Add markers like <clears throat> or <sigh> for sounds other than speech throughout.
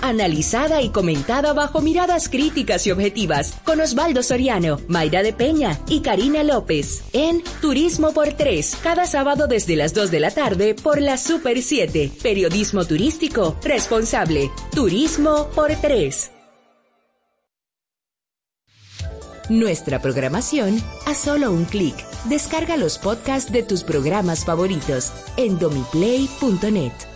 analizada y comentada bajo miradas críticas y objetivas con Osvaldo Soriano, Mayra de Peña y Karina López en Turismo por 3, cada sábado desde las 2 de la tarde por la Super 7. Periodismo turístico responsable. Turismo por 3. Nuestra programación a solo un clic. Descarga los podcasts de tus programas favoritos en domiplay.net.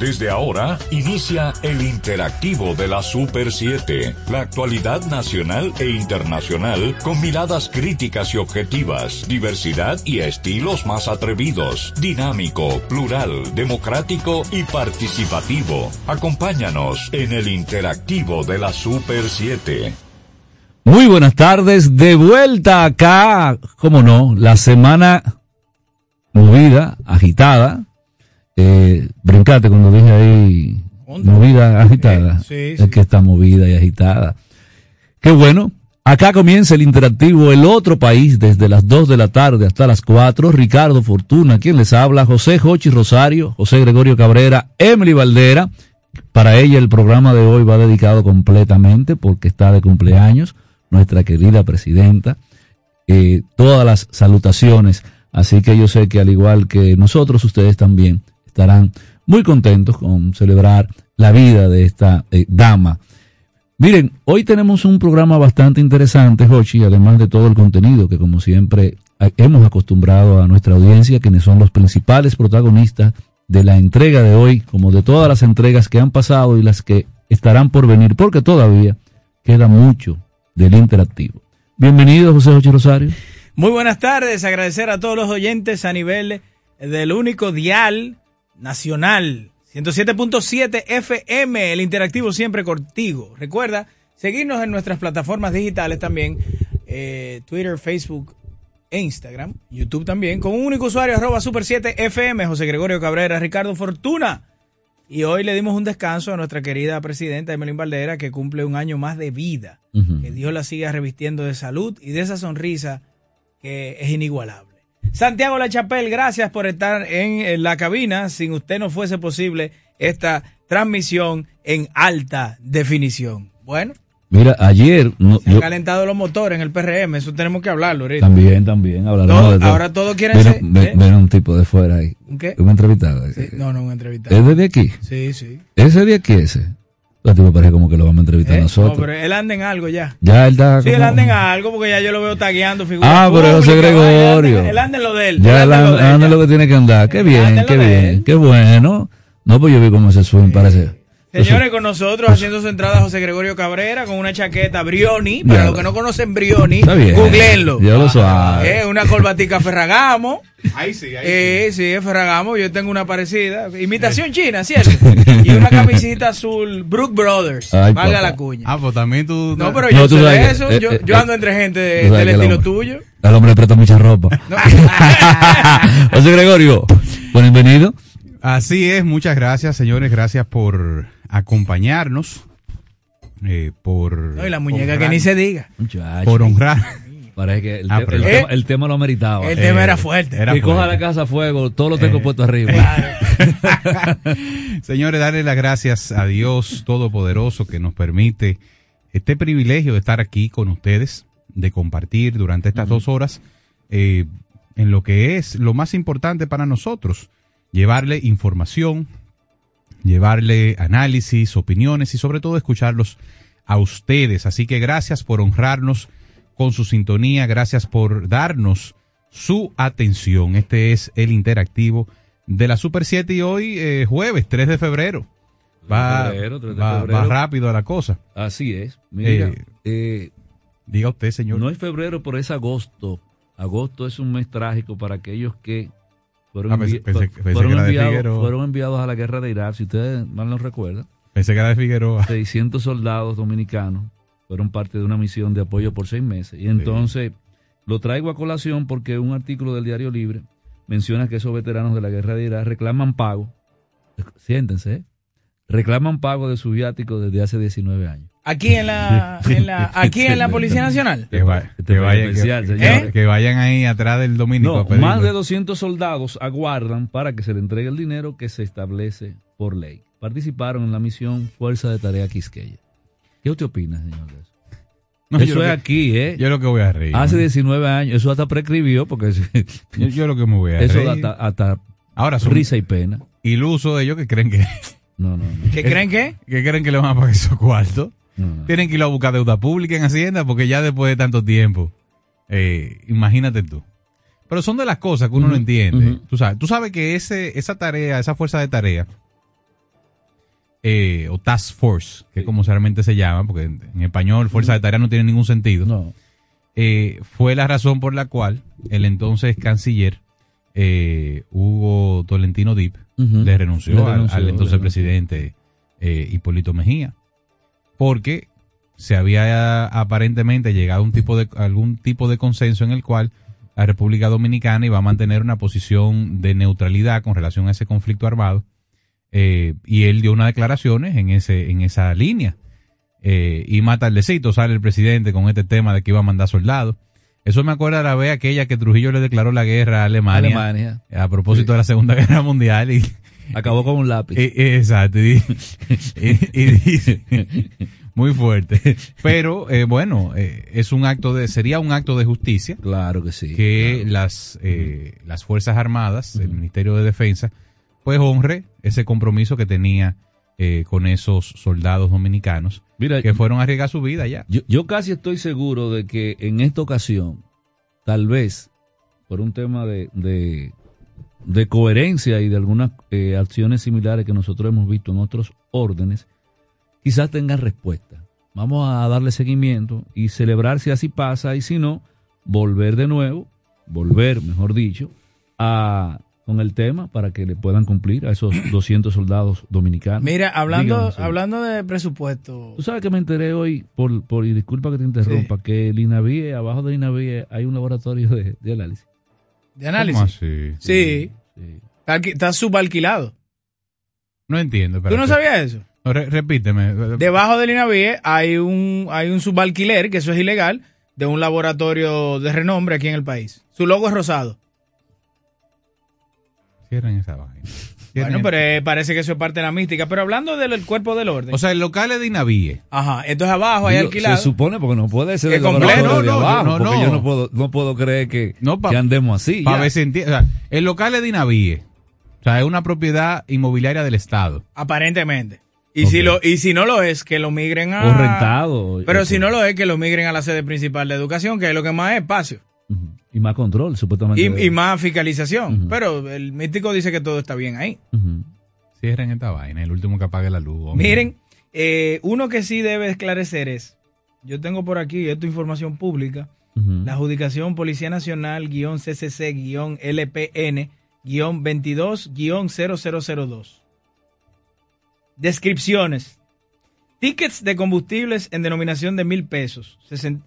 Desde ahora inicia el interactivo de la Super 7, la actualidad nacional e internacional con miradas críticas y objetivas, diversidad y estilos más atrevidos, dinámico, plural, democrático y participativo. Acompáñanos en el interactivo de la Super 7. Muy buenas tardes, de vuelta acá, como no, la semana movida, agitada. Eh, brincate cuando dije ahí, movida, agitada. Sí, Es que está movida y agitada. Qué bueno. Acá comienza el interactivo El Otro País desde las 2 de la tarde hasta las 4. Ricardo Fortuna, quien les habla, José Jochi Rosario, José Gregorio Cabrera, Emily Valdera. Para ella el programa de hoy va dedicado completamente porque está de cumpleaños nuestra querida presidenta. Eh, todas las salutaciones. Así que yo sé que al igual que nosotros, ustedes también estarán muy contentos con celebrar la vida de esta eh, dama. Miren, hoy tenemos un programa bastante interesante, Jochi, además de todo el contenido que como siempre hemos acostumbrado a nuestra audiencia, quienes son los principales protagonistas de la entrega de hoy, como de todas las entregas que han pasado y las que estarán por venir, porque todavía queda mucho del interactivo. Bienvenido, José Jochi Rosario. Muy buenas tardes, agradecer a todos los oyentes a nivel del único dial nacional 107.7 FM, el interactivo siempre contigo. Recuerda seguirnos en nuestras plataformas digitales también, eh, Twitter, Facebook e Instagram, YouTube también, con un único usuario, arroba super 7 FM, José Gregorio Cabrera, Ricardo Fortuna. Y hoy le dimos un descanso a nuestra querida presidenta Emelín Valdera, que cumple un año más de vida. Que Dios la siga revistiendo de salud y de esa sonrisa que es inigualable. Santiago La Chapelle, gracias por estar en, la cabina. Sin usted no fuese posible esta transmisión en alta definición. Bueno, Mira, ayer no, se han yo- calentado los motores en el PRM, eso tenemos que hablarlo ahorita. también, también de todo. ahora todos quieren ser- ¿eh? ven un tipo de fuera ahí. ¿Un qué? Un entrevistado. Sí, no, no, un entrevistado. ¿Es de aquí? Sí, sí. ¿Ese de aquí ese? A ti me parece como que lo vamos a entrevistar ¿Eh? No, nosotros. pero él anda en algo ya. Ya él está Sí, él como- anda en algo porque ya yo lo veo tagueando figuras Ah, pero José Gregorio. Él anda, él en lo de él. Ya él él anda en lo él, que tiene que andar. Qué bien, en qué bien, él. qué bueno. No, pues yo vi como ese swing parece. Señores, con nosotros haciendo su entrada José Gregorio Cabrera con una chaqueta Brioni. Para los que no conocen Brioni, googleenlo. Yo lo suave. Eh, una corbatica Ferragamo. Ahí sí, ahí Eh, sí, es Ferragamo. Yo tengo una parecida. Imitación china, ¿cierto? <laughs> Y una camisita azul Brook Brothers. Ay, valga papá. la cuña. Ah, pues también tú. No, pero No, yo tú sé sabes de que- eso. eh, yo, eh, yo ando entre gente de- del el estilo hombre- tuyo. Al hombre le presta mucha ropa. <laughs> José Gregorio, <laughs> bienvenido. Así es, muchas gracias, señores. Gracias por acompañarnos. eh, por. No, y la muñeca que ni se diga. Muchacho. Por honrar. Parece que el, Ah, te- el Eh, tema, el tema lo ameritaba. El Eh, tema era fuerte. era que coja la casa a fuego, todo lo tengo Eh, puesto arriba. <laughs> <laughs> Señores, darle las gracias a Dios Todopoderoso que nos permite este privilegio de estar aquí con ustedes, de compartir durante estas dos horas eh, en lo que es lo más importante para nosotros, llevarle información, llevarle análisis, opiniones y sobre todo escucharlos a ustedes. Así que gracias por honrarnos con su sintonía, gracias por darnos su atención. Este es el interactivo de la Super 7 y hoy eh, jueves 3 de febrero. Va, febrero, 3 de va- febrero. va rápido la cosa. Así es. Mira, Eh, eh, Diga usted, señor. no es febrero, pero es agosto. Agosto es un mes trágico para aquellos que fueron, Ah, pensé- pensé- fueron enviados, fueron enviados a la guerra de Irak. Si ustedes mal no recuerdan, Pensé que era de Figueroa. 600 soldados dominicanos fueron parte de una misión de apoyo por seis meses. Y entonces lo traigo a colación porque un artículo del Diario Libre menciona que esos veteranos de la guerra de Irak reclaman pago, siéntense, ¿eh? reclaman pago de su viático desde hace 19 años. Aquí en la, <laughs> en la, aquí en la Policía Nacional. Que, va- Este que vayan, especial, que- que vayan ahí atrás del dominico. No, más de 200 soldados aguardan para que se le entregue el dinero que se establece por ley. Participaron en la misión Fuerza de Tarea Quisqueya. ¿Qué usted opina, señor? de eso? No, eso es que- aquí, ¿eh? Yo lo que voy a reír. Hace ¿no? 19 años, eso hasta prescribió porque <laughs> yo, yo lo que me voy a eso reír. da hasta, hasta Ahora son risa y pena. ilusos ellos que creen que, No, no, no. ¿Qué <laughs> creen que? que creen que le van a pagar esos cuartos. No, no. Tienen que ir a buscar deuda pública en Hacienda porque ya después de tanto tiempo, eh, imagínate tú. Pero son de las cosas que uno no entiende. Tú sabes, tú sabes que ese, esa tarea, esa fuerza de tarea, eh, o task force, que es como realmente se llama, porque en, en español fuerza de tarea no tiene ningún sentido, No. eh, fue la razón por la cual el entonces canciller eh, Hugo Tolentino Dip le renunció, Le al- renunció, al, le entonces renunció. presidente Hipólito Mejía, porque se había aparentemente llegado a un tipo de, algún tipo de consenso en el cual la República Dominicana iba a mantener una posición de neutralidad con relación a ese conflicto armado, eh, y él dio unas declaraciones en, ese, en esa línea. Eh, y más tardecito sale el presidente con este tema de que iba a mandar soldados. Eso me acuerda la vez aquella que Trujillo le declaró la guerra a Alemania, Alemania a propósito de la Segunda <laughs> Guerra Mundial y, acabó con un lápiz. eh, eh, exacto. <laughs> Y, dice, muy fuerte. Pero eh, bueno, eh, es un acto de, sería un acto de justicia claro que sí. que claro. las, eh, las Fuerzas Armadas, el Ministerio de Defensa, pues honre ese compromiso que tenía eh, con esos soldados dominicanos Mira, que fueron a arriesgar su vida ya. Yo, yo casi estoy seguro de que en esta ocasión, tal vez por un tema de, de, de coherencia y de algunas eh, acciones similares que nosotros hemos visto en otros órdenes, quizás tengan respuesta. Vamos a darle seguimiento y celebrar si así pasa y si no, volver de nuevo, volver, mejor dicho, a con el tema para que le puedan cumplir a esos <clears throat> 200 soldados dominicanos. Mira, hablando, hablando de presupuesto. Tú sabes que me enteré hoy, por, por y disculpa que te interrumpa, que el INAVIE, abajo del INAVIE hay un laboratorio de, de análisis. De análisis. ¿Cómo así? Sí. Sí. Está, alqui- está subalquilado. No entiendo. ¿Tú no sabías eso? No, re- repíteme. Debajo del INAVIE hay un, hay un subalquiler, que eso es ilegal, de un laboratorio de renombre aquí en el país. Su logo es rosado. Cierren esa vaina. Bueno, el- pero eh, parece que eso es parte de la mística. Pero hablando del cuerpo del orden. O sea, el local es de Inavie. Ajá, entonces abajo hay Digo, alquilado. se supone porque no puede ser el completo. laboratorio de No, no, abajo, no, porque no. yo no puedo, no puedo creer que, No, pa- que andemos así. Para ya. ver si enti- o sea, el local es de Inavie. O sea, es una propiedad inmobiliaria del Estado. Aparentemente. Y, Ok. si lo, y si no lo es, que lo migren a... O rentado. Pero o- si no lo es, que lo migren a la sede principal de educación, que es lo que más es espacio. Y más control, supuestamente. Y, y más fiscalización. Pero el místico dice que todo está bien ahí. Ujú. Cierren esta vaina, el último que apague la luz. hombre. Miren, eh, uno que sí debe esclarecer es, yo tengo por aquí, esto es información pública, la adjudicación Policía Nacional, guion CCC, guion LPN, guion 22, guion 0002. Descripciones. Tickets de combustibles en denominación de mil pesos.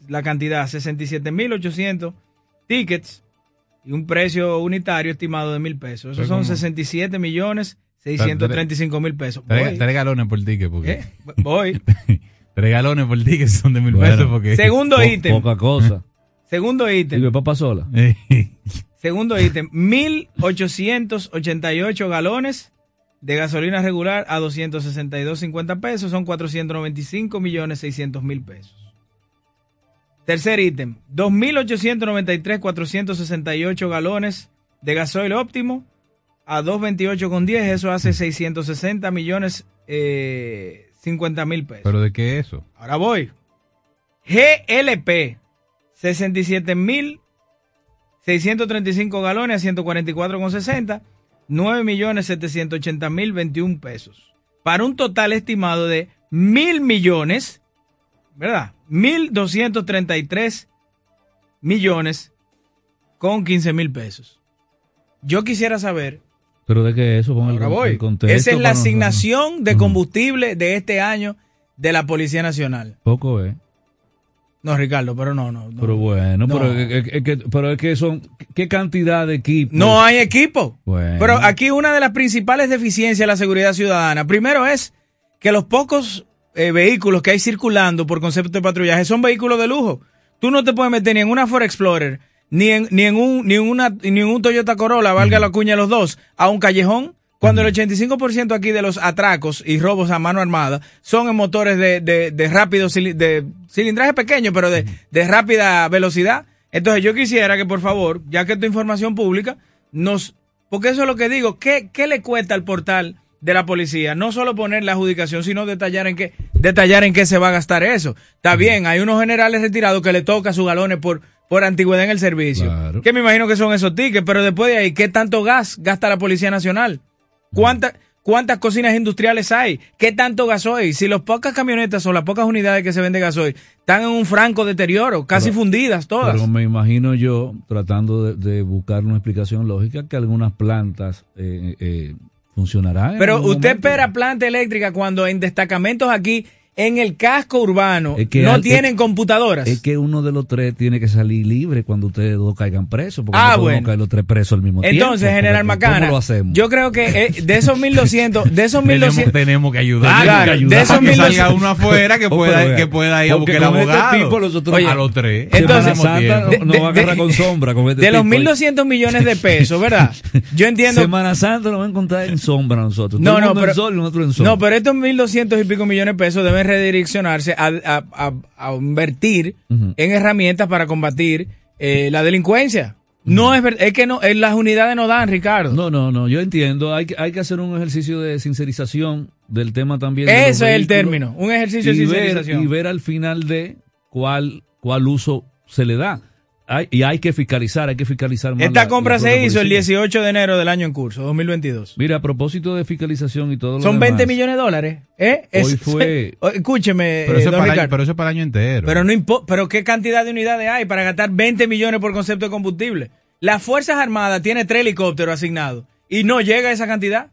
La cantidad, 67.800 tickets y un precio unitario estimado de mil pesos. Esos son ¿cómo? 67 millones 635 mil pesos. Tres, galones por ticket. Porque, ¿Eh? Voy. <laughs> tres galones por ticket son de mil Bueno. pesos. Porque, <laughs> Segundo Po- ítem. Poca cosa. Segundo Y ítem. de papa sola. Segundo ítem. 1.888 <laughs> galones de gasolina regular a 262.50 pesos. Son 495 millones 600 mil pesos. Tercer ítem. 2.893 468 galones de gasoil óptimo a 228,10. Eso hace 660 millones eh, 50 mil pesos. ¿Pero de qué es eso? Ahora voy. GLP, 67.635 galones a 144,60, 9.780.021 pesos. Para un total estimado de mil millones, ¿verdad? 1.233 millones con 15 mil pesos. Yo quisiera saber, Pero de qué eso, el, ahora con- voy, el contexto. esa es la asignación de combustible de este año de la Policía Nacional. Poco, ¿eh? No, Ricardo, pero no, no. no. Pero bueno, No. pero, es, es que, pero es que son, ¿qué cantidad de equipos? No hay equipo. Bueno. Pero aquí una de las principales deficiencias de la seguridad ciudadana, primero es que los pocos eh, vehículos que hay circulando por concepto de patrullaje son vehículos de lujo. Tú no te puedes meter ni en una Ford Explorer, ni en, ni en, un, ni en, una, ni en un Toyota Corolla, valga la cuña los dos, a un callejón. Cuando el 85% aquí de los atracos y robos a mano armada son en motores de, de, de rápido, de cilindraje pequeño, pero de, de rápida velocidad. Entonces yo quisiera que por favor, ya que es información pública, nos, porque eso es lo que digo, ¿qué, qué le cuesta al portal de la policía? No solo poner la adjudicación, sino detallar en qué, detallar en qué se va a gastar eso. Está bien, hay unos generales retirados que le toca sus galones por, por antigüedad en el servicio. Claro. Que me imagino que son esos tickets, pero después de ahí, ¿qué tanto gas gasta la Policía Nacional? ¿Cuántas, ¿Cuántas cocinas industriales hay? ¿Qué tanto gasoil? Si las pocas camionetas o las pocas unidades que se venden gasoil están en un franco deterioro, casi fundidas todas. Pero me imagino yo, tratando de, de buscar una explicación lógica, que algunas plantas eh, eh, funcionarán. en Pero usted momento. espera planta eléctrica cuando en destacamentos aquí, en el casco urbano, Es que no al- tienen es- computadoras. Es que uno de los tres tiene que salir libre cuando ustedes dos caigan presos, porque Ah, no podemos bueno. caer los tres presos al mismo tiempo. Entonces, General Macana, ¿Cómo lo hacemos? yo creo que eh, de esos 1200, de esos Tenemos, 1200, tenemos que ayudar. Claro, Tenemos que de ayudar esos para que 1200 salga uno afuera que <laughs> Oh, pueda, que pueda ir a buscar el con este abogado. tipo nosotros- Oye, a los tres. entonces- Santa tiempo. no, De- va a de- agarrar con sombra. Con este de los tipo. 1200 millones de pesos, ¿verdad? Yo entiendo. Semana Santa nos va a encontrar en sombra nosotros. No, Todo el no, mundo pero, en sol y nosotros en sombra. no, pero estos 1.200 y pico millones de pesos deben redireccionarse a, a- a- a invertir en herramientas para combatir eh, la delincuencia. No es ver- es que no, eh, las unidades no dan, Ricardo. No, no, no, yo entiendo. Hay que, hay que hacer un ejercicio de sincerización del tema también. Ese es el término, un ejercicio de ver, sincerización. y ver al final de cuál, cuál uso se le da. Hay- y hay que fiscalizar, hay que fiscalizar más. Esta la- compra la se hizo el policía. 18 de enero del año en curso, 2022. Mira, a propósito de fiscalización y todo lo Son demás, 20 millones de dólares. ¿eh? Hoy fue- <laughs> Oh, Escúcheme, Pero eso, es don para el año, Ricardo. pero eso es para el año entero. Pero no pero qué cantidad de unidades hay para gastar 20 millones por concepto de combustible. Las Fuerzas Armadas tiene tres helicópteros asignados y no llega a esa cantidad.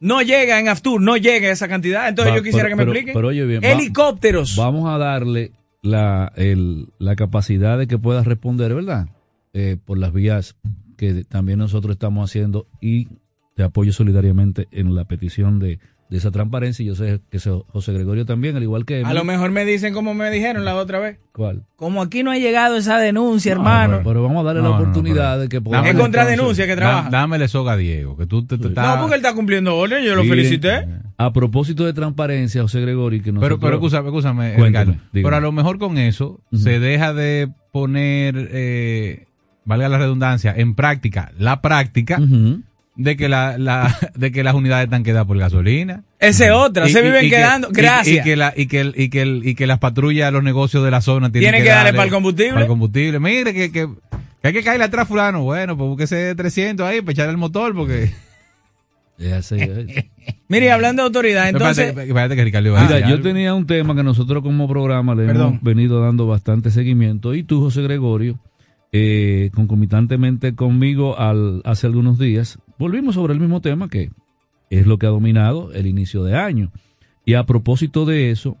No llega en Aftur, no llega a esa cantidad. Entonces Va, yo quisiera pero- que me pero- expliquen. pero oye bien, helicópteros. Vamos a darle la, el- la capacidad de que pueda responder, ¿verdad? Eh, por las vías que también nosotros estamos haciendo y te apoyo solidariamente en la petición de, de esa transparencia. Y yo sé que José Gregorio también, al igual que... a lo mejor me dicen como me dijeron la otra vez. ¿Cuál? Como aquí no ha llegado esa denuncia, No, hermano. pero, pero vamos a darle No, la no, oportunidad pero- de que Dame podamos... es contra denuncia que Da- trabaja. dámele soga a Diego, que tú te, te estás... no, porque él está cumpliendo orden, yo lo felicité. A propósito de transparencia, José Gregorio, que Pero, nosotros... pero escúchame, escúchame, Cuéntame. Pero a lo mejor con eso se deja de poner, eh, valga la redundancia, en práctica, la práctica Ujú. De que la, la, <laughs> de que las unidades están quedadas por gasolina. Esa es otra, Y- se y- viven y que- quedando. y- Gracias. Y, que la, y, que, el- y, que el- y que las patrullas, los negocios de la zona tienen Tiene que, que darle para el combustible. Para el combustible. Mire que, que, que hay que caerle atrás fulano. Bueno, pues búsquese 300 ahí para echarle el motor porque... <laughs> Así, es. Mire, hablando de autoridad, entonces. Espérate, espérate que Ricardo Mira, yo algo. tenía un tema que nosotros como programa le Perdón. hemos venido dando bastante seguimiento y tú, José Gregorio, eh, concomitantemente conmigo al, hace algunos días, volvimos sobre el mismo tema que es lo que ha dominado el inicio de año. Y a propósito de eso,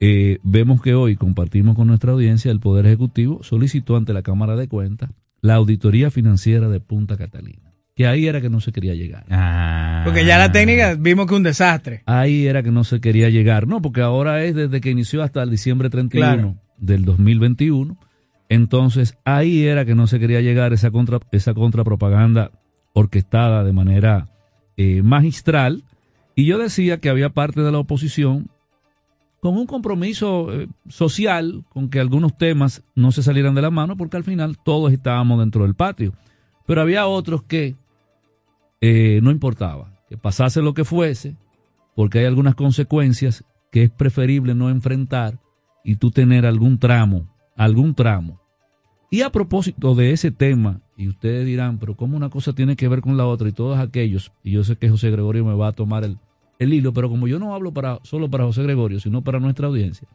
eh, vemos que hoy compartimos con nuestra audiencia el Poder Ejecutivo solicitó ante la Cámara de Cuentas la auditoría financiera de Punta Catalina, que ahí era que no se quería llegar. Ah. Porque ya la técnica vimos que es un desastre. Ahí era que no se quería llegar, no, porque ahora es desde que inició hasta el diciembre 31 Claro. del 2021. Entonces, ahí era que no se quería llegar esa contra esa contrapropaganda orquestada de manera eh, magistral. Y yo decía que había parte de la oposición con un compromiso eh, social, con que algunos temas no se salieran de la mano, porque al final todos estábamos dentro del patio. Pero había otros que eh, no importaba, que pasase lo que fuese, porque hay algunas consecuencias que es preferible no enfrentar y tú tener algún tramo, algún tramo. Y a propósito de ese tema, y ustedes dirán, pero ¿cómo una cosa tiene que ver con la otra? Y todos aquellos, y yo sé que José Gregorio me va a tomar el, el hilo, pero como yo no hablo para, solo para José Gregorio, sino para nuestra audiencia,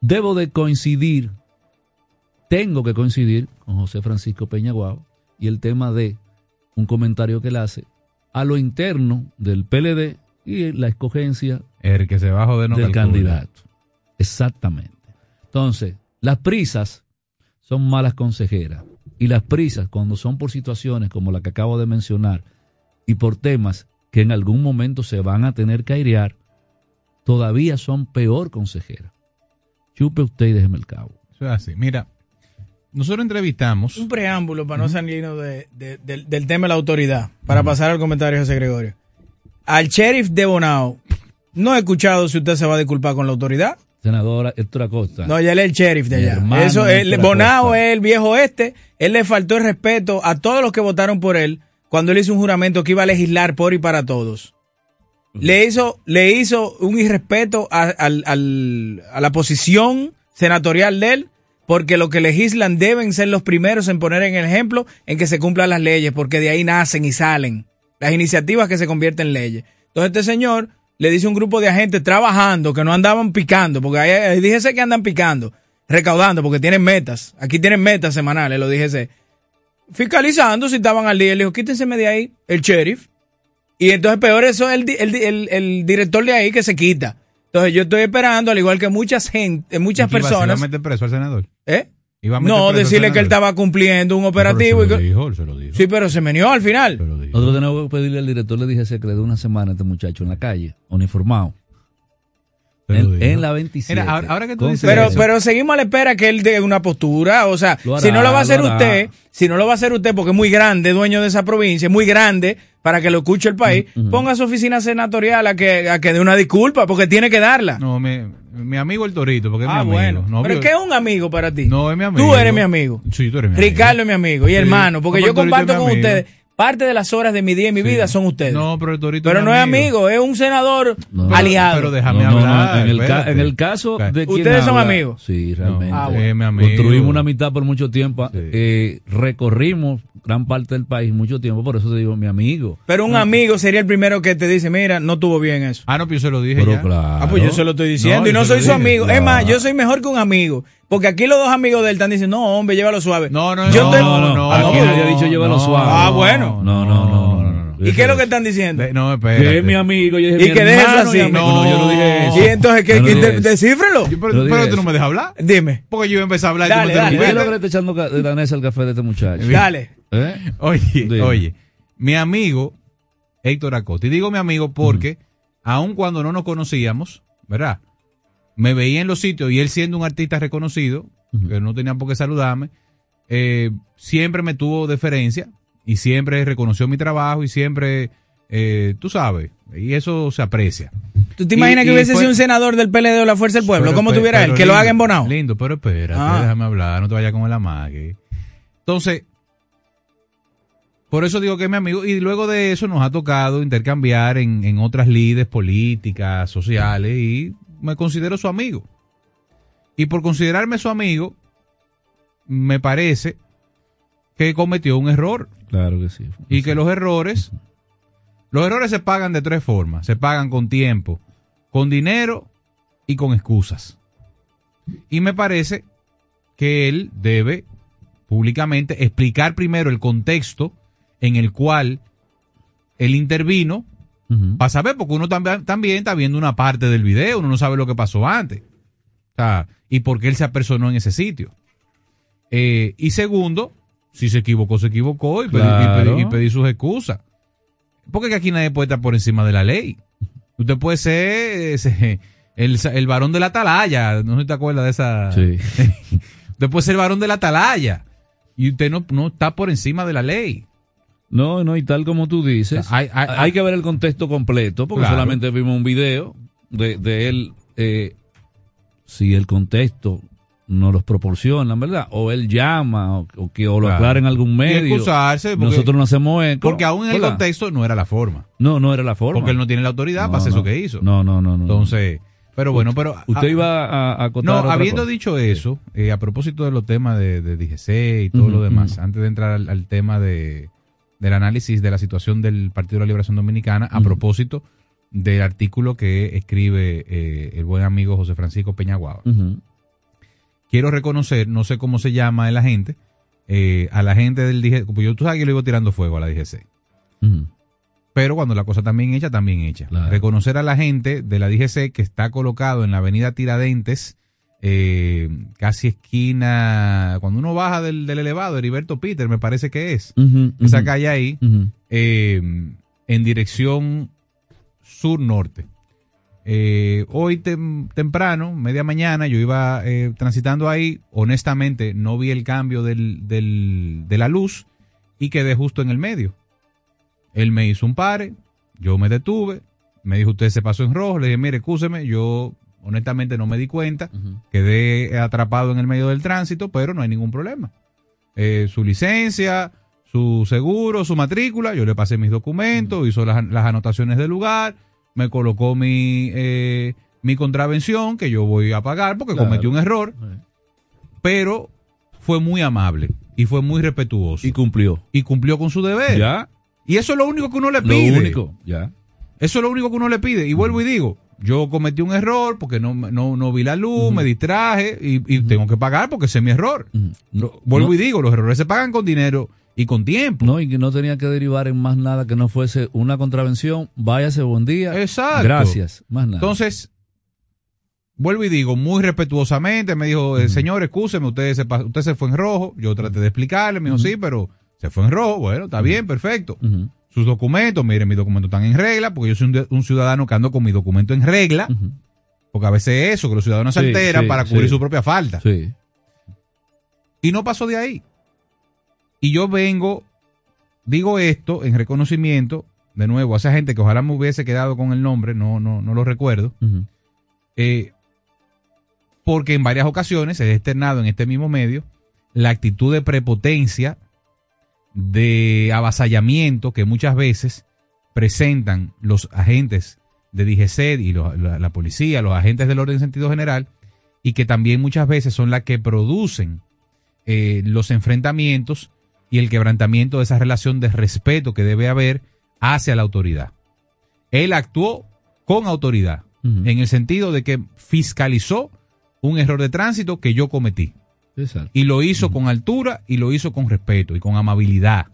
debo de coincidir, tengo que coincidir con José Francisco Peñaguao y el tema de un comentario que él hace a lo interno del PLD y la escogencia El que se bajó de no del calcula. candidato. Exactamente. Entonces, las prisas son malas consejeras. Y las prisas, cuando son por situaciones como la que acabo de mencionar y por temas que en algún momento se van a tener que airear, todavía son peor consejeras. Chupe usted y déjeme el cabo. Eso es así. Mira, nosotros entrevistamos. Un preámbulo para no salirnos de, de- del, del tema de la autoridad, para pasar al comentario de José Gregorio. Al sheriff de Bonao, no he escuchado si usted se va a disculpar con la autoridad. Senadora Héctor Acosta. No, ya él es el sheriff de allá. Eso, Bonao es el viejo este. Él le faltó el respeto a todos los que votaron por él cuando él hizo un juramento que iba a legislar por y para todos. Le hizo, le hizo un irrespeto a, al- a la posición senatorial de él, porque los que legislan deben ser los primeros en poner en el ejemplo en que se cumplan las leyes, porque de ahí nacen y salen las iniciativas que se convierten en leyes. Entonces este señor le dice un grupo de agentes trabajando que no andaban picando, porque ahí, ahí díjese que andan picando, recaudando, porque tienen metas. Aquí tienen metas semanales, lo dijese. Fiscalizando si estaban al día. Le dijo, quítense de ahí, el sheriff. Y entonces peor eso es el, el, el, el director de ahí que se quita. Entonces yo estoy esperando, al igual que muchas gente, muchas ¿Qué iba a hacer? ¿Iba personas. a meter preso al senador? ¿eh? ¿Iba a meter No, decirle que él estaba cumpliendo un No, pero operativo. se y lo que- dijo, se lo dijo. sí, pero se menió al final. Nosotros tenemos que pedirle al director, le dije que le dé una semana a este muchacho en la calle, uniformado. En, en la 27. Mira, ahora- ahora que tú dices Pero, eso. pero seguimos a la espera que él dé una postura. O sea, hará, si no lo va a hacer usted, si no lo va a hacer usted porque es muy grande, dueño de esa provincia, es muy grande para que lo escuche el país, ponga su oficina senatorial a que, a que dé una disculpa porque tiene que darla. No, mi, mi amigo el Torito, porque es ah, mi amigo. bueno. No, pero vio- ¿qué es un amigo para ti? No, es mi amigo. Tú eres mi amigo. Sí, tú eres mi amigo. Ricardo es mi amigo y Sí. hermano, porque No, yo comparto es con ustedes. Parte de las horas de mi día y mi Sí. vida son ustedes. No, pero el Torito pero no es amigo, es un senador No. aliado. Pero déjame No, no, no, hablar. en, el ca- espérate. en el caso de quien ¿Ustedes son habla- amigos? Sí, realmente. No, Ah, bueno. mi amigo. Construimos una amistad por mucho tiempo. Sí. eh, recorrimos gran parte del país mucho tiempo. Por eso te digo, mi amigo. Pero un amigo sería el primero que te dice, mira, no tuvo bien eso. Ah, no, pero yo se lo dije Pero ya. claro. Ah, pues yo se lo estoy diciendo No, y no soy su dije. amigo. Es más, Claro. yo soy mejor que un amigo. Porque aquí los dos amigos de él están diciendo, no, hombre, llévalo suave. No, no, Yo no, te- no, no, Aquí no, nadie ha dicho llévalo no, suave. Ah, bueno. No, no, no, no, no. ¿Y qué es lo que están diciendo? No, Que espérate. es mi amigo. Yo dije, Y mi que dejes así. No, No, yo no dije eso. y entonces, ¿qué? No ¿Qué- dije de- eso. descífrelo. Yo- pero, tú no me dejas hablar. Dime. Porque yo empecé a hablar Dale, y dale, ¿Qué es interrumpiste. lo que le está echando la mesa al café de este muchacho? Dale. ¿Eh? Oye, Dime. oye, mi amigo Héctor Acosta, y digo mi amigo porque, aun cuando no nos conocíamos, ¿verdad? Me veía en los sitios y él siendo un artista reconocido, que no tenía por qué saludarme, eh, siempre me tuvo deferencia y siempre reconoció mi trabajo y siempre, eh, tú sabes, y eso se aprecia. ¿Tú te Y- imaginas que y hubiese fue- sido un senador del PLD o la Fuerza del Pueblo? ¿Cómo tuviera él? Que lo haga en Bonao. Lindo, pero espérate, Ah. déjame hablar, no te vayas con el amague. Entonces, por eso digo que es mi amigo. Y luego de eso nos ha tocado intercambiar en, en otras lides políticas, sociales, y me considero su amigo. Y por considerarme su amigo, me parece que cometió un error. Claro que sí. Y que los errores, los errores se pagan de tres formas. Se pagan con tiempo, con dinero y con excusas. Y me parece que él debe públicamente explicar primero el contexto en el cual él intervino Ujú. para saber, porque uno también, también está viendo una parte del video, uno no sabe lo que pasó antes. O sea, y por qué él se apersonó en ese sitio. Eh, y segundo, si se equivocó, se equivocó y, pedí, y Claro. pedí- y pedí sus excusas. Porque aquí nadie puede estar por encima de la ley. Usted puede ser ese, el, el varón de la atalaya, no sé si te acuerdas de esa... Sí. <laughs> Usted puede ser el varón de la atalaya y usted no, no está por encima de la ley. No, no, y tal como tú dices, hay- hay- hay, que ver el contexto completo, porque Claro. solamente vimos un video de, de él, eh, si el contexto no los proporcionan, ¿verdad? O él llama, o, o que o lo Claro. aclara en algún Y medio. excusarse porque- Nosotros no hacemos eco. Porque aún en el ¿verdad? contexto no era la forma. No, no era la forma. Porque él no tiene la autoridad No, para hacer no. eso que hizo. No, no, no. no. Entonces, pero bueno, pero... Usted ah, iba a, a No, otra habiendo cosa. dicho eso, eh, a propósito de los temas de, de DGC y todo lo demás, antes de entrar al, al tema de, del análisis de la situación del Partido de la Liberación Dominicana, a propósito del artículo que escribe eh, el buen amigo José Francisco Peñaguaba. Quiero reconocer, no sé cómo se llama el agente, eh, a la gente del DGC, pues yo tú sabes que le iba tirando fuego a la DGC. Pero cuando la cosa bien hecha, también hecha. Claro. Reconocer a la gente de la DGC que está colocado en la avenida Tiradentes, eh, casi esquina, cuando uno baja del, del elevado, Heriberto Peter, me parece que es, esa calle ahí, eh, en dirección sur-norte. Eh, hoy tem- temprano, media mañana, yo iba transitando ahí, honestamente no vi el cambio del, del- de la luz y quedé justo en el medio. Él me hizo un pare, yo me detuve, me dijo usted se pasó en rojo, le dije mire, escúcheme, yo honestamente no me di cuenta, quedé atrapado en el medio del tránsito, pero no hay ningún problema. Eh, su licencia, su seguro, su matrícula, yo le pasé mis documentos, hizo las, las anotaciones del lugar, me colocó mi, eh, mi contravención que yo voy a pagar porque Claro. cometí un error, pero fue muy amable y fue muy respetuoso Y y, cumplió. cumplió con su deber. Ya, Y eso es lo único que uno le lo pide. único. Ya. Eso es lo único que uno le pide. Y vuelvo y digo, yo cometí un error porque no, no, no vi la luz, me distraje y, y tengo que pagar porque ese es mi error. Vuelvo no- y digo, los errores se pagan con dinero y con tiempo. No, y que no tenía que derivar en más nada que no fuese una contravención. Váyase, buen día. Exacto. Gracias. Más nada. Entonces, vuelvo y digo, muy respetuosamente, me dijo, eh, señor, excúseme, usted se, usted se fue en rojo. Yo traté de explicarle, me dijo, sí, pero se fue en rojo. Bueno, está bien, perfecto. Sus documentos, miren, mis documentos están en regla, porque yo soy un, ciudadano que ando con mi documento en regla. Porque a veces es eso, que los ciudadanos se Sí, alteran sí, para cubrir sí. su propia falta. Sí. Y no pasó de ahí. Y yo vengo, digo esto en reconocimiento, de nuevo, a esa gente que ojalá me hubiese quedado con el nombre, no, no, no lo recuerdo, eh, porque en varias ocasiones se ha externado en este mismo medio la actitud de prepotencia, de avasallamiento que muchas veces presentan los agentes de DGCED y lo- la, la policía, los agentes del orden en sentido general, y que también muchas veces son las que producen eh, los enfrentamientos y el quebrantamiento de esa relación de respeto que debe haber hacia la autoridad. Él actuó con autoridad, en el sentido de que fiscalizó un error de tránsito que yo cometí. Exacto. Y lo hizo con altura y lo hizo con respeto y con amabilidad.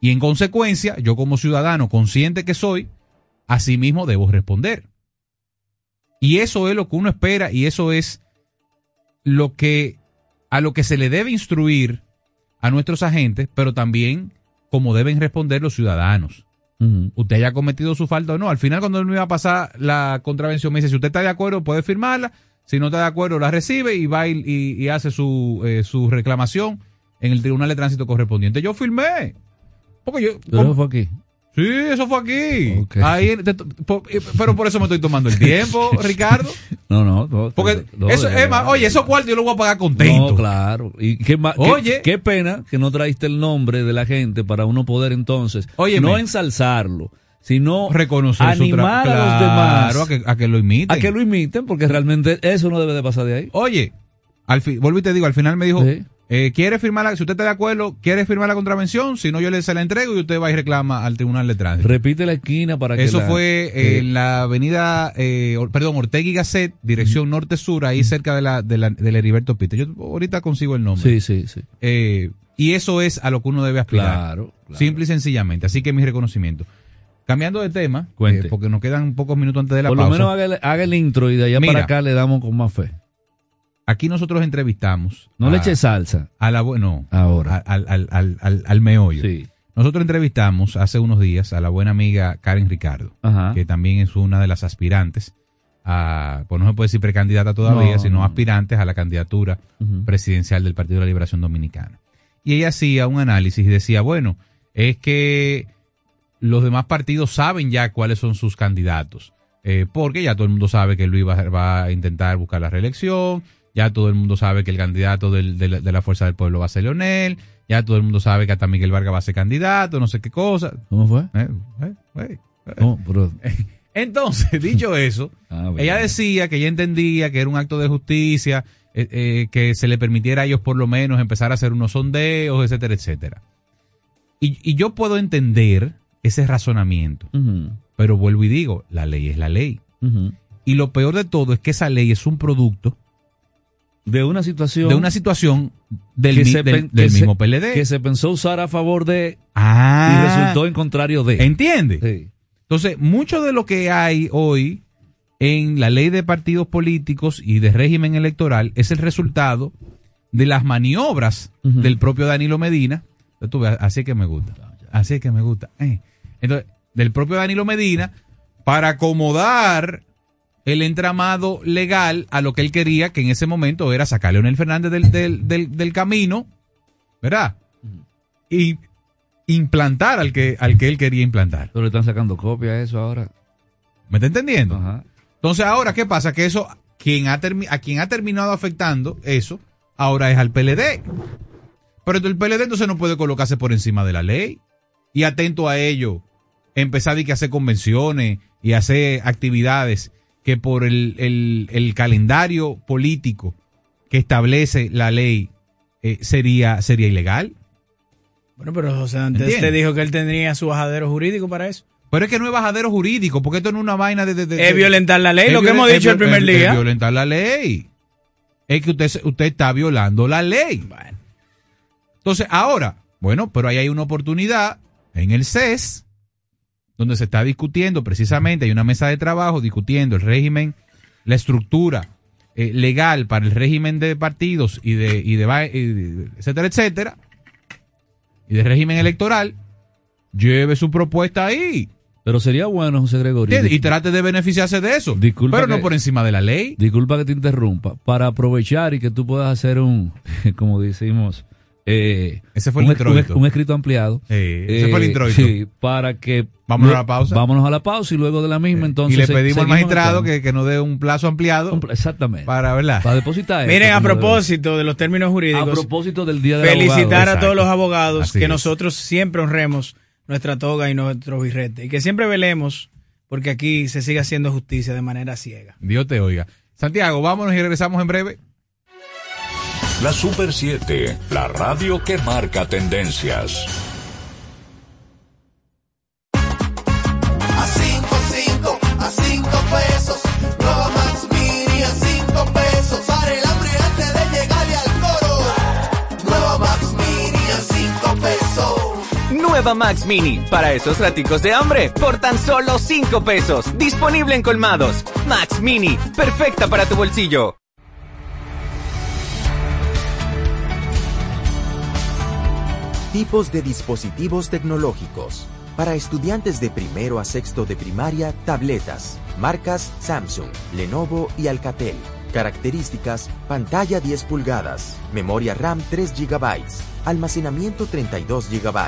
Y en consecuencia, yo como ciudadano consciente que soy, asimismo debo responder. Y eso es lo que uno espera y eso es lo que a lo que se le debe instruir a nuestros agentes, pero también como deben responder los ciudadanos. Usted haya cometido su falta o no. Al final, cuando él me iba a pasar la contravención, me dice, si usted está de acuerdo, puede firmarla. Si no está de acuerdo, la recibe y va y, hace su, eh, su reclamación en el Tribunal de Tránsito correspondiente. Yo firmé. Porque yo... Pero eso fue aquí. sí, eso fue aquí. Ahí, te- por- pero por eso me estoy tomando el <laughs> tiempo, Ricardo. No, no. no, Porque no, eso, es más, oye, esos cuartos yo los voy a pagar contento. No, claro. Y qué, Oye. qué pena que no traíste el nombre de la gente para uno poder entonces Óyeme. no ensalzarlo, sino Reconocer su animar tra- a los Claro, demás a que, a que lo imiten. a que lo imiten, porque realmente eso no debe de pasar de ahí. Oye, al vuelvo y te digo, al final me dijo, Sí. eh, ¿quiere firmar la, si usted está de acuerdo, quiere firmar la contravención? Si no, yo le se la entrego y usted va y reclama al Tribunal de Tránsito. Repite la esquina para que Eso la- fue Sí. en la avenida, eh, perdón, Ortega y Gasset, dirección norte-sur, ahí cerca de la, de la, del Heriberto Pite. Yo ahorita consigo el nombre. Sí, sí, sí. Eh, y eso es a lo que uno debe aspirar. Claro. claro. Simple y sencillamente. Así que mi reconocimiento. Cambiando de tema, eh, porque nos quedan pocos minutos antes de la Por pausa. lo menos haga el, haga el intro y de allá Mira. para acá le damos con más fe. Aquí nosotros entrevistamos. No a, le eche salsa a la no, ahora. al, al, al, al, al meollo. Sí. Nosotros entrevistamos hace unos días a la buena amiga Karen Ricardo, Ajá. que también es una de las aspirantes a, pues no se puede decir precandidata todavía, No, sino no. aspirantes a la candidatura presidencial del Partido de la Liberación Dominicana. Y ella hacía un análisis y decía, bueno, es que los demás partidos saben ya cuáles son sus candidatos, eh, porque ya todo el mundo sabe que Luis va, va a intentar buscar la reelección, ya todo el mundo sabe que el candidato del- de, la, de la Fuerza del Pueblo va a ser Leonel, ya todo el mundo sabe que hasta Miguel Vargas va a ser candidato, no sé qué cosa. ¿Cómo fue? Eh, eh, eh. No, pero- <laughs> Entonces, dicho eso, <laughs> Ah, ella decía que ella entendía que era un acto de justicia, que se le permitiera a ellos por lo menos empezar a hacer unos sondeos, etcétera, etcétera. Y, y yo puedo entender ese razonamiento, pero vuelvo y digo, la ley es la ley. Y lo peor de todo es que esa ley es un producto De una situación de una situación del, que mi- se del- se- mismo PLD. que se pensó usar a favor de ah, y resultó en contrario de. ¿Entiende? Sí. Entonces, mucho de lo que hay hoy en la ley de partidos políticos y de régimen electoral es el resultado de las maniobras del propio Danilo Medina. así que me gusta. Así que me gusta. Eh. Entonces, del propio Danilo Medina para acomodar el entramado legal a lo que él quería, que en ese momento era sacar a Leonel Fernández del, del, camino, ¿verdad? Y implantar al que, al que él quería implantar. Pero le están sacando copia a eso ahora. ¿Me está entendiendo? Entonces ahora, ¿qué pasa? Que eso, quien ha a quien ha terminado afectando eso, ahora es al PLD. Pero el PLD entonces no puede colocarse por encima de la ley y atento a ello, empezar y hacer convenciones y hacer actividades que por el, calendario político que establece la ley eh, sería, sería ilegal. Bueno, pero José antes te dijo que él tendría su bajadero jurídico para eso. Pero es que no es bajadero jurídico, porque esto no es una vaina de... es violentar la ley, lo que hemos dicho el primer día. Es violentar la ley. Es que usted, usted está violando la ley. Bueno. Entonces, ahora, bueno, pero ahí hay una oportunidad en el CES donde se está discutiendo precisamente, hay una mesa de trabajo discutiendo el régimen, la estructura eh, legal para el régimen de partidos y de, y de, etcétera, etcétera, y de régimen electoral, lleve su propuesta ahí. Pero sería bueno, José Gregorio. Y trate de beneficiarse de eso. pero no por encima de la ley. Disculpa que te interrumpa. Para aprovechar y que tú puedas hacer un, <laughs> como decimos, eh, ese fue el un, un, escrito ampliado. ese fue el introito. Sí, para que. Vámonos a la pausa. Vámonos a la pausa y luego de la misma, entonces. Y le pedimos al magistrado que, que, nos dé un plazo ampliado. exactamente. Para, ¿verdad? Para depositar. Miren, a propósito de los términos jurídicos. A propósito del Día de Felicitar a todos los abogados que nosotros siempre honremos nuestra toga y nuestro birrete. Y que siempre velemos porque aquí se sigue haciendo justicia de manera ciega. Dios te oiga. Santiago, vámonos y regresamos en breve. La Super 7, la radio que marca tendencias. A 5, 5, a 5 pesos. Nueva Max Mini a 5 pesos. Para el hambre antes de llegarle al coro. Nueva Max Mini a 5 pesos. Nueva Max Mini, para esos raticos de hambre, por tan solo 5 pesos. Disponible en colmados. Max Mini, perfecta para tu bolsillo. Tipos de dispositivos tecnológicos. Para estudiantes de primero a sexto de primaria, tabletas. Marcas Samsung, Lenovo y Alcatel. Características, pantalla 10 pulgadas, memoria RAM 3 GB, almacenamiento 32 GB,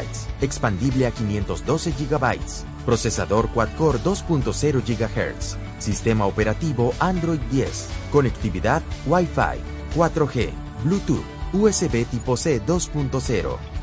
expandible a 512 GB, procesador quad-core 2.0 GHz, sistema operativo Android 10, conectividad Wi-Fi, 4G, Bluetooth, USB tipo C 2.0,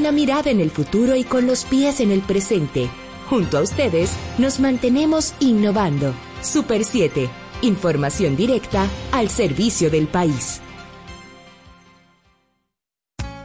Con la mirada en el futuro y con los pies en el presente. Junto a ustedes nos mantenemos innovando. Super 7. Información directa al servicio del país.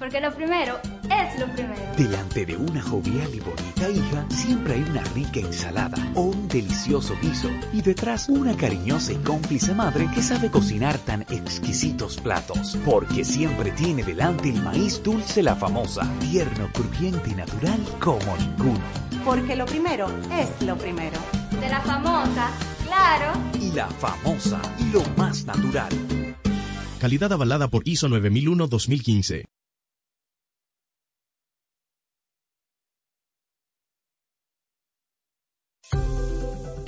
Porque lo primero es lo primero. Delante de una jovial y bonita hija, siempre hay una rica ensalada o un delicioso guiso. Y detrás, una cariñosa y cómplice madre que sabe cocinar tan exquisitos platos. Porque siempre tiene delante el maíz dulce la famosa, tierno, crujiente y natural como ninguno. Porque lo primero es lo primero. De la famosa, claro. Y la famosa, lo más natural. Calidad avalada por ISO 9001-2015.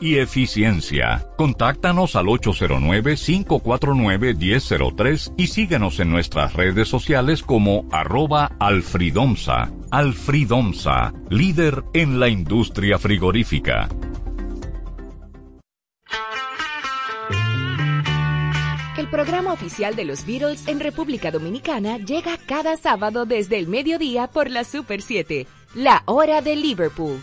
y eficiencia. Contáctanos al 809-549-1003 y síguenos en nuestras redes sociales como arroba alfridomsa. Alfridomsa, líder en la industria frigorífica. El programa oficial de los Beatles en República Dominicana llega cada sábado desde el mediodía por la Super 7, la hora de Liverpool.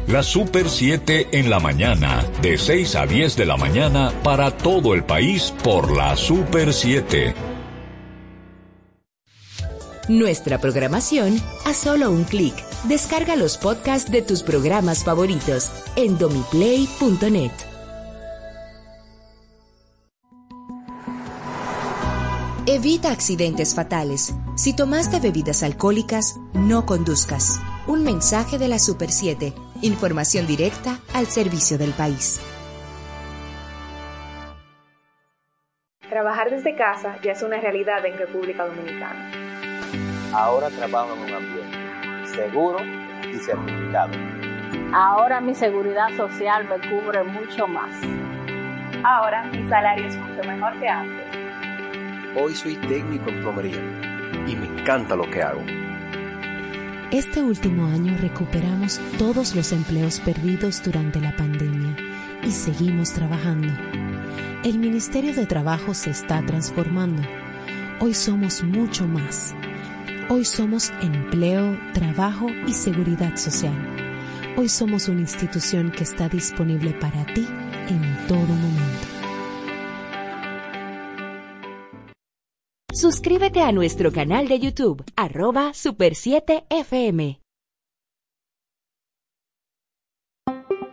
La Super 7 en la mañana, de 6 a 10 de la mañana para todo el país por la Super 7. Nuestra programación a solo un clic. Descarga los podcasts de tus programas favoritos en domiplay.net. Evita accidentes fatales. Si tomaste bebidas alcohólicas, no conduzcas. Un mensaje de la Super 7. Información directa al servicio del país. Trabajar desde casa ya es una realidad en República Dominicana. Ahora trabajo en un ambiente seguro y certificado. Ahora mi seguridad social me cubre mucho más. Ahora mi salario es mucho mejor que antes. Hoy soy técnico en plomería y me encanta lo que hago. Este último año recuperamos todos los empleos perdidos durante la pandemia y seguimos trabajando. El Ministerio de Trabajo se está transformando. Hoy somos mucho más. Hoy somos empleo, trabajo y seguridad social. Hoy somos una institución que está disponible para ti en todo momento. Suscríbete a nuestro canal de YouTube, arroba Super 7 FM.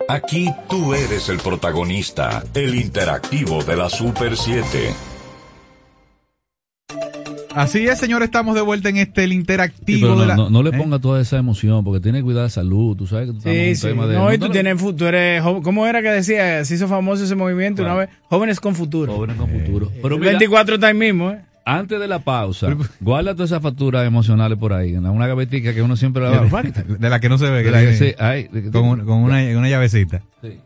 Aquí tú eres el protagonista, el interactivo de la Super 7. Así es, señor, estamos de vuelta en este el Sí, interactivo pero no, de la... no- no le ¿Eh? ponga toda esa emoción porque tiene que cuidar la salud. Tú sabes que tú Sí, sí. tema de. No, y tú tienes tú eres ¿Cómo era que decía? Se hizo famoso ese movimiento una vez. Jóvenes con futuro. Jóvenes con futuro. Pero mira, 24 está ahí mismo, ¿eh? Antes de la pausa, guarda todas esas facturas emocionales por ahí, en una gavetica que uno siempre la va <laughs> De la que no se ve. De la que ay, con, tiene- un- con una, una llavecita. Sí.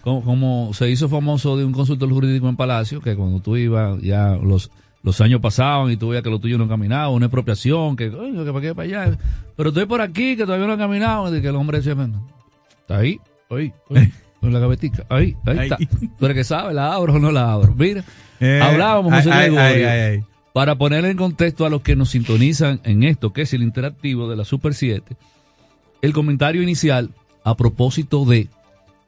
Como, como se hizo famoso de un consultor jurídico en Palacio, que cuando tú ibas, ya los, los años pasaban y tú veías que lo tuyo no caminaba, una expropiación, que, "Oye, que para qué para allá. Pero estoy por aquí, que todavía no ha caminado, y que el hombre decía, "Bueno, está ahí, ahí, ahí, en la gavetica, ahí, ahí, Ahí. está. Eres que sabe, la abro o no la abro. Mira, Eh, hablábamos, José ay, ay, ay. Para poner en contexto a los que nos sintonizan en esto, que es el interactivo de la Super 7, el comentario inicial a propósito de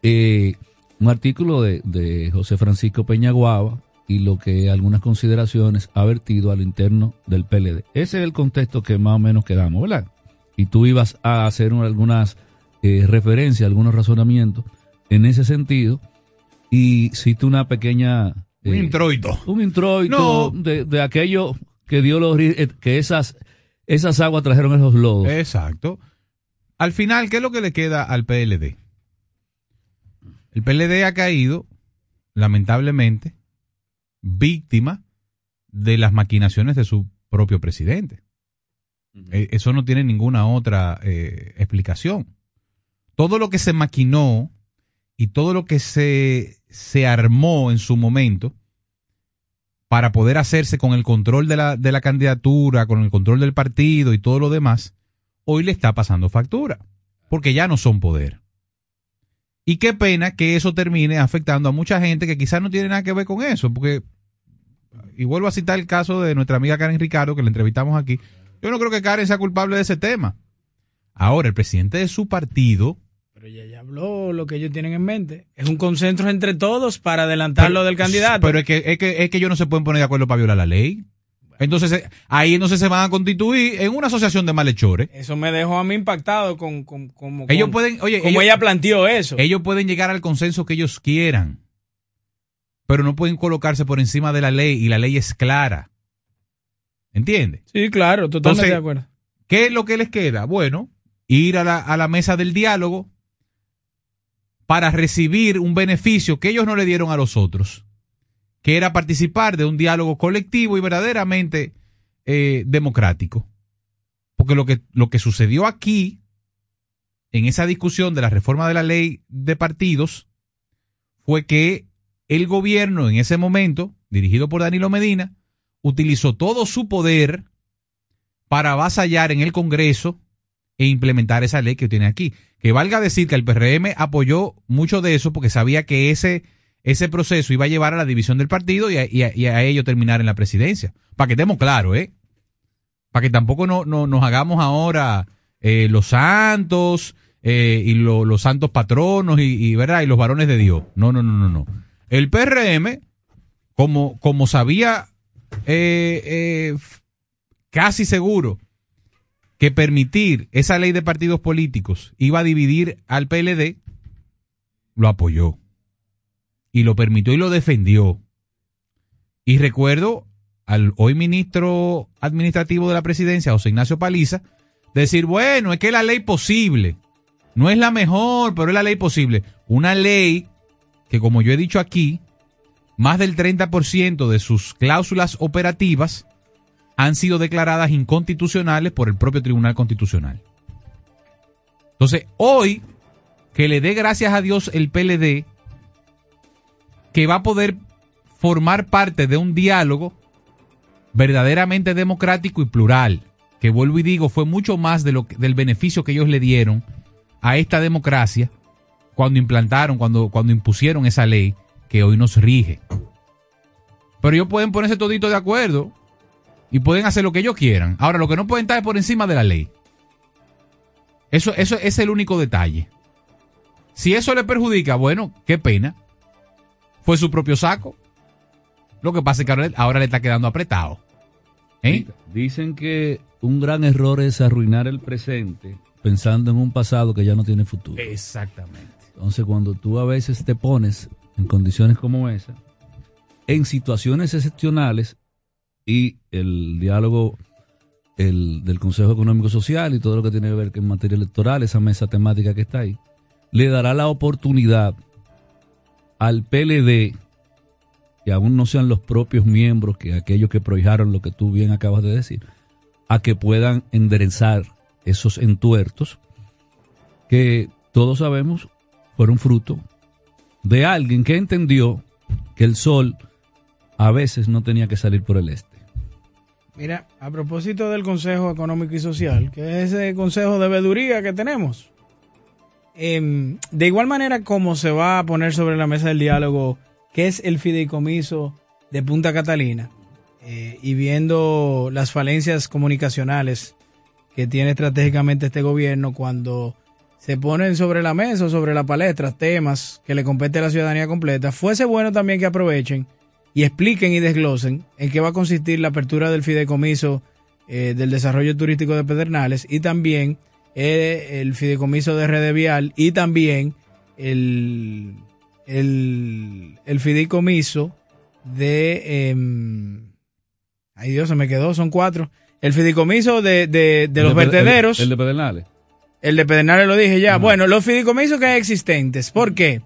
eh, un artículo de, José Francisco Peñaguaba y lo que algunas consideraciones ha vertido a lo interno del PLD. Ese es el contexto que más o menos quedamos, ¿verdad? Y tú ibas a hacer un- algunas eh, referencias, algunos razonamientos en ese sentido y hiciste una pequeña... Un introito. un introito No. de, de aquello que dio los eh, que esas esas aguas trajeron esos lodos. Exacto. Al final, ¿qué es lo que le queda al PLD? El PLD ha caído, lamentablemente, víctima de las maquinaciones de su propio presidente. Eh, Eso no tiene ninguna otra eh, explicación. Todo lo que se maquinó y todo lo que se, se armó en su momento para poder hacerse con el control de la, de la candidatura, con el control del partido y todo lo demás, hoy le está pasando factura, porque ya no son poder. Y qué pena que eso termine afectando a mucha gente que quizás no tiene nada que ver con eso, porque, y vuelvo a citar el caso de nuestra amiga Karen Ricardo, que la entrevistamos aquí, yo no creo que Karen sea culpable de ese tema. Ahora, el presidente de su partido, Pero ya, ya habló lo que ellos tienen en mente. Es un consenso entre todos para adelantar lo del candidato. Pero es que, es que, es que ellos no se pueden poner de acuerdo para violar la ley. Entonces, eh, ahí entonces se van a constituir en una asociación de malhechores. Eso me dejó a mí impactado con, con, como, Ellos con- pueden, oye, como ellos- ella planteó eso. Ellos pueden llegar al consenso que ellos quieran, pero no pueden colocarse por encima de la ley y la ley es clara. ¿Entiendes? Sí, claro, totalmente Entonces, de acuerdo. ¿Qué es lo que les queda? Bueno, ir a la, a la mesa del diálogo para recibir un beneficio que ellos no le dieron a los otros, que era participar de un diálogo colectivo y verdaderamente eh, democrático. Porque lo que, lo que sucedió aquí, en esa discusión de la reforma de la ley de partidos, fue que el gobierno en ese momento, dirigido por Danilo Medina, utilizó todo su poder para avasallar en el Congreso e implementar esa ley que tiene aquí. Que valga decir que el PRM apoyó mucho de eso porque sabía que ese, ese proceso iba a llevar a la división del partido y a, ello terminar en la presidencia. Para que estemos claros, ¿eh? Para que tampoco no, no- nos hagamos ahora eh, los santos eh, y lo- los santos patronos y, ¿verdad? y los varones de Dios. No, no, no, no, no. El PRM, como, como sabía eh, casi seguro que permitir esa ley de partidos políticos iba a dividir al PLD, lo apoyó. Y lo permitió y lo defendió. Y recuerdo al hoy ministro administrativo de la presidencia, José Ignacio Paliza, decir, bueno, es que la ley posible. No es la mejor, pero es la ley posible. Una ley que, como yo he dicho aquí, más del 30% de sus cláusulas operativas han sido declaradas inconstitucionales por el propio Tribunal Constitucional. Entonces, hoy, que le dé gracias a Dios el PLD, que va a poder formar parte de un diálogo verdaderamente democrático y plural, que vuelvo y digo, fue mucho más de lo del beneficio que ellos le dieron a esta democracia cuando implantaron, cuando, cuando impusieron esa ley que hoy nos rige. Pero ellos pueden ponerse todito de acuerdo y pueden hacer lo que ellos quieran. Ahora, lo que no pueden estar es por encima de la ley. Eso, eso es el único detalle. Si eso le perjudica, bueno, qué pena. Fue su propio saco. Lo que pasa es que ahora, ahora le está quedando apretado. ¿Eh? Dicen que un gran error es arruinar el presente pensando en un pasado que ya no tiene futuro. Exactamente. Entonces, cuando tú a veces te pones en condiciones como esa, en situaciones excepcionales, y el diálogo el, del Consejo Económico Social y todo lo que tiene que ver con materia electoral, esa mesa temática que está ahí, le dará la oportunidad al PLD, que aún no sean los propios miembros, que aquellos que prohijaron lo que tú bien acabas de decir, a que puedan enderezar esos entuertos que todos sabemos fueron fruto de alguien que entendió que el sol a veces no tenía que salir por el este. Mira, a propósito del Consejo Económico y Social, que es ese consejo de veeduría que tenemos, em, de igual manera como se va a poner sobre la mesa del diálogo qué es el fideicomiso de Punta Catalina, eh, y viendo las falencias comunicacionales que tiene estratégicamente este gobierno cuando se ponen sobre la mesa o sobre la palestra temas que le compete a la ciudadanía completa, fuese bueno también que aprovechen y expliquen y desglosen en qué va a consistir la apertura del fideicomiso eh, del desarrollo turístico de Pedernales y también eh, el fideicomiso de Red Vial y también el, el, el fideicomiso de... em, ay Dios, se me quedó, son cuatro. El fideicomiso de, de, de los de- vertederos. El, de Pedernales. El de Pedernales lo dije ya. Bueno, los fideicomisos que hay existentes. ¿Por qué?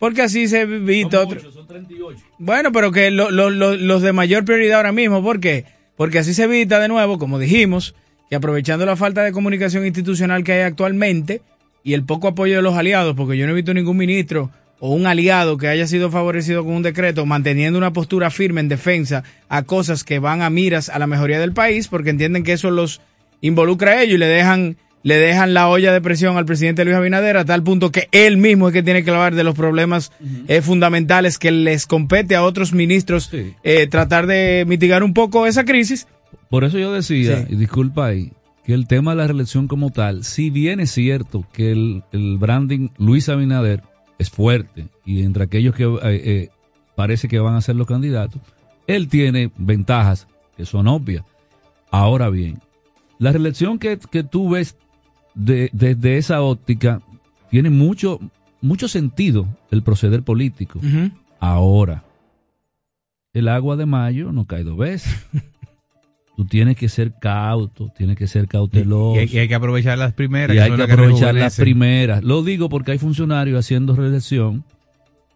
Porque así se evita otro. Bueno, pero que lo- lo- lo- los de mayor prioridad ahora mismo. ¿Por qué? Porque así se evita de nuevo, como dijimos, que aprovechando la falta de comunicación institucional que hay actualmente y el poco apoyo de los aliados, porque yo no he visto ningún ministro o un aliado que haya sido favorecido con un decreto manteniendo una postura firme en defensa a cosas que van a miras a la mejoría del país, porque entienden que eso los involucra a ellos y le dejan le dejan la olla de presión al presidente Luis Abinader a tal punto que él mismo es que tiene que hablar de los problemas eh, fundamentales que les compete a otros ministros eh, tratar de mitigar un poco esa crisis. Por eso yo decía, Sí. y disculpa ahí, que el tema de la reelección como tal, si bien es cierto que el, el branding Luis Abinader es fuerte y entre aquellos que eh, parece que van a ser los candidatos, él tiene ventajas que son obvias. Ahora bien, la reelección que, que tú ves de- desde esa óptica tiene mucho, mucho sentido el proceder político. Ahora, el agua de mayo no cae dos veces. <laughs> Tú tienes que ser cauto, tienes que ser cauteloso. Y hay, y hay que aprovechar las primeras. Y hay que las aprovechar las primeras. Lo digo porque hay funcionarios haciendo reelección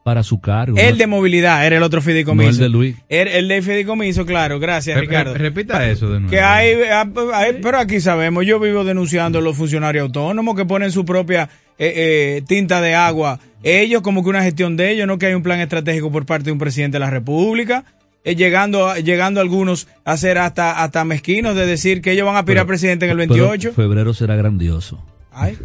para su cargo. El ¿no? de movilidad era el otro fideicomiso. No el de Luis. El, el de fideicomiso, claro, gracias Re- Ricardo. re- repita eso de nuevo. Que hay, ah, hay- pero aquí sabemos, yo vivo denunciando a los funcionarios autónomos que ponen su propia eh, eh, tinta de agua. Ellos, como que una gestión de ellos, no que hay un plan estratégico por parte de un presidente de la República. eh, llegando, a- llegando algunos a ser hasta, hasta mezquinos de decir que ellos van a aspirar a presidente en el Pero 28. febrero será grandioso. Ay.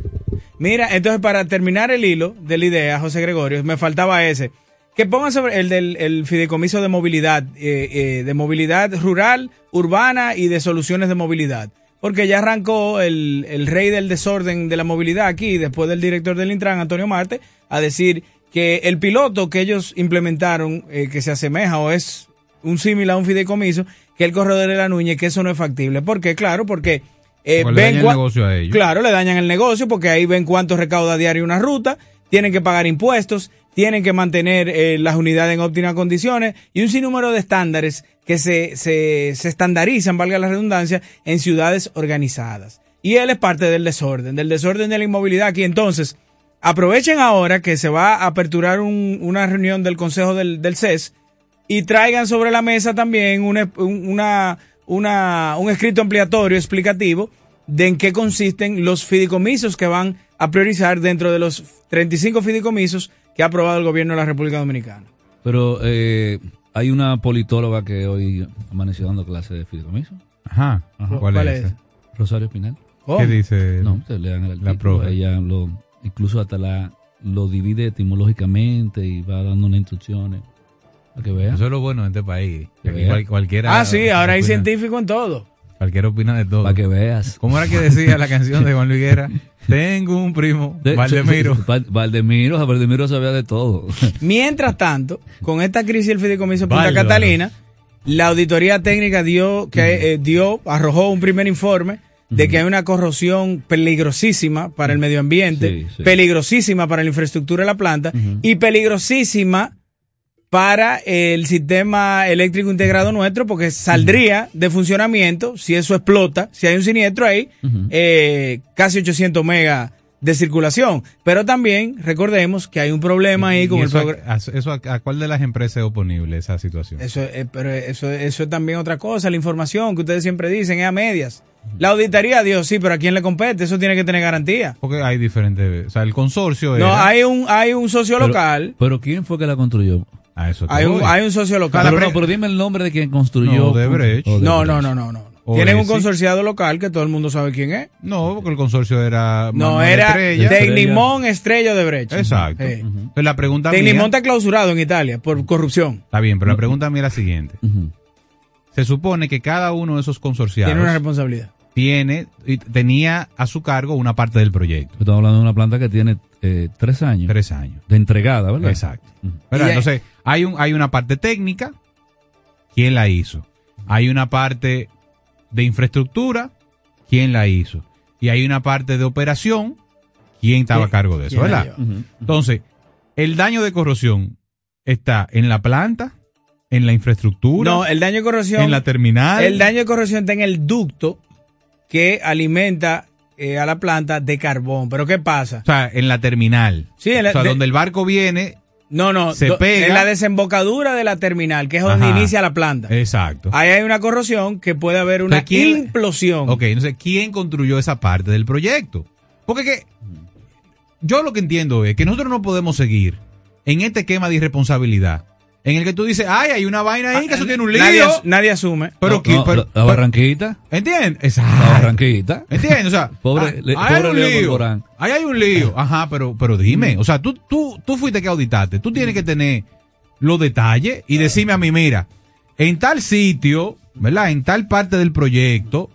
Mira, entonces para terminar el hilo de la idea, José Gregorio, me faltaba ese. Que pongan sobre el del el fideicomiso de movilidad, eh, eh, de movilidad rural, urbana y de soluciones de movilidad. Porque ya arrancó el, el rey del desorden de la movilidad aquí, después del director del Intran, Antonio Marte, a decir que el piloto que ellos implementaron, eh, que se asemeja o es un símil a un fideicomiso, que el corredor de la Núñez, que eso no es factible. ¿Por qué? Claro, porque eh, Porque le daña el negocio a ellos. Claro, le dañan el negocio porque ahí ven cuánto recauda diario una ruta, tienen que pagar impuestos, tienen que mantener eh, las unidades en óptimas condiciones y un sinnúmero de estándares que se, se, se estandarizan, valga la redundancia, en ciudades organizadas. Y él es parte del desorden, del desorden de la inmovilidad aquí. Entonces, aprovechen ahora que se va a aperturar un- una reunión del Consejo del, del CES y traigan sobre la mesa también una, un- una, una- un escrito ampliatorio explicativo de en qué consisten los fideicomisos que van a priorizar dentro de los 35 fideicomisos que ha aprobado el gobierno de la República Dominicana. Pero eh, hay una politóloga que hoy amaneció dando clase de fideicomiso. Ajá. ¿Cuál, ¿Cuál es? Rosario Espinal. ¿Qué dice? No, ustedes lean el la artículo. profe? Ella lo, incluso hasta la, lo divide etimológicamente y va dando unas instrucciones. Para que vean. Eso es lo bueno de este país. Que Aquí cual- cualquiera. Ah, sí, ahora hay opina- científico en todo. Cualquiera opina de todo. Para que veas. ¿Cómo era que decía la canción de <laughs> Juan Luis Guerra? Tengo un primo, De- Valdemiro. <laughs> Val- Valdemiro, Valdemiro sabía de todo. <laughs> Mientras tanto, con esta crisis del fideicomiso Punta. Catalina, la auditoría técnica dio, que, eh, dio, arrojó un primer informe de que hay una corrosión peligrosísima para el medio ambiente, Sí, sí. peligrosísima para la infraestructura de la planta y peligrosísima para el sistema eléctrico integrado nuestro, porque saldría de funcionamiento, si eso explota, si hay un siniestro ahí, eh, casi 800 megas de circulación. Pero también recordemos que hay un problema ahí con ¿Y el a, eso a- a cuál de las empresas es oponible esa situación? Eso, eh, pero eso, eso es también otra cosa, la información que ustedes siempre dicen es a medias. La auditoría, Dios, sí, pero ¿a quién le compete? Eso tiene que tener garantía. Porque hay diferentes, o sea, el consorcio No, era- hay un, hay un socio Pero- local. Pero ¿quién fue que la construyó? A eso te Hay un, voy. hay un socio local. Pero, no, pero dime el nombre de quien construyó. No. No, no, no, no, Tienen un consorciado local que todo el mundo sabe quién es. No, porque el consorcio era No, Manuel era Estrella. Tecnimón Estrella de Brecha. Exacto. Sí. Entonces la pregunta mía, Tecnimón está clausurado en Italia por corrupción. está bien, pero la pregunta mía es la siguiente. Se supone que cada uno de esos consorciados Tiene una responsabilidad. Tiene y tenía a su cargo una parte del proyecto. Estamos hablando de una planta que tiene eh, tres años. Tres años. De entregada, ¿verdad? Exacto. ¿Verdad? Y hay- Entonces, hay, un, hay una parte técnica, ¿quién la hizo? Hay una parte de infraestructura, ¿quién la hizo? Y hay una parte de operación, ¿quién estaba a ¿Quién- cargo de eso? ¿Verdad? Entonces, el daño de corrosión está en la planta, en la infraestructura, No, el daño de corrosión. en la terminal. El daño de corrosión está en el ducto que alimenta eh, a la planta de carbón. Pero ¿qué pasa? O sea, en la terminal. Sí, en la- o sea, de- donde el barco viene. No, no. Se do- pega. En la desembocadura de la terminal, que es donde Ajá. inicia la planta. Exacto. Ahí hay una corrosión que puede haber una Entonces, ¿quién- implosión. Ok, entonces, ¿quién construyó esa parte del proyecto? Porque que yo lo que entiendo es que nosotros no podemos seguir en este esquema de irresponsabilidad en el que tú dices, ay, hay una vaina ahí que eso tiene un lío. Ah, Nadie, as- nadie asume. pero, No, ¿quién- no, pero- la Barranquita. ¿Entiendes? La Exacto. Barranquita. ¿Entiendes? O sea, <laughs> Pobre- ah, le- ahí hay pobre un lío. Ahí hay un lío. Ajá, pero, pero dime, o sea, tú, tú, tú fuiste que auditaste. Tú tienes que tener los detalles y decirme a mí, mira, en tal sitio, ¿verdad? En tal parte del proyecto,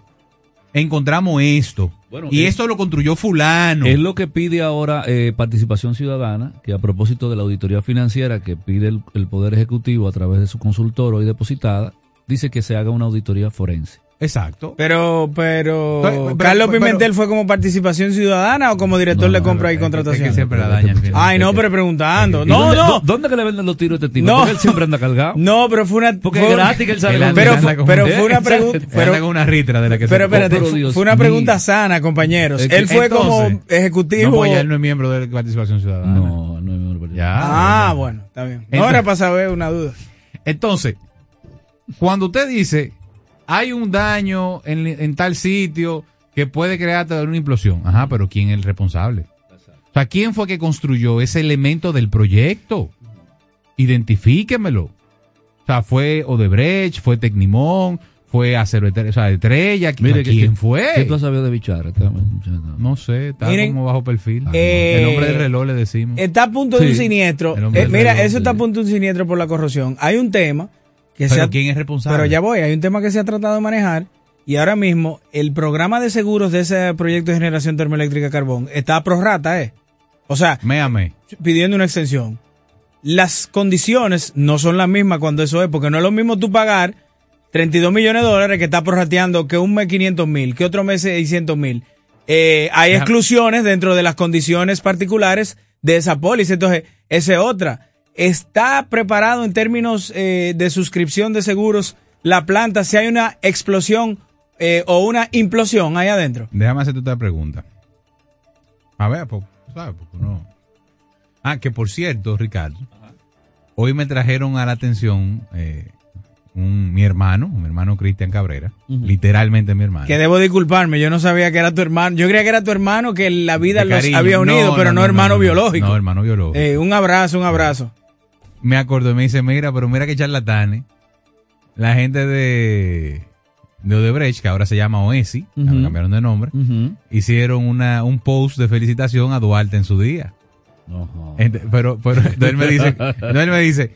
encontramos esto. Bueno, y es- esto lo construyó fulano. Es lo que pide ahora eh, participación ciudadana, que a propósito de la auditoría financiera que pide el, el Poder Ejecutivo a través de su consultor hoy depositada, dice que se haga una auditoría forense. Exacto. Pero, pero, Carlos pero- Pimentel fue como participación ciudadana o como director de compra y contratación. siempre la daña al final. Ay, no, pero preguntando. ¿Y No, dónde, no. dó- ¿Dónde que le venden los tiros a este tipo? No. Porque él siempre anda <laughs> cargado. No, pero fue una. Porque fue- es gratis que él sale con- Pero, fue- con- pero fue una pregunta. Pero, una ritra de la que pero se espérate, pero fue- Dios fue una mío. pregunta sana, compañeros. Es que- Él fue como ejecutivo. No, pues ya él no es miembro de participación ciudadana. No, no, no, no. Ya. Ah, bueno, está bien. Era para saber una duda. Entonces, cuando usted dice hay un daño en, en tal sitio que puede crear una implosión, ajá, pero ¿quién es el responsable? O sea, ¿quién fue que construyó ese elemento del proyecto? Identifíquemelo. O sea, fue Odebrecht, fue Tecnimón, fue Acero Estrella, o sea, Estrella, Mire, ¿quién que- fue? ¿Qué tú sabido de Bichara? No sé, está Miren, como bajo perfil. eh, el nombre del reloj le decimos. Está a punto de un siniestro. hombre Eh, mira, reloj, eso está a punto de un siniestro por la corrosión. Hay un tema que Pero ha- ¿quién es responsable? Pero ya voy, hay un tema que se ha tratado de manejar y ahora mismo el programa de seguros de ese proyecto de generación termoeléctrica carbón está a prorrata, ¿eh? O sea, Méame. pidiendo una extensión. Las condiciones no son las mismas cuando eso es, porque no es lo mismo tú pagar 32 millones de dólares que está prorrateando que un mes 500 mil, que otro mes 600 mil. Eh, hay exclusiones dentro de las condiciones particulares de esa póliza. Entonces, esa es otra. ¿Está preparado en términos eh, de suscripción de seguros la planta si hay una explosión eh, o una implosión ahí adentro? Déjame hacerte otra pregunta. A ver, pues, ¿sabes? Porque no. Ah, que por cierto, Ricardo, hoy me trajeron a la atención eh, un, mi hermano, mi hermano Cristian Cabrera, literalmente mi hermano. Que debo disculparme, yo no sabía que era tu hermano. Yo creía que era tu hermano que la vida los había unido, No, pero no, no, no, hermano no, no. biológico. No, hermano biológico. Eh, un abrazo, un abrazo. Me acordó y me dice, mira, pero mira que charlatanes. La gente de, de Odebrecht, que ahora se llama OESI, Ujú. cambiaron de nombre, hicieron una, un post de felicitación a Duarte en su día. Ent- pero, pero entonces él me dice, entonces él me dice,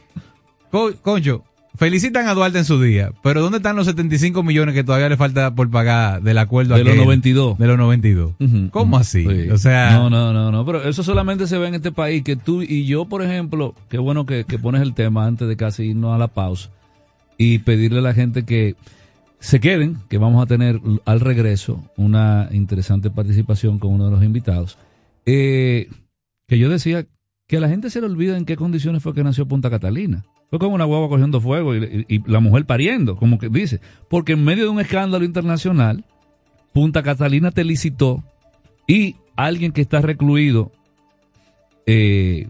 "Co- concho, felicitan a Duarte en su día, pero ¿dónde están los 75 millones que todavía le falta por pagar del acuerdo De los aquel? 92. De los 92. Ujú, ¿Cómo ujú. así? Sí. O sea, No, no, no, no. Pero eso solamente se ve en este país. Que tú y yo, por ejemplo, qué bueno que, que pones el tema antes de casi irnos a la pausa. Y pedirle a la gente que se queden, que vamos a tener al regreso una interesante participación con uno de los invitados. Eh, que yo decía que a la gente se le olvida en qué condiciones fue que nació Punta Catalina. Fue como una guagua cogiendo fuego y, la mujer pariendo, como que dice. Porque en medio de un escándalo internacional, Punta Catalina te licitó y alguien que está recluido eh,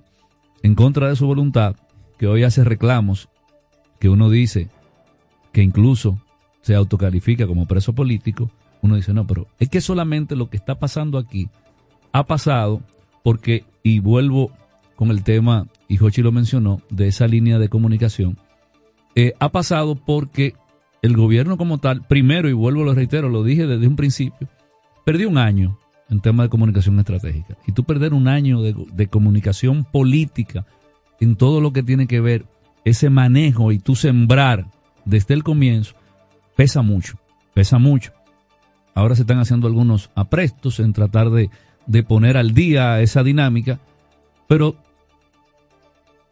en contra de su voluntad, que hoy hace reclamos, que uno dice que incluso se autocalifica como preso político, uno dice, no, pero es que solamente lo que está pasando aquí ha pasado porque, y vuelvo con el tema, y Jochi lo mencionó, de esa línea de comunicación, eh, ha pasado porque el gobierno como tal, primero, y vuelvo, lo reitero, lo dije desde un principio, perdió un año en tema de comunicación estratégica. Y tú perder un año de, de comunicación política en todo lo que tiene que ver ese manejo y tú sembrar desde el comienzo, pesa mucho, pesa mucho. Ahora se están haciendo algunos aprestos en tratar de, de poner al día esa dinámica, pero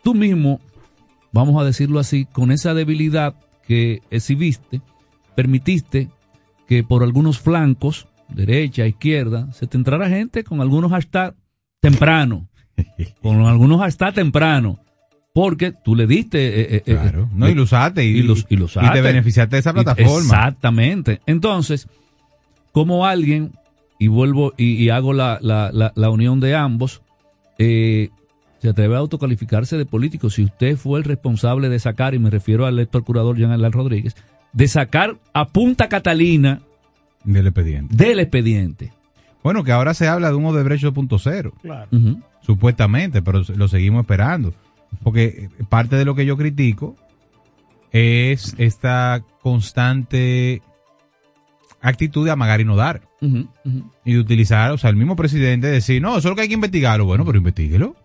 tú mismo, vamos a decirlo así, con esa debilidad que exhibiste, permitiste que por algunos flancos, derecha, izquierda, se te entrara gente con algunos hashtags temprano, <laughs> con algunos hashtags temprano, porque tú le diste... eh, eh, eh, Claro, no, y lo usaste y- lo- y lo usaste. te beneficiaste de esa Y- plataforma. Exactamente. Entonces, como alguien, y vuelvo y, y hago la, la- la- la unión de ambos, eh, se atreve a autocalificarse de político. Si usted fue el responsable de sacar, y me refiero al ex procurador Jean Alain Rodríguez, de sacar a Punta Catalina del expediente. Del expediente. Bueno, que ahora se habla de un Odebrecht 2.0. Claro. Ujú. Supuestamente, pero lo seguimos esperando. Porque eh, parte de lo que yo critico es esta constante actitud de amagar y no dar. Y de utilizar, o sea, el mismo presidente decir, no, eso es lo que hay que investigarlo. Bueno, pero investiguelo.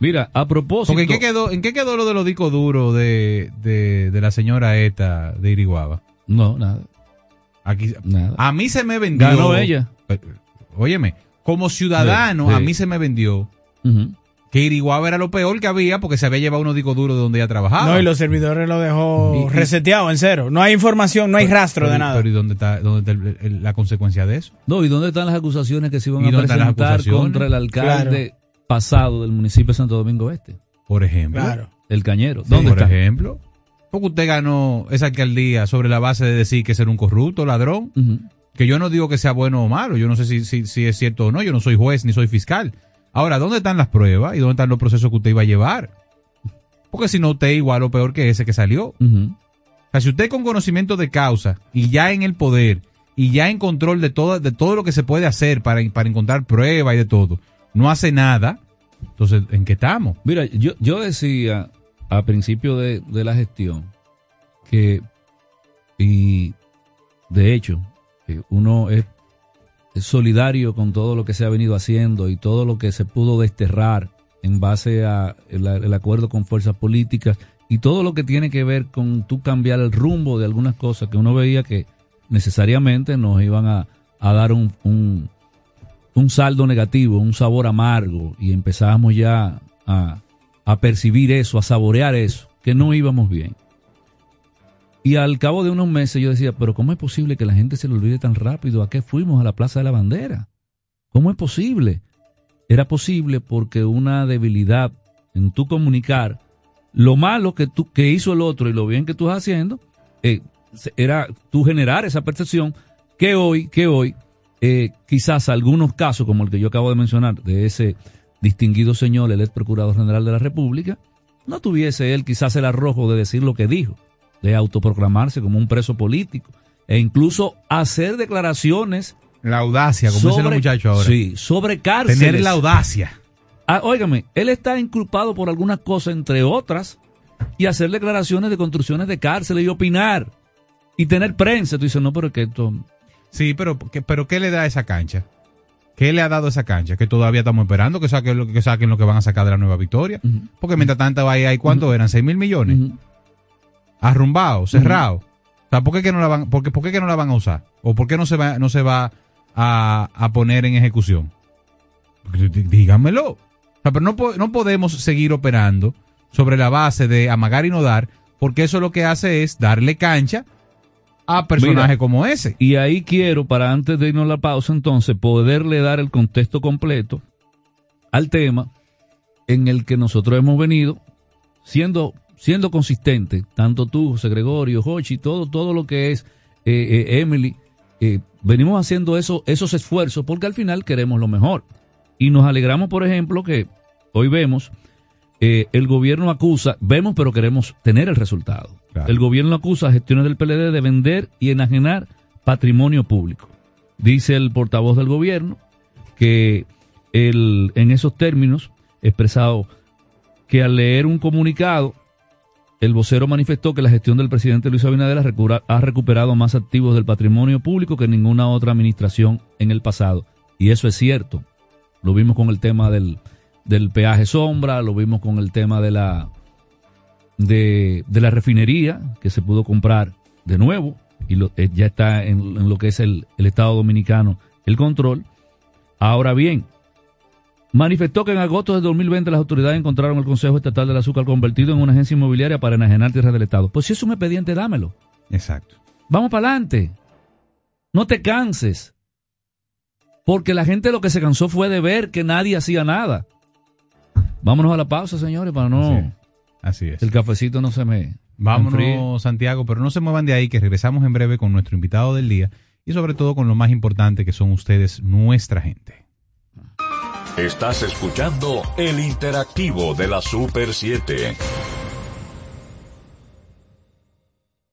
Mira, a propósito. Porque ¿en qué quedó, en qué quedó lo de los discos duros de, de, de la señora esta de Iriguaba? No, nada. Aquí, Nada. A mí se me vendió. Ganó ella. Eh, Óyeme, como ciudadano, Sí, sí. a mí se me vendió que Iriguaba era lo peor que había porque se había llevado unos discos duros de donde ella trabajaba. No, y los servidores lo dejó Y- reseteado en cero. No hay información, no hay Pero- rastro pero- de nada. Pero ¿y dónde está, dónde está el- el- la consecuencia de eso? No, ¿y dónde están las acusaciones que se iban ¿Y a presentar contra el alcalde pasado del municipio de Santo Domingo Este? Por ejemplo. Claro. El Cañero. Sí, ¿Dónde por está? ejemplo. Porque usted ganó esa alcaldía sobre la base de decir que ser un corrupto, ladrón. Que yo no digo que sea bueno o malo. Yo no sé si, si, si es cierto o no. Yo no soy juez ni soy fiscal. Ahora, ¿dónde están las pruebas y dónde están los procesos que usted iba a llevar? Porque si no, usted es igual o peor que ese que salió. Ujú. O sea, si usted con conocimiento de causa y ya en el poder y ya en control de todo, de todo lo que se puede hacer para, para encontrar pruebas y de todo, no hace nada, entonces, ¿en qué estamos? Mira, yo, yo decía a principio de, de la gestión que, y de hecho, uno es, solidario con todo lo que se ha venido haciendo y todo lo que se pudo desterrar en base a el, acuerdo con fuerzas políticas y todo lo que tiene que ver con tú cambiar el rumbo de algunas cosas que uno veía que necesariamente nos iban a, a dar un, un saldo negativo, un sabor amargo y empezábamos ya a, a percibir eso, a saborear eso, que no íbamos bien. Y al cabo de unos meses yo decía, pero ¿cómo es posible que la gente se le olvide tan rápido a qué fuimos a la Plaza de la Bandera? ¿Cómo es posible? Era posible porque una debilidad en tu comunicar lo malo que, tú, que hizo el otro y lo bien que tú estás haciendo, eh, era tú generar esa percepción que hoy, que hoy, eh, quizás algunos casos, como el que yo acabo de mencionar, de ese distinguido señor, el ex procurador general de la República, no tuviese él quizás el arrojo de decir lo que dijo, de autoproclamarse como un preso político, e incluso hacer declaraciones. La audacia, como dicen los muchachos ahora. Sí, sobre cárceles. Tener la audacia. Ah, óigame, él está inculpado por algunas cosas, entre otras, y hacer declaraciones de construcciones de cárceles y opinar. Y tener prensa. Tú dices, no, pero es que esto. Sí, pero, ¿qué- pero ¿qué le da esa cancha? ¿Qué le ha dado esa cancha? Que todavía estamos esperando que saquen lo que, saquen lo que van a sacar de la nueva victoria. Porque mientras tanto ahí hay cuánto eran, 6 mil millones. Arrumbado, cerrado. O sea, ¿por qué, que no la van, por qué- por qué que no la van a usar? ¿O por qué no se va, no se va a, a poner en ejecución? Porque Díganmelo. O sea, pero no, no podemos seguir operando sobre la base de amagar y no dar, porque eso lo que hace es darle cancha a personajes Mira, como ese. Y ahí quiero, para antes de irnos a la pausa, entonces, poderle dar el contexto completo al tema en el que nosotros hemos venido siendo siendo consistente, tanto tú, José Gregorio, Jochi, todo, todo lo que es eh, eh, Emily, eh, venimos haciendo eso, esos esfuerzos porque al final queremos lo mejor. Y nos alegramos, por ejemplo, que hoy vemos, eh, el gobierno acusa, vemos pero queremos tener el resultado. El gobierno acusa a gestiones del PLD de vender y enajenar patrimonio público. Dice el portavoz del gobierno que el, en esos términos expresado que al leer un comunicado, el vocero manifestó que la gestión del presidente Luis Abinader ha recupera- ha recuperado más activos del patrimonio público que ninguna otra administración en el pasado. Y eso es cierto. Lo vimos con el tema del, del peaje sombra, lo vimos con el tema de la, de, de la refinería que se pudo comprar de nuevo y lo- eh, ya está en, en lo que es el, el Estado Dominicano el control. Ahora bien, manifestó que en agosto de 2020 las autoridades encontraron el Consejo Estatal del Azúcar convertido en una agencia inmobiliaria para enajenar tierras del Estado. Pues si es un expediente, dámelo. Exacto. Vamos para adelante. No te canses. Porque la gente lo que se cansó fue de ver que nadie hacía nada. Vámonos a la pausa, señores, para no... Así es. El cafecito no se me... enfríe. Vámonos, Santiago, pero no se muevan de ahí, que regresamos en breve con nuestro invitado del día y sobre todo con lo más importante que son ustedes, nuestra gente. Estás escuchando el interactivo de la Super 7.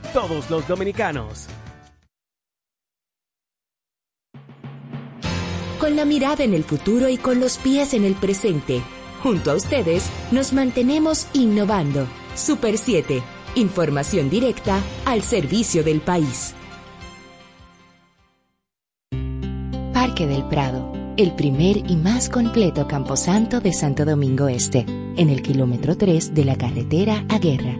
de todos los dominicanos. Con la mirada en el futuro y con los pies en el presente. Junto a ustedes nos mantenemos innovando. Super 7. Información directa al servicio del país. Parque del Prado. El primer y más completo camposanto de Santo Domingo Este. En el kilómetro 3 de la carretera a Guerra.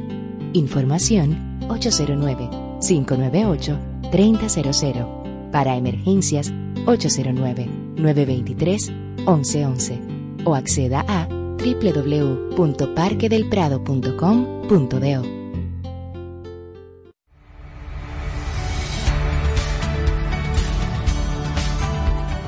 Información 809-598-3000. Para emergencias 809-923-1111. O acceda a www.parquedelprado.com.do.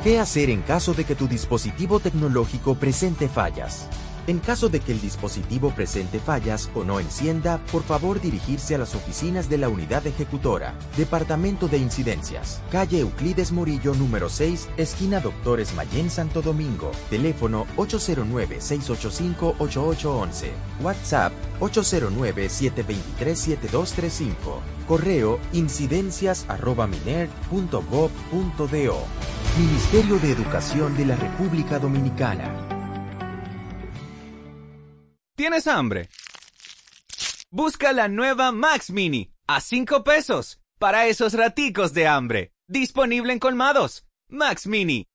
¿Qué hacer en caso de que tu dispositivo tecnológico presente fallas? En caso de que el dispositivo presente fallas o no encienda, por favor dirigirse a las oficinas de la unidad ejecutora, Departamento de Incidencias, calle Euclides Murillo número 6, esquina Doctores Mayén Santo Domingo, teléfono 809-685-8811, WhatsApp 809-723-7235, correo incidencias.miner.gov.do, Ministerio de Educación de la República Dominicana. ¿Tienes hambre? Busca la nueva Max Mini a 5 pesos para esos raticos de hambre. Disponible en colmados. Max Mini,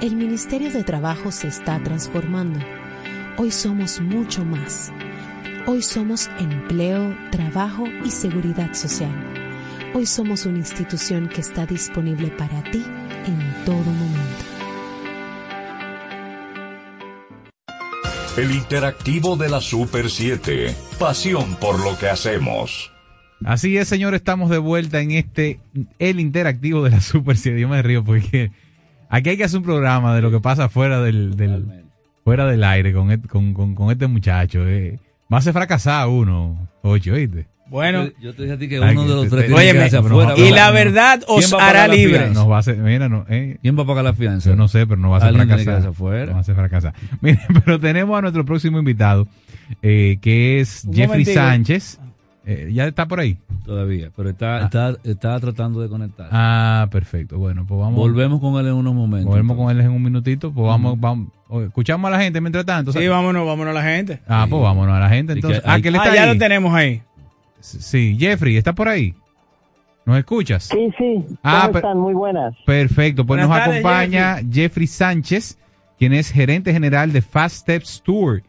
El Ministerio de Trabajo se está transformando. Hoy somos mucho más. Hoy somos empleo, trabajo y seguridad social. Hoy somos una institución que está disponible para ti en todo momento. El interactivo de la Super 7. Pasión por lo que hacemos. Así es, señor, estamos de vuelta en este, el interactivo de la Super 7. Yo me río porque aquí hay que hacer un programa de lo que pasa fuera del, del fuera del aire con, con, con, con este muchacho. Eh. Me hace fracasar uno, ocho, ¿oíste? Bueno. Yo, yo te dije a ti que uno de los tres que afuera. no- Y la verdad os ¿Quién va a hará libres. Nos va a mira, no, eh, ¿Quién va a pagar la fianza? yo no sé, pero no va a que fracasar. No va a hacer fracasar. <laughs> Miren, pero tenemos a nuestro próximo invitado, eh, que es Un Jeffrey. Sánchez. Eh, ¿Ya está por ahí? Todavía, pero está, está, está tratando de conectar. Ah, perfecto. Bueno, pues vamos. Volvemos con él en unos momentos. Volvemos con él en un minutito. Pues vamos, vamos. Escuchamos a la gente mientras tanto. Sí, vámonos, vámonos a la gente. Ah, pues vámonos a la gente que entonces. hay- ah, que él Ah, ya ahí. lo tenemos ahí. Sí, Jeffrey, ¿está por ahí? ¿Nos escuchas? Sí, sí. Ah, ¿Cómo per- están? Muy buenas. Perfecto, pues Buenas nos tardes, acompaña Jeffrey. Sánchez, quien es gerente general de Fast Steps Tour,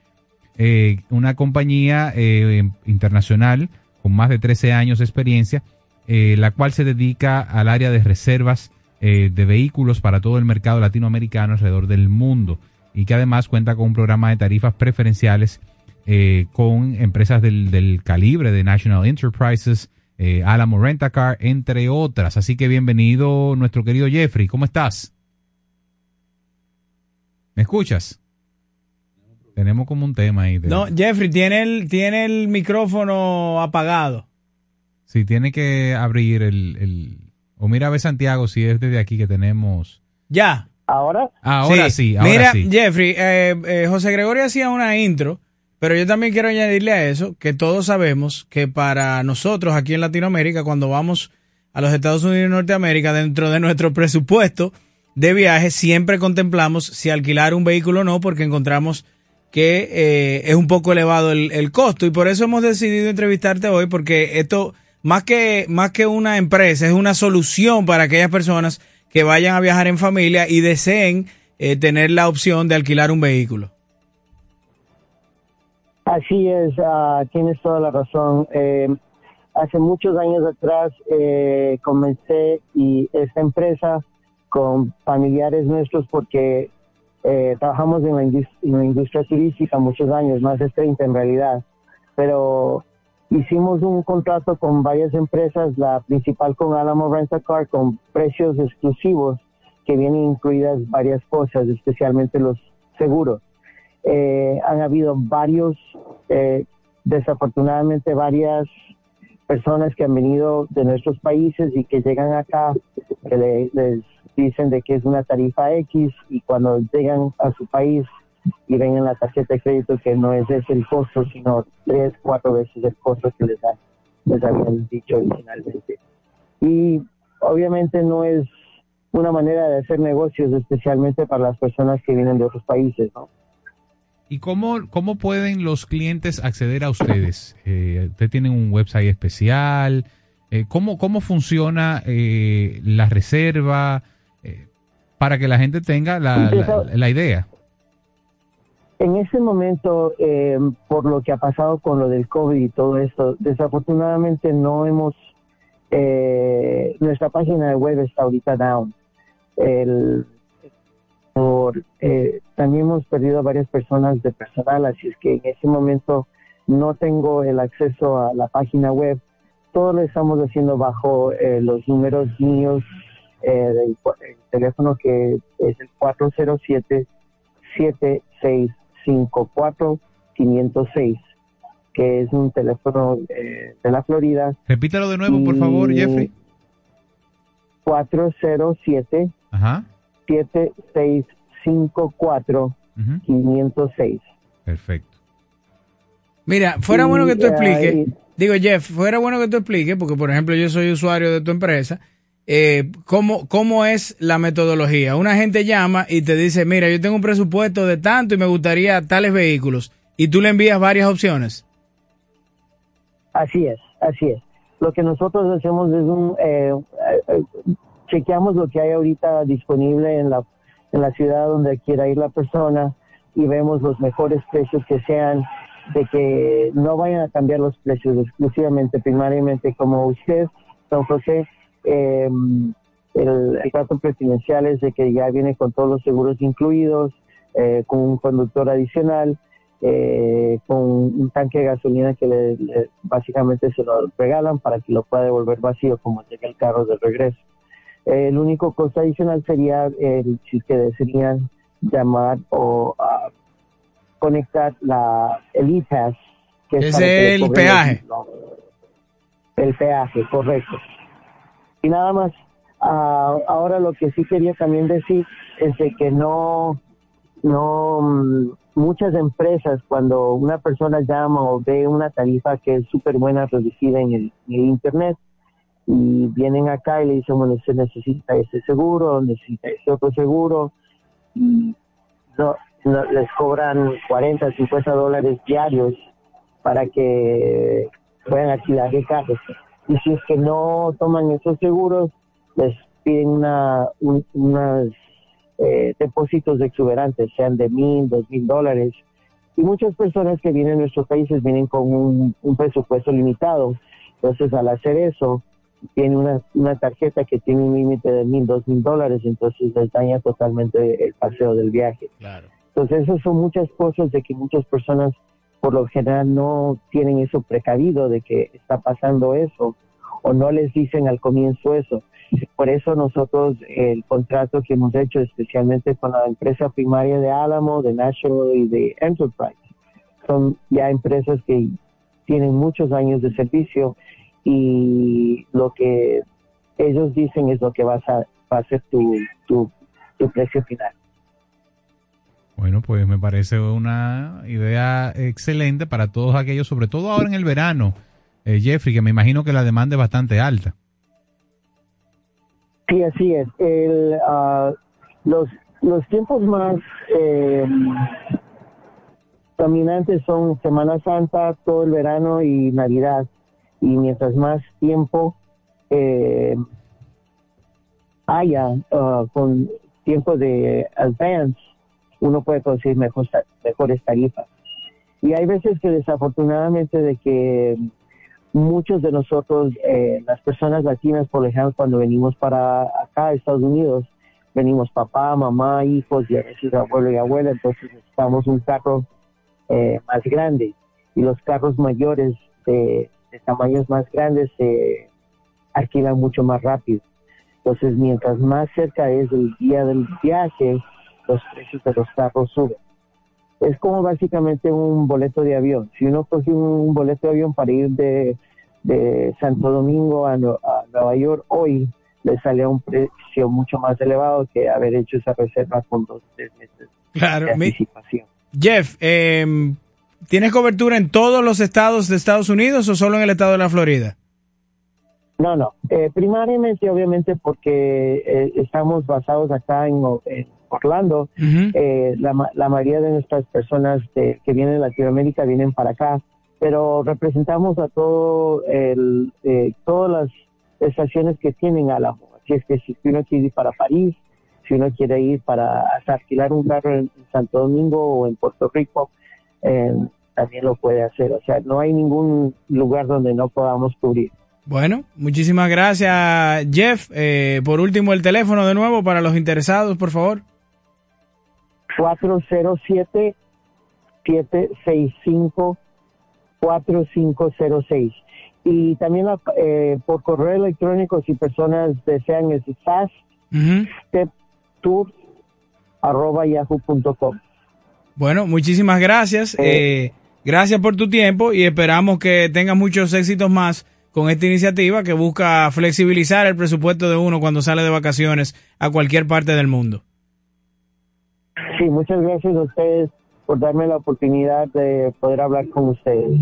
eh, una compañía eh, internacional con más de 13 años de experiencia, eh, la cual se dedica al área de reservas eh, de vehículos para todo el mercado latinoamericano alrededor del mundo y que además cuenta con un programa de tarifas preferenciales eh, con empresas del, calibre de National Enterprises, Alamo Rentacar, entre otras. Así que bienvenido nuestro querido Jeffrey. ¿Cómo estás? ¿Me escuchas? Tenemos como un tema ahí. de- No, Jeffrey, tiene el, tiene el micrófono apagado. Sí, tiene que abrir el, el... O mira a ver Santiago si es desde aquí que tenemos... Ya. ¿Ahora? Ahora sí, ahora Mira, sí. Jeffrey, eh, eh, José Gregorio hacía una intro, pero yo también quiero añadirle a eso que todos sabemos que para nosotros aquí en Latinoamérica, cuando vamos a los Estados Unidos y Norteamérica, dentro de nuestro <laughs> presupuesto de viaje, siempre contemplamos si alquilar un vehículo o no, porque encontramos que eh, es un poco elevado el, costo y por eso hemos decidido entrevistarte hoy, porque esto, más que, más que una empresa, es una solución para aquellas personas que vayan a viajar en familia y deseen eh, tener la opción de alquilar un vehículo. Así es, ah, tienes toda la razón. Eh, hace muchos años atrás eh, comencé y esta empresa con familiares nuestros porque eh, trabajamos en la, industria turística muchos años, más de 30 en realidad, pero hicimos un contrato con varias empresas, la principal con Alamo Rent a Car, con precios exclusivos que vienen incluidas varias cosas, especialmente los seguros. Eh, han habido varios, eh, desafortunadamente varias personas que han venido de nuestros países y que llegan acá, que le- les dicen de que es una tarifa X y cuando llegan a su país y ven en la tarjeta de crédito que no es ese el costo, sino tres, cuatro veces el costo que les, da- les habían dicho originalmente. Y obviamente no es una manera de hacer negocios, especialmente para las personas que vienen de otros países, ¿no? ¿Y cómo, cómo pueden los clientes acceder a ustedes? Eh, ¿Usted tiene un website especial? Eh, ¿cómo, ¿Cómo funciona eh, la reserva eh, para que la gente tenga la, la- la idea? En este momento, eh, por lo que ha pasado con lo del COVID y todo esto, desafortunadamente no hemos, eh, nuestra página de web está ahorita down. El, por eh, también hemos perdido a varias personas de personal, así es que en ese momento no tengo el acceso a la página web. Todo lo estamos haciendo bajo eh, los números míos eh, del el teléfono que es el 407-7654-506, que es un teléfono eh, de la Florida. Repítalo de nuevo, por favor, Jeffrey. 407 Ajá. 7654 506. Perfecto. Mira, fuera Y, bueno que tú expliques, y- digo Jeff, fuera bueno que tú expliques, porque por ejemplo yo soy usuario de tu empresa, eh, ¿cómo, ¿cómo es la metodología? Una gente llama y te dice, mira, yo tengo un presupuesto de tanto y me gustaría tales vehículos, y tú le envías varias opciones. Así es, así es. Lo que nosotros hacemos es un eh, eh, chequeamos lo que hay ahorita disponible en la en la ciudad donde quiera ir la persona y vemos los mejores precios que sean de que no vayan a cambiar los precios exclusivamente primariamente como usted don José eh, el, el trato presidencial es de que ya viene con todos los seguros incluidos eh, con un conductor adicional eh, con un tanque de gasolina que le, le- básicamente se lo regalan para que lo pueda devolver vacío como llega el carro de regreso. El único costo adicional sería el, si ustedes desearían llamar o ah, conectar la, el e-pass. que es el peaje. los- El peaje, correcto. Y nada más, ah, ahora lo que sí quería también decir es de que no, no, mm, muchas empresas cuando una persona llama o ve una tarifa que es súper buena reducida en el, en el internet y vienen acá y le dicen, bueno, usted necesita ese seguro, necesita ese otro seguro, y no, les cobran 40, 50 dólares diarios para que puedan alquilar el carro. Y si es que no toman esos seguros, les piden una, un- unas eh, depósitos exuberantes, sean de mil, dos mil dólares. Y muchas personas que vienen a nuestros países vienen con un presupuesto limitado. Entonces, al hacer eso, tiene una, una tarjeta que tiene un límite de mil, dos mil dólares, entonces les daña totalmente el paseo del viaje. Entonces, esas son muchas cosas de que muchas personas, por lo general, no tienen eso precavido de que está pasando eso, o no les dicen al comienzo eso. Por eso nosotros el contrato que hemos hecho especialmente con la empresa primaria de Álamo, de National y de Enterprise, son ya empresas que tienen muchos años de servicio y lo que ellos dicen es lo que vas a, va a ser tu, tu, tu precio final. Bueno, pues me parece una idea excelente para todos aquellos, sobre todo ahora en el verano, eh, Jeffrey, que me imagino que la demanda es bastante alta. Sí, así es. El, ah, los, los tiempos más eh, dominantes son Semana Santa, todo el verano y Navidad. Y mientras más tiempo eh, haya ah, con tiempo de advance, uno puede conseguir mejor, mejores tarifas. Y hay veces que desafortunadamente de que muchos de nosotros, eh, las personas latinas, por ejemplo, cuando venimos para acá Estados Unidos, venimos papá, mamá, hijos y a abuelo y abuela, entonces necesitamos un carro eh, más grande. Y los carros mayores de, de tamaños más grandes se alquilan mucho más rápido. Entonces, mientras más cerca es el día del viaje, los precios de los carros suben. Es como básicamente un boleto de avión. Si uno coge un boleto de avión para ir de, de Santo Domingo a, a Nueva York hoy, le sale a un precio mucho más elevado que haber hecho esa reserva con dos tres meses Claro, de anticipación. Jeff, eh, ¿tienes cobertura en todos los estados de Estados Unidos o solo en el estado de la Florida? No, no. Eh, primariamente, obviamente, porque eh, estamos basados acá en, Orlando. Eh, la, la mayoría de nuestras personas de- que vienen de Latinoamérica vienen para acá, pero representamos a todo el, eh, todas las estaciones que tienen Álamo. Así es que si uno quiere ir para París, si uno quiere ir para hasta alquilar un carro en Santo Domingo o en Puerto Rico, eh, también lo puede hacer. O sea, no hay ningún lugar donde no podamos cubrir. Bueno, muchísimas gracias, Jeff. Eh, por último, el teléfono de nuevo para los interesados, por favor. 407-765-4506. Y también la- eh, por correo electrónico, si personas desean, es fast arroba yahoo.com. Bueno, muchísimas gracias. Eh, gracias por tu tiempo y esperamos que tengas muchos éxitos más con esta iniciativa que busca flexibilizar el presupuesto de uno cuando sale de vacaciones a cualquier parte del mundo. Sí, muchas gracias a ustedes por darme la oportunidad de poder hablar con ustedes.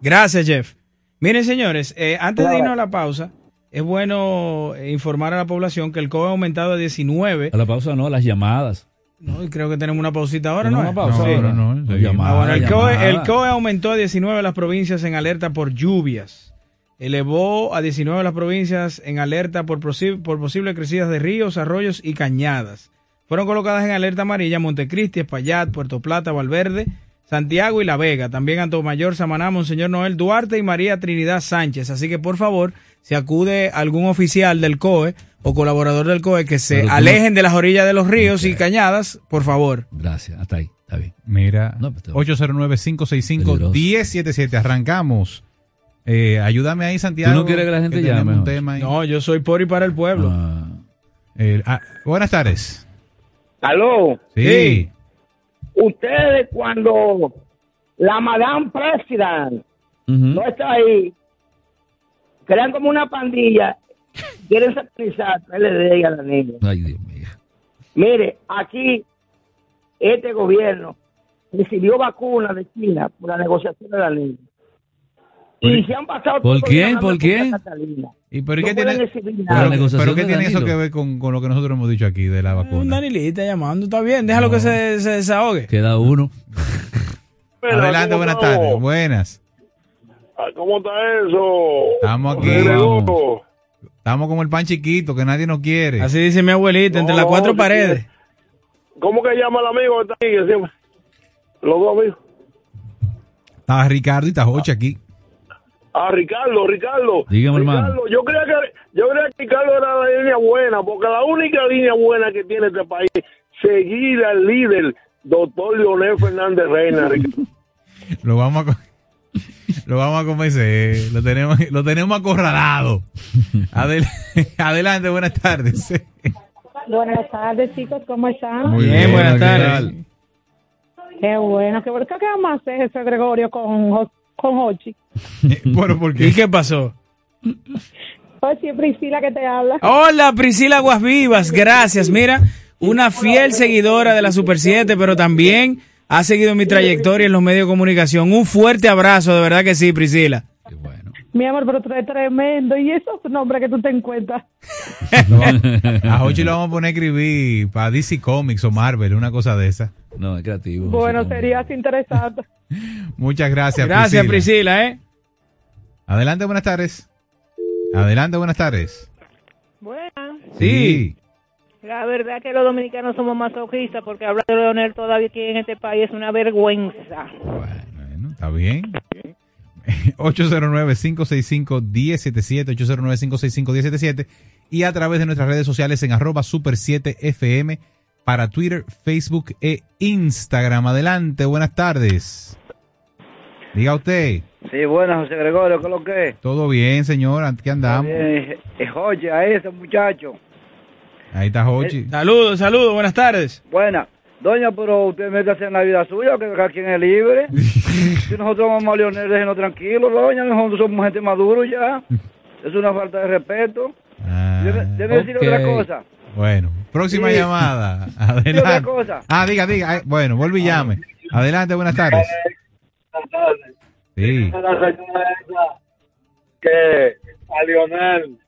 Gracias, Jeff. Miren, señores, eh, antes de irnos a la pausa, es bueno informar a la población que el COE ha aumentado a 19. A la pausa no, las llamadas. No, y creo que tenemos una pausita ahora, ¿no? una pausa ahora. No, llamada, Ah, bueno, el, COE, el COE aumentó a 19 las provincias en alerta por lluvias. Elevó a 19 las provincias en alerta por, posi- por posibles crecidas de ríos, arroyos y cañadas. Fueron colocadas en alerta amarilla Montecristi, Espaillat, Puerto Plata, Valverde, Santiago y La Vega. También Antomayor, Samaná, Monseñor Noel Duarte y María Trinidad Sánchez. Así que, por favor, si acude algún oficial del COE o colaborador del COE que se alejen de las orillas de los ríos y cañadas, por favor. Gracias, hasta ahí, está bien. Mira, No, pues, te- 809-565-1077. Arrancamos. Eh, ayúdame ahí, Santiago. ¿Tú no quieres que la gente llame, un tema ahí. No, yo soy por y para el pueblo. Eh, ah, buenas tardes. Aló. Sí. Ustedes cuando la Madame President no está ahí, crean como una pandilla, quieren satanizar y a la niña. Ay, Dios mío. Mire, aquí este gobierno recibió vacunas de China por la negociación de la niña. Y se han pasado ¿Por quién? ¿Por quién? ¿Y pero No qué tiene, pero, pero qué tiene eso que ver con, con lo que nosotros hemos dicho aquí de la Un vacuna? Danilita llamando, está bien, déjalo que se, se desahogue. Queda uno. <laughs> Adelante, ¿cómo buenas estamos? tardes. Buenas. Ah, ¿Cómo está eso? Estamos aquí. Vamos. Estamos como el pan chiquito que nadie nos quiere. Así dice mi abuelita, entre No, las cuatro paredes. ¿Cómo que llama el amigo que está siempre- Los dos amigos. Está Ricardo y está Joche aquí. Ah, Ricardo, Ricardo. Dígame, hermano. Ricardo, yo creía que yo creía que Ricardo era la línea buena, porque la única línea buena que tiene este país es seguir al líder, doctor Leonel Fernández Reina. <laughs> Ricardo. Lo vamos a <laughs> lo vamos a convencer. Lo tenemos, lo tenemos acorralado. <laughs> Adel- adelante, buenas tardes. Buenas tardes, chicos, ¿cómo están? Muy bien, buenas tardes. Qué bueno, qué bueno. ¿Qué vamos a hacer, ese Gregorio, con, con Hochi? Bueno, ¿por qué? ¿Y qué pasó? Hochi, es Priscila que te habla. Hola, Priscila Aguas Vivas, gracias. Mira, una fiel seguidora de la Super 7, pero también ha seguido mi trayectoria en los medios de comunicación. Un fuerte abrazo, de verdad que sí, Priscila. Mi amor, pero tú eres tremendo. ¿Y esos nombres que tú te encuentras? <laughs> A Jochi lo vamos a poner a escribir para DC Comics o Marvel, una cosa de esa. No, es creativo. Bueno, sería así interesante. <laughs> Muchas gracias, Gracias, Priscila. Priscila, ¿eh? Adelante, buenas tardes. Adelante, buenas tardes. Buenas. Sí. La verdad que los dominicanos somos masoquistas porque hablar de Leonel todavía aquí en este país es una vergüenza. Está bien. 809-565-1077, 809-565-1077 y a través de nuestras redes sociales en arroba super 7 FM para Twitter, Facebook e Instagram. Adelante, buenas tardes. Diga usted. Sí, buenas, José Gregorio, ¿qué es lo que es? Todo bien, señor. ¿Qué andamos? Bien, eh, oye, a ese muchacho. Ahí está Jochi. Saludos, saludos, buenas tardes. Buena. Doña, pero usted mete en la vida suya, que cada quien es libre. <laughs> si nosotros vamos a Leonel, déjenos tranquilos, doña. Nosotros somos gente maduro ya. <laughs> Es una falta de respeto. debe debe decir otra cosa. Bueno, próxima Sí. llamada. <laughs> Sí, otra Adelante. cosa. Ah, diga, diga. Ay, Bueno, vuelve y llame. Adelante, buenas tardes. Sí. La señora esa que a Lionel,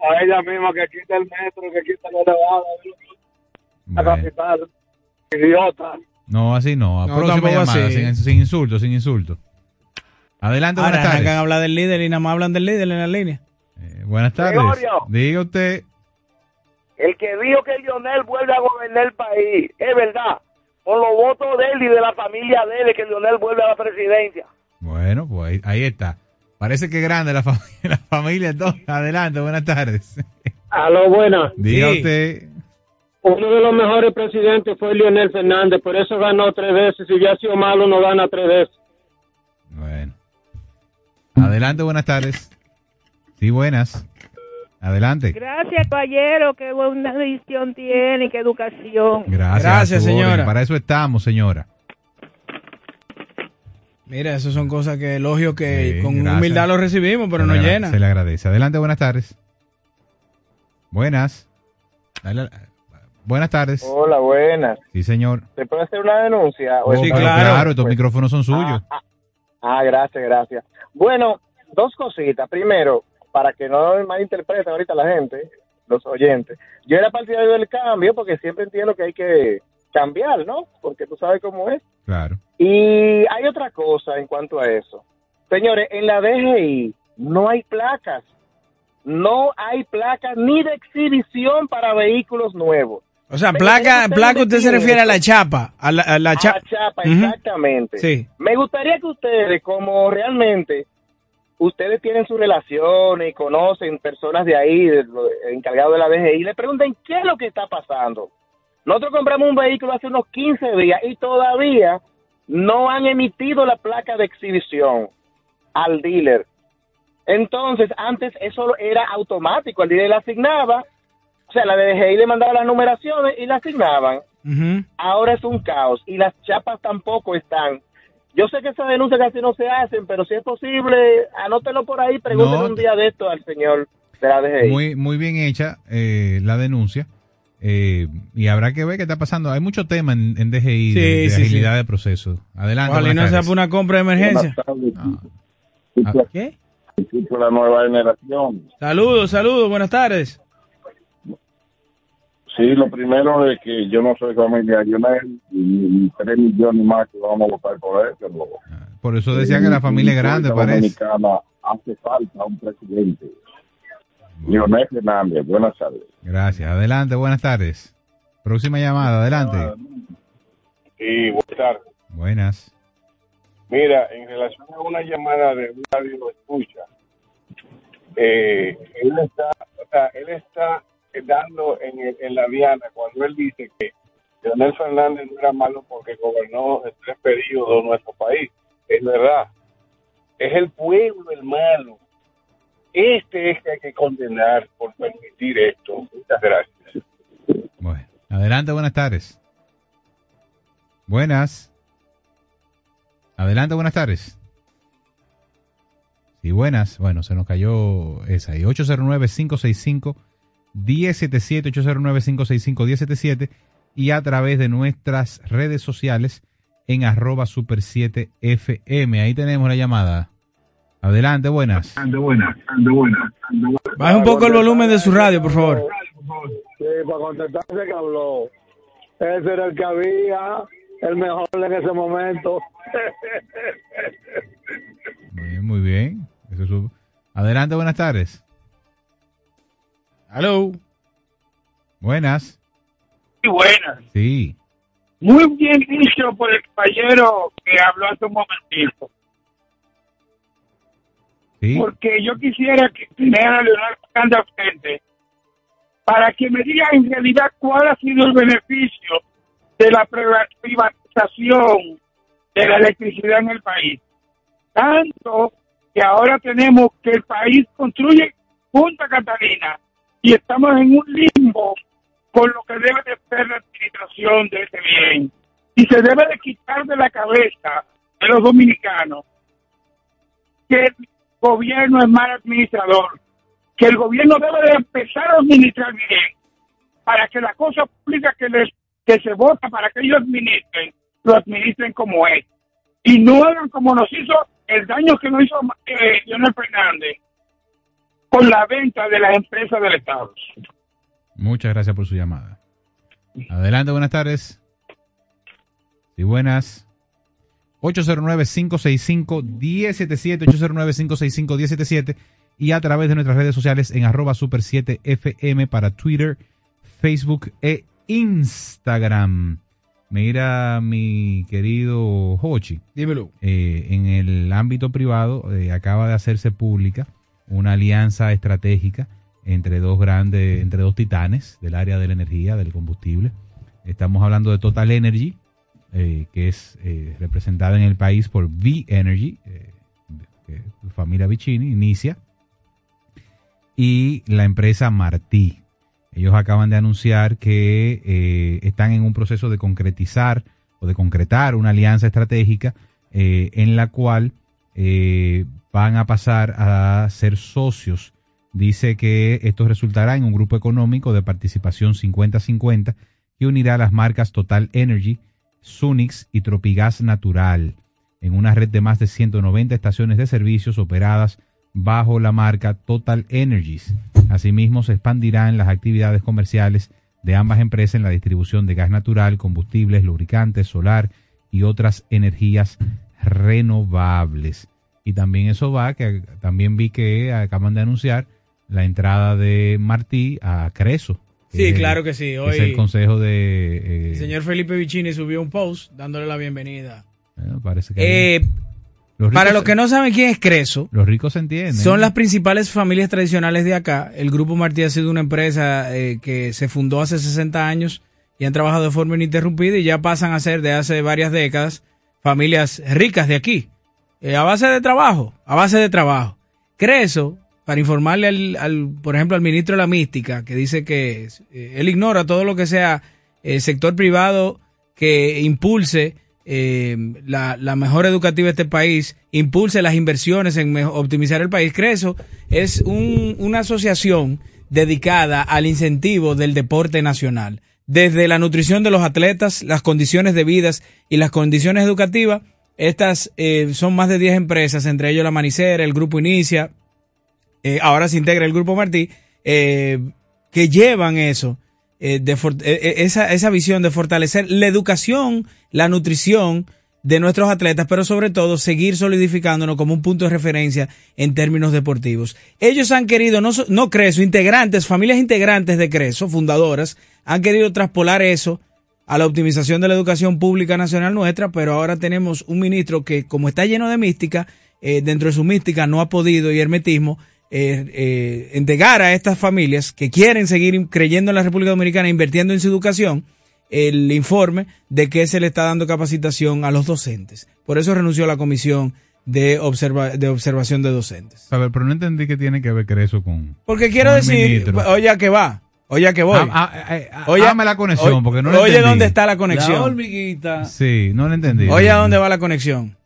a ella misma que quita el metro, que quita la elevada, la capital, idiota. No, así no. No, próxima llamada, así. sin, sin insulto, sin insulto. Adelante, Ahora buenas tardes. hablar del líder y nada más hablan del líder en la línea. Eh, buenas tardes. Gregorio. Diga usted. El que dijo que Lionel vuelve a gobernar el país, es verdad. Con los votos de él y de la familia de él, que Lionel vuelve a la presidencia. Bueno, pues ahí, ahí está. Parece que grande la, <laughs> familia, la familia. entonces. Adelante, buenas tardes. Aló, buenas. Diga Sí. usted. Uno de los mejores presidentes fue Lionel Fernández, por eso ganó tres veces. Si ya ha sido malo, no gana tres veces. Bueno. Adelante, buenas tardes. Sí, buenas. Adelante. Gracias, caballero. Qué buena visión tiene, qué educación. Gracias, Gracias, orden. señora. Para eso estamos, señora. Mira, eso son cosas que elogio que Sí, con gracias. humildad lo recibimos, pero Se no le agra- llena. Se le agradece. Adelante, buenas tardes. Buenas. Dale- buenas tardes. Hola, buenas. Sí, señor. ¿Se puede hacer una denuncia? Oh, ¿O está- claro. estos Pues- micrófonos son suyos. Ah, gracias, gracias. Bueno, dos cositas. Primero, para que no malinterpreten ahorita la gente, los oyentes. Yo era partidario del cambio porque siempre entiendo que hay que cambiar, ¿no? Porque tú sabes cómo es. Claro. Y hay otra cosa en cuanto a eso. Señores, en la DGI no hay placas. No hay placas ni de exhibición para vehículos nuevos. O sea, placa, placa usted se refiere a la chapa. A la, a la a cha- la chapa, exactamente. Sí. Me gustaría que ustedes, como realmente ustedes tienen sus relaciones y conocen personas de ahí, encargados de la DGI, le pregunten qué es lo que está pasando. Nosotros compramos un vehículo hace unos 15 días y todavía no han emitido la placa de exhibición al dealer. Entonces, antes eso era automático, el dealer la asignaba, o sea, la DGI le mandaba las numeraciones y la asignaban ahora es un caos y las chapas tampoco están. Yo sé que esas denuncias casi no se hacen, pero si es posible, anótelo por ahí, pregúntenle No. un día de esto al señor de la DGI. Muy, muy bien hecha eh, la denuncia. eh, y habrá que ver qué está pasando. Hay mucho tema en, en DGI de, Sí, de sí, agilidad sí. de proceso. Adelante. Ojalá y no sea por una compra de emergencia. ¿Qué? la nueva generación. Saludos, saludos, buenas tardes. Sí, lo primero es que yo no soy familia de Lionel y tres millones más que vamos a votar por él. Pero Por eso decía que la familia es grande, parece. Dominicana hace falta un presidente. Lionel Fernández, buenas tardes. Gracias. Adelante, buenas tardes. Próxima llamada, adelante. Y buenas tardes. Buenas. Mira, en relación a una llamada de un radio escucha, eh, él está, o sea, él está dando en, en la diana cuando él dice que Leonel Fernández no era malo porque gobernó en tres periodos nuestro país. Es verdad. Es el pueblo el malo. Este es que hay que condenar por permitir esto. Muchas gracias. Adelante, buenas tardes. Buenas. Adelante, buenas tardes. Sí, buenas. Bueno, se nos cayó esa ahí. 809-565-1077, 809-565-1077 y a través de nuestras redes sociales en arroba super 7 FM. Ahí tenemos la llamada. Adelante, buenas. buenas, buenas. Baje un poco el volumen de su radio, por favor. Sí, para contestarse que habló. Ese era el que había, el mejor en ese momento. Muy bien, muy bien. Eso es su- Adelante, buenas tardes. Hello. Buenas. Muy buenas. Sí. Muy bien dicho por el caballero que habló hace un momentito. Sí. Porque yo quisiera que tener a Leonardo al frente para que me diga en realidad cuál ha sido el beneficio de la priva- privatización de la electricidad en el país. Tanto que ahora tenemos que el país construye Punta Catalina y estamos en un limbo con lo que debe de ser la administración de ese bien. Y se debe de quitar de la cabeza de los dominicanos que el gobierno es mal administrador, que el gobierno debe de empezar a administrar bien para que la cosa pública que les que se vota para que ellos administren, lo administren como es. Y no hagan como nos hizo el daño que nos hizo eh, Fernández con la venta de las empresas del Estado. Muchas gracias por su llamada. Adelante, buenas tardes. Sí, buenas. 809-565-1077, 809-565-1077 y a través de nuestras redes sociales en arroba super 7 FM para Twitter, Facebook e Instagram. Mira, mi querido Hochi. Dímelo. Eh, en el ámbito privado eh, acaba de hacerse pública una alianza estratégica entre dos grandes, entre dos titanes del área de la energía, del combustible. Estamos hablando de Total Energy, eh, que es eh, representada en el país por V Energy, eh, familia Vicini, inicia, y la empresa Martí. Ellos acaban de anunciar que están en un proceso de concretizar o de concretar una alianza estratégica en la cual van a pasar a ser socios. Dice que esto resultará en un grupo económico de participación 50-50 que unirá las marcas Total Energy, Sunix y Tropigas Natural en una red de más de 190 estaciones de servicios operadas bajo la marca Total Energies. Asimismo, se expandirán las actividades comerciales de ambas empresas en la distribución de gas natural, combustibles, lubricantes, solar y otras energías renovables. Y también eso va, que también vi que acaban de anunciar la entrada de Martí a Creso. Sí, claro que sí. Hoy es el consejo de... Eh, el señor Felipe Vicini subió un post dándole la bienvenida. parece que eh, para los que no saben quién es Creso, los ricos se entienden. Son las principales familias tradicionales de acá. El Grupo Martí ha sido una empresa eh, que se fundó hace 60 años y han trabajado de forma ininterrumpida y ya pasan a ser de hace varias décadas familias ricas de aquí. a base de trabajo, a base de trabajo. Creso para informarle al, por ejemplo, al ministro de la mística, que dice que eh, él ignora todo lo que sea el sector privado que impulse eh, la, mejor educativa de este país, impulse las inversiones en optimizar el país. Creso es una asociación dedicada al incentivo del deporte nacional. Desde la nutrición de los atletas, las condiciones de vida y las condiciones educativas, estas eh, son más de 10 empresas, entre ellos la Manicera, el Grupo Inicia, eh, ahora se integra el Grupo Martí, eh, que llevan eso, eh, esa, esa visión de fortalecer la educación, la nutrición de nuestros atletas, pero sobre todo seguir solidificándonos como un punto de referencia en términos deportivos. Ellos han querido, no, no Creso, integrantes, familias integrantes de Creso, fundadoras, han querido traspolar eso a la optimización de la educación pública nacional nuestra, pero ahora tenemos un ministro que, como está lleno de mística, dentro de su mística no ha podido y hermetismo, eh, eh, entregar a estas familias que quieren seguir creyendo en la República Dominicana, invirtiendo en su educación, el informe de que se le está dando capacitación a los docentes. Por eso renunció a la comisión de, observa de observación de docentes. A ver, pero no entendí que tiene que ver eso con. Porque quiero decir, oye, que va. Oye, que voy. Ah, ah, eh, oye, dame la conexión, porque no Oye, ¿dónde está la conexión? La hormiguita. Sí, no lo entendí. Oye, ¿a dónde va la conexión?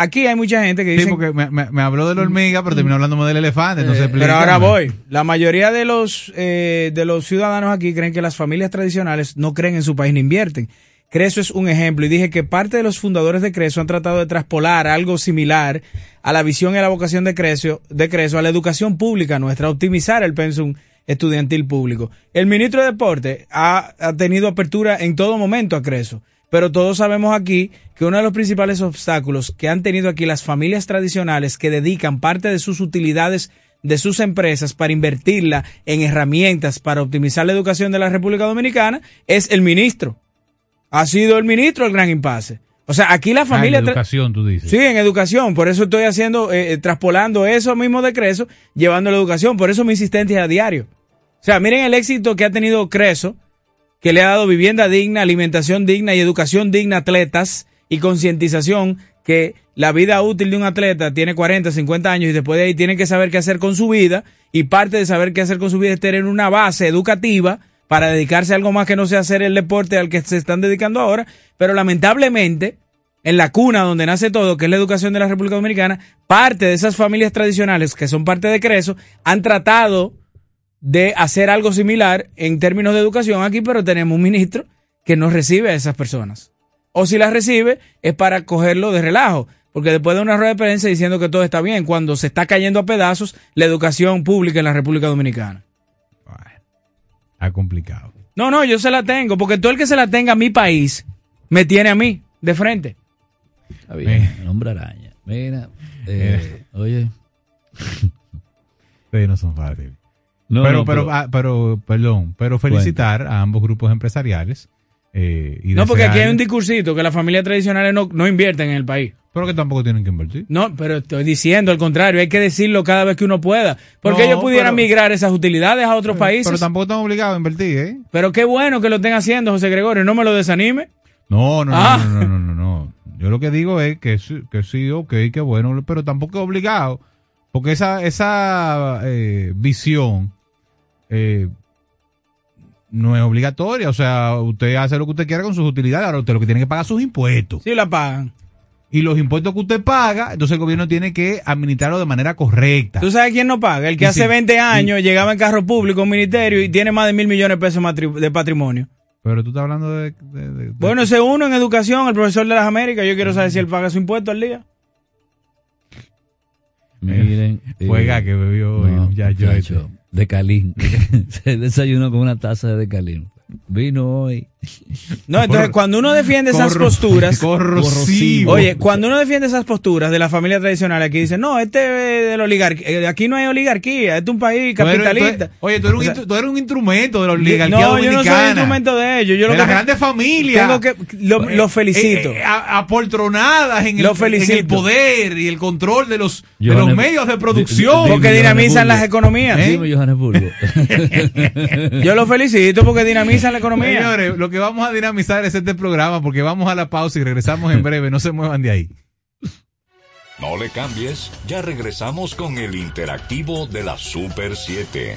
Aquí hay mucha gente que dice. Sí, porque me, habló de la hormiga, pero terminó hablándome del elefante. Entonces, pero ahora voy. La mayoría de los, eh, de los ciudadanos aquí creen que las familias tradicionales no creen en su país ni invierten. Creso es un ejemplo y dije que parte de los fundadores de Creso han tratado de traspolar algo similar a la visión y la vocación de Creso, de Creso a la educación pública nuestra, optimizar el pensum estudiantil público. El ministro de Deporte ha, ha tenido apertura en todo momento a Creso. Pero todos sabemos aquí que uno de los principales obstáculos que han tenido aquí las familias tradicionales que dedican parte de sus utilidades de sus empresas para invertirla en herramientas para optimizar la educación de la República Dominicana es el ministro. Ha sido el ministro el gran impasse. O sea, aquí la familia... Ah, en educación, tú dices. Sí, en educación. Por eso estoy haciendo, eh, eh, traspolando eso mismo de Creso, llevando la educación. Por eso mi insistencia a diario. O sea, miren el éxito que ha tenido Creso que le ha dado vivienda digna, alimentación digna y educación digna a atletas y concientización que la vida útil de un atleta tiene 40, 50 años y después de ahí tiene que saber qué hacer con su vida y parte de saber qué hacer con su vida es tener una base educativa para dedicarse a algo más que no sea hacer el deporte al que se están dedicando ahora, pero lamentablemente en la cuna donde nace todo, que es la educación de la República Dominicana, parte de esas familias tradicionales que son parte de Creso han tratado de hacer algo similar en términos de educación aquí, pero tenemos un ministro que no recibe a esas personas. O si las recibe es para cogerlo de relajo, porque después de una rueda de prensa diciendo que todo está bien, cuando se está cayendo a pedazos la educación pública en la República Dominicana. ha complicado. No, no, yo se la tengo, porque todo el que se la tenga a mi país me tiene a mí de frente. Está bien, hombre araña. Mira, eh, oye. <laughs> Ustedes no son fáciles pero, pero, ah, pero, perdón, pero felicitar a ambos grupos empresariales eh, y No, porque aquí hay un discursito que las familias tradicionales no, no invierten en el país. Pero que tampoco tienen que invertir. No, pero estoy diciendo al contrario, hay que decirlo cada vez que uno pueda. Porque No, ellos pudieran pero- migrar esas utilidades a otros países. Pero tampoco están obligados a invertir, ¿eh? Pero qué bueno que lo estén haciendo, José Gregorio. No me lo desanime. No, no, no, Ah. no, no, no, no, no. Yo lo que digo es que sí, que sí, ok, que bueno, pero tampoco obligado. Porque esa, esa eh, visión eh, no es obligatoria. O sea, usted hace lo que usted quiera con sus utilidades. Ahora usted lo que tiene que pagar sus impuestos. Sí, la pagan. Y los impuestos que usted paga, entonces el gobierno tiene que administrarlo de manera correcta. ¿Tú sabes quién no paga? El que Y hace si- 20 años llegaba en carro público, un ministerio, y tiene más de mil millones de pesos de patrimonio. Pero tú estás hablando de... de- de- Bueno, ese uno en educación, el profesor de las Américas, yo quiero saber si él paga su impuesto al día. Miren. Juega que bebió hoy, no, muchacho muchacho, De Calín. <laughs> Se desayunó con una taza de Calín. Vino hoy. No, entonces cuando uno defiende esas Corro- posturas, <laughs> corrosivo. Oye, cuando uno defiende esas posturas de la familia tradicional, aquí dicen, no, este es de la oligarquía, aquí no hay oligarquía, este es un país capitalista. oye, tú eres, un, O sea, intru- tú eres un instrumento de la oligarquía no, yo no soy un instrumento de ellos. Yo lo de que las grandes familias. Tengo que, lo, lo Eh, felicito. eh, a- apoltronadas en el, Lo felicito. en el poder y el control de los, de los medios de producción. porque dinamizan las economías. ¿Eh? Dime, Johannesburgo. <laughs> <laughs> Yo lo felicito porque dinamizan la economía. Señores, lo que vamos a dinamizar es este programa porque vamos a la pausa y regresamos en breve. No se muevan de ahí. No le cambies, ya regresamos con el interactivo de la Super 7.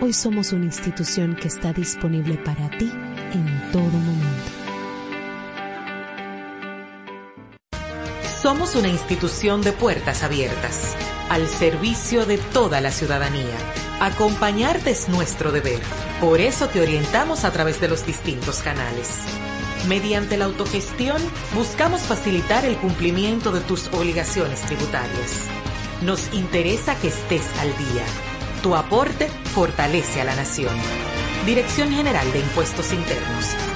Hoy somos una institución que está disponible para ti en todo momento. Somos una institución de puertas abiertas, al servicio de toda la ciudadanía, Acompañarte es nuestro deber. Por eso te orientamos a través de los distintos canales. Mediante la autogestión, buscamos facilitar el cumplimiento de tus obligaciones tributarias. Nos interesa que estés al día. Tu aporte fortalece a la nación. Dirección General de Impuestos Internos.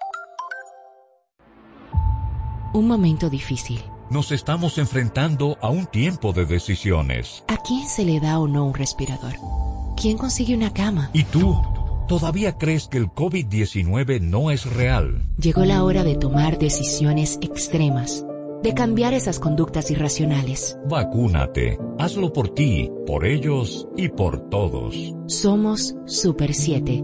Un momento difícil. Nos estamos enfrentando a un tiempo de decisiones. ¿A quién se le da o no un respirador? ¿Quién consigue una cama? ¿Y tú? ¿Todavía crees que el COVID-19 no es real? Llegó la hora de tomar decisiones extremas, de cambiar esas conductas irracionales. Vacúnate. Hazlo por ti, por ellos y por todos. Somos Super 7.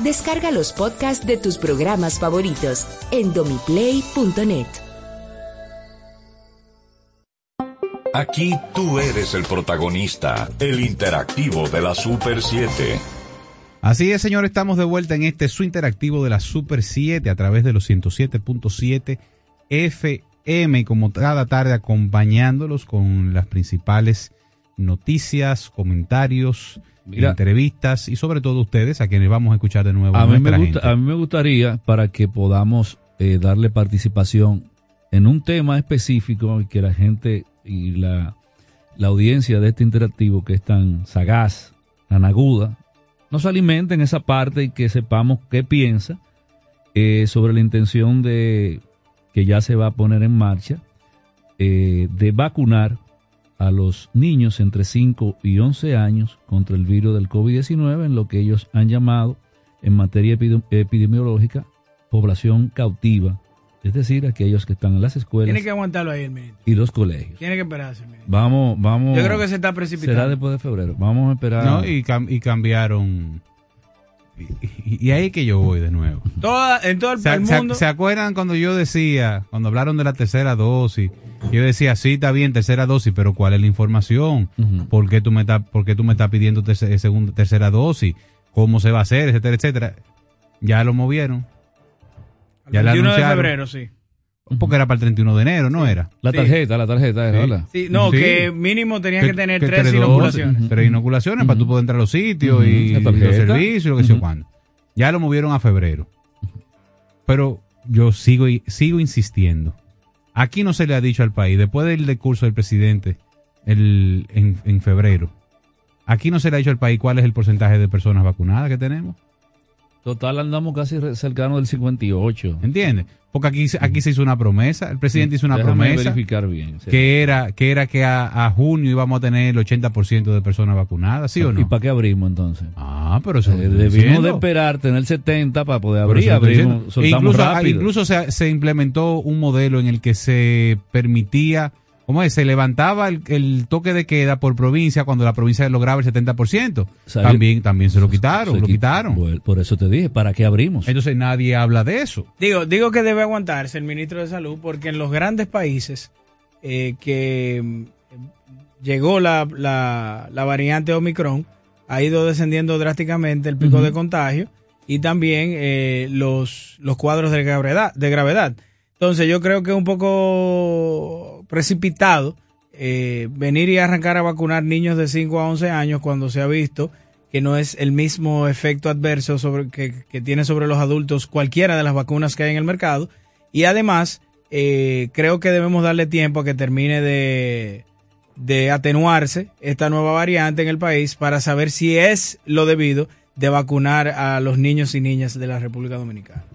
Descarga los podcasts de tus programas favoritos en domiplay.net. Aquí tú eres el protagonista, el interactivo de la Super 7. Así es, señor, estamos de vuelta en este su interactivo de la Super 7 a través de los 107.7 FM y como cada tarde acompañándolos con las principales noticias, comentarios, Mira. entrevistas y sobre todo ustedes a quienes vamos a escuchar de nuevo. A mí, me gusta- a mí me gustaría, para que podamos eh, darle participación en un tema específico y que la gente y la, la audiencia de este interactivo, que es tan sagaz, tan aguda, nos alimente en esa parte y que sepamos qué piensa eh, sobre la intención de que ya se va a poner en marcha eh, de vacunar a los niños entre 5 y 11 años contra el virus del COVID-19 en lo que ellos han llamado en materia epidem- epidemiológica población cautiva, es decir, aquellos que están en las escuelas Tiene que aguantarlo ahí el ministro. y los colegios. Tiene que esperarse el ministro. Vamos, vamos. Yo creo que se está precipitando. Será después de febrero. Vamos a esperar. No, y, cam- y cambiaron. Y, ahí que yo voy de nuevo. Toda, en todo el, ¿Se, el se- mundo. se acuerdan cuando yo decía, cuando hablaron de la tercera dosis? Yo decía, sí, está bien, tercera dosis, pero ¿cuál es la información? ¿Por qué tú me por qué tú me estás pidiendo terce- segunda, tercera dosis? ¿Cómo se va a hacer? Etcétera, etcétera. Ya lo movieron. Ya el le 21 de anunciaron. febrero, sí. Porque era para el 31 de enero, ¿no era? La Sí. tarjeta, la tarjeta, Sí. ¿verdad? Sí, no, Sí. que mínimo tenía que, tener tres tres inoculaciones. dosis, Tres inoculaciones para tú poder entrar a los sitios Ujú. y La los servicios, lo que sé yo Ujú. cuándo. Ya lo movieron a febrero. Pero yo sigo, sigo insistiendo. Aquí no se le ha dicho al país, después del discurso del presidente el, en, en febrero, aquí no se le ha dicho al país cuál es el porcentaje de personas vacunadas que tenemos. Total, andamos casi cercano del 58. ¿Entiendes? Porque aquí, se- aquí se hizo una promesa, el presidente hizo una promesa verificar bien. sí. que era que era que a, a junio íbamos a tener el 80% de personas vacunadas, ¿sí o no? ¿Y para qué abrimos entonces? Ah, pero eso Eh, debimos diciendo. de esperar tener 70 para poder abrir. Abrimos, soltamos incluso ah, rápido. incluso se, se implementó un modelo en el que se permitía, ¿cómo es? Se levantaba el, el toque de queda por provincia cuando la provincia lograba el 70%. Salió- También, también se lo quitaron, Se lo quit- quitaron. Bueno, por eso te dije, ¿para qué abrimos? Entonces nadie habla de eso. Digo, digo que debe aguantarse el ministro de Salud porque en los grandes países eh, que mm, llegó la, la, la variante Omicron ha ido descendiendo drásticamente el pico de contagio y también eh, los, los cuadros de gravedad, de gravedad. Entonces yo creo que es un poco precipitado eh, venir y arrancar a vacunar niños de 5 a 11 años cuando se ha visto que no es el mismo efecto adverso sobre, que, tiene sobre los adultos cualquiera de las vacunas que hay en el mercado. Y además, eh, creo que debemos darle tiempo a que termine de atenuarse esta nueva variante en el país para saber si es lo debido de vacunar a los niños y niñas de la República Dominicana.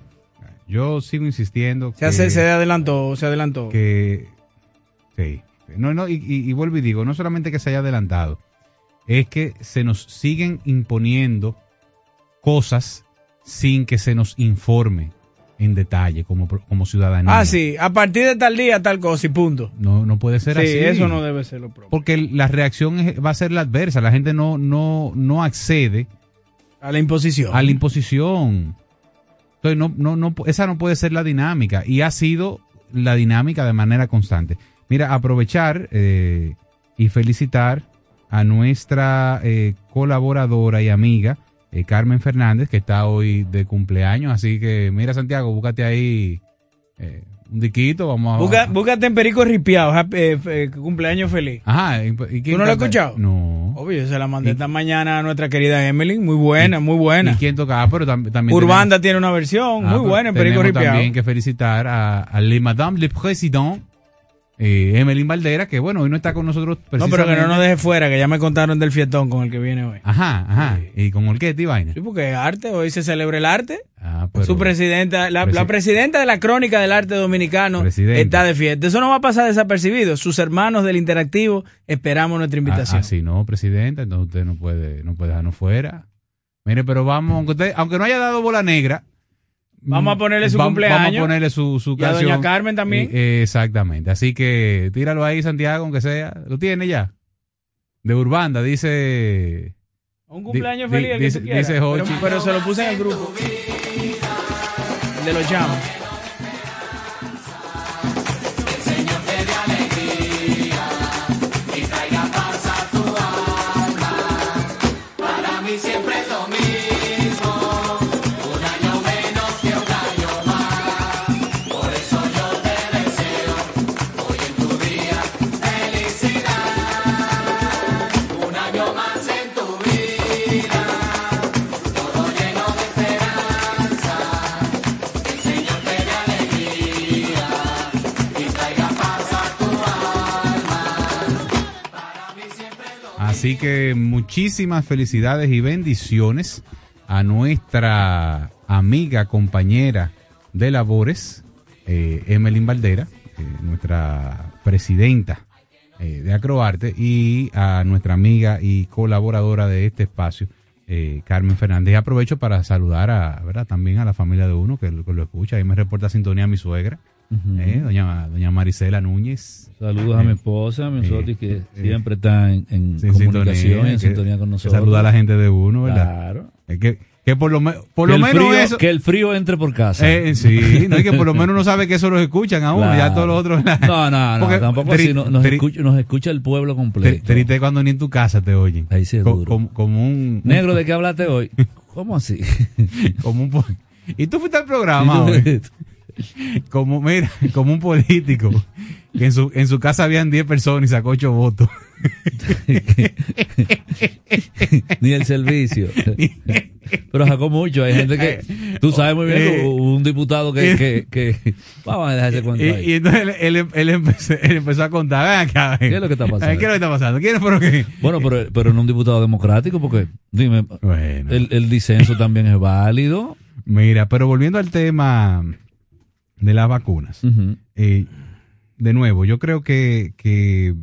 Yo sigo insistiendo. Se, hace- se adelantó, se adelantó. que sí. No, no, y, y- y vuelvo y digo, no solamente que se haya adelantado, es que se nos siguen imponiendo cosas sin que se nos informe en detalle como, como ciudadanía. Ah, sí, a partir de tal día, tal cosa y punto. No, no puede ser sí, así. eso no debe ser lo propio. Porque la reacción es- va a ser la adversa. La gente no, no, no accede A la imposición. a la imposición. Entonces, no, no, no, esa no puede ser la dinámica. Y ha sido la dinámica de manera constante. Mira, aprovechar eh, y felicitar a nuestra eh, colaboradora y amiga eh, Carmen Fernández, que está hoy de cumpleaños. Así que, mira, Santiago, búscate ahí un diquito. Vamos a. Busca, búscate en Perico happy- eh, eh, cumpleaños feliz. Ajá. ¿y- y quién ¿Tú no lo has escuchado? No. Obvio, se la mandé esta mañana a nuestra querida Emily, muy buena, muy buena. ¿Y quién toca? Ah, pero tam- también. Urbanda tiene una versión Ah, muy buena en Perico Ripiao. también que felicitar a, a Le Madame le Président, eh, Emeline Valdera, que bueno, hoy no está con nosotros No, pero que no nos deje fuera, que ya me contaron del fiestón con el que viene hoy. Ajá, ajá. Y con orquesta y vaina. Sí, porque arte, hoy se celebra el arte. Ah, pero- Su presidenta, la, Presi- la presidenta de la crónica del arte dominicano Presidenta. está de fiesta. Eso no va a pasar desapercibido. Sus hermanos del interactivo esperamos nuestra invitación. Ah, Así no, presidenta, entonces usted no puede, no puede dejarnos fuera. Mire, pero vamos, aunque, usted- aunque no haya dado bola negra. Vamos a ponerle su cumpleaños. Vamos a ponerle su, su Y a doña Carmen también. Eh, exactamente. Así que tíralo ahí, Santiago, aunque sea. ¿Lo tiene ya? De Urbanda, dice. Un cumpleaños Di- feliz, el que dice- tú quieras. dice pero, Hochi. pero se lo puse en el grupo. El de los llamas. Así que muchísimas felicidades y bendiciones a nuestra amiga, compañera de labores, eh, Emeline Valdera, eh, nuestra presidenta eh, de Acroarte, y a nuestra amiga y colaboradora de este espacio, eh, Carmen Fernández. Aprovecho para saludar a, ¿verdad? también a la familia de uno que, lo- que lo escucha. Ahí me reporta sintonía mi suegra, Eh, doña, doña Marisela Núñez. Saludos a mi esposa, a mi Soti, que eh, siempre está en, en Sí, comunicación, en que- sintonía con nosotros. Saluda a la gente de uno, ¿verdad? Claro. Es que, que por lo, me- por Que lo el menos frío- eso. Que el frío entre por casa. Eh, sí, no es que por lo menos uno sabe que eso los escuchan a uno, Claro. ya todos los otros. No, no, no, tampoco tri- así. no- Nos, tri- escucha, nos escucha el pueblo completo. Triste cuando ni en tu casa te oyen. Ahí sí es Co- duro. Como, como un. Negro, ¿de qué hablaste hoy? ¿Cómo así? <laughs> como un. Y tú fuiste al programa <laughs> tú- hoy. <laughs> Como, mira, como un político. Que en su, en su casa habían 10 personas y sacó 8 votos. <laughs> Ni el servicio. Pero sacó mucho. Hay gente que. Tú sabes muy bien hubo un diputado que. que, que vamos a dejar ese cuento Y, ahí. y entonces él, él, él empezó, él empezó a contar. Ven acá, ven. ¿Qué es lo que está pasando? ¿Qué es lo que está pasando? ¿Quiénes fueron que.? Bueno, pero, pero no un diputado democrático, porque, dime, Bueno. el, el disenso también es válido. Mira, pero volviendo al tema de las vacunas. Eh, de nuevo, yo creo que, que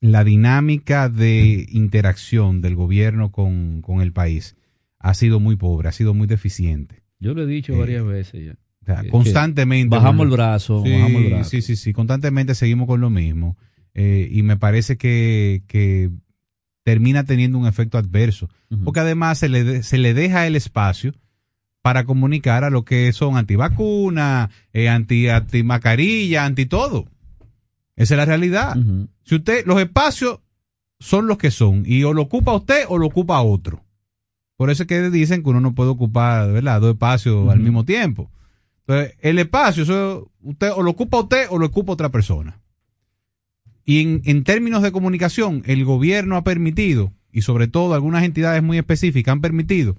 la dinámica de interacción del gobierno con, con el país ha sido muy pobre, ha sido muy deficiente. Yo lo he dicho Eh, varias veces ya. O sea, Que- constantemente. bajamos el brazo, Sí, bajamos el brazo. Sí, sí, sí. Constantemente seguimos con lo mismo. Eh, y me parece que, que termina teniendo un efecto adverso. Porque además se le, de- se le deja el espacio para comunicar a lo que son antivacunas, eh, anti, anti mascarilla, anti todo. Esa es la realidad. Si usted, los espacios son los que son, y o lo ocupa usted o lo ocupa otro. Por eso es que dicen que uno no puede ocupar, ¿verdad?, dos espacios al mismo tiempo. Entonces, el espacio, eso, usted o lo ocupa usted o lo ocupa otra persona. Y en, en términos de comunicación, el gobierno ha permitido, y sobre todo algunas entidades muy específicas han permitido,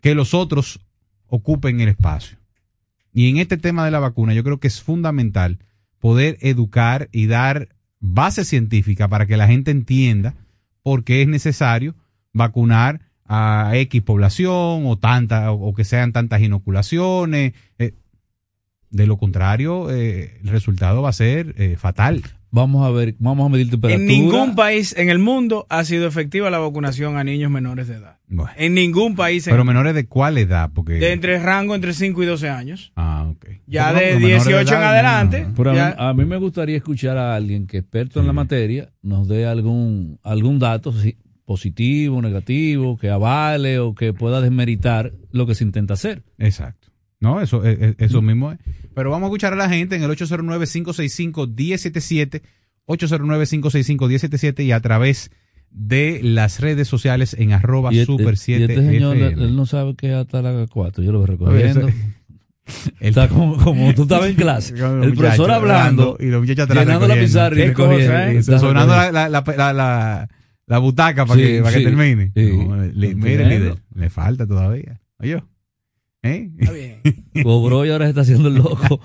que los otros ocupen el espacio. Y en este tema de la vacuna, yo creo que es fundamental poder educar y dar base científica para que la gente entienda por qué es necesario vacunar a X población o tanta, o que sean tantas inoculaciones. eh, de lo contrario, eh, el resultado va a ser eh, fatal. Vamos a ver, vamos a medir temperatura. En ningún país en el mundo ha sido efectiva la vacunación a niños menores de edad. En ningún país. en Pero el- menores de cuál edad? Porque de entre rango entre 5 y 12 años. Ah, ok. Ya Pero de de 18 en adelante. Pero a mí, ya- a mí me gustaría escuchar a alguien que experto en la materia nos dé algún algún dato si- positivo, negativo, que avale o que pueda desmeritar lo que se intenta hacer. Exacto. No, eso, eh, eh, eso mismo es. Pero vamos a escuchar a la gente en el 809-565-1077, 809-565-1077 y a través de las redes sociales en arroba Y, super y 7 este señor, FM. él no sabe que hasta las 4, yo lo voy recogiendo. <laughs> Oye, Está como, como tú estabas en clase. <laughs> El profesor hablando, y los muchachos atrás llenando la pizarra y Qué recogiendo. cosa, ¿eh? y Sonando la, la, la, la, butaca para Sí, que, para sí, que termine. sí. No, le- mire, líder, le falta todavía. Oye. ¿Eh? Cobró y ahora se está haciendo el loco.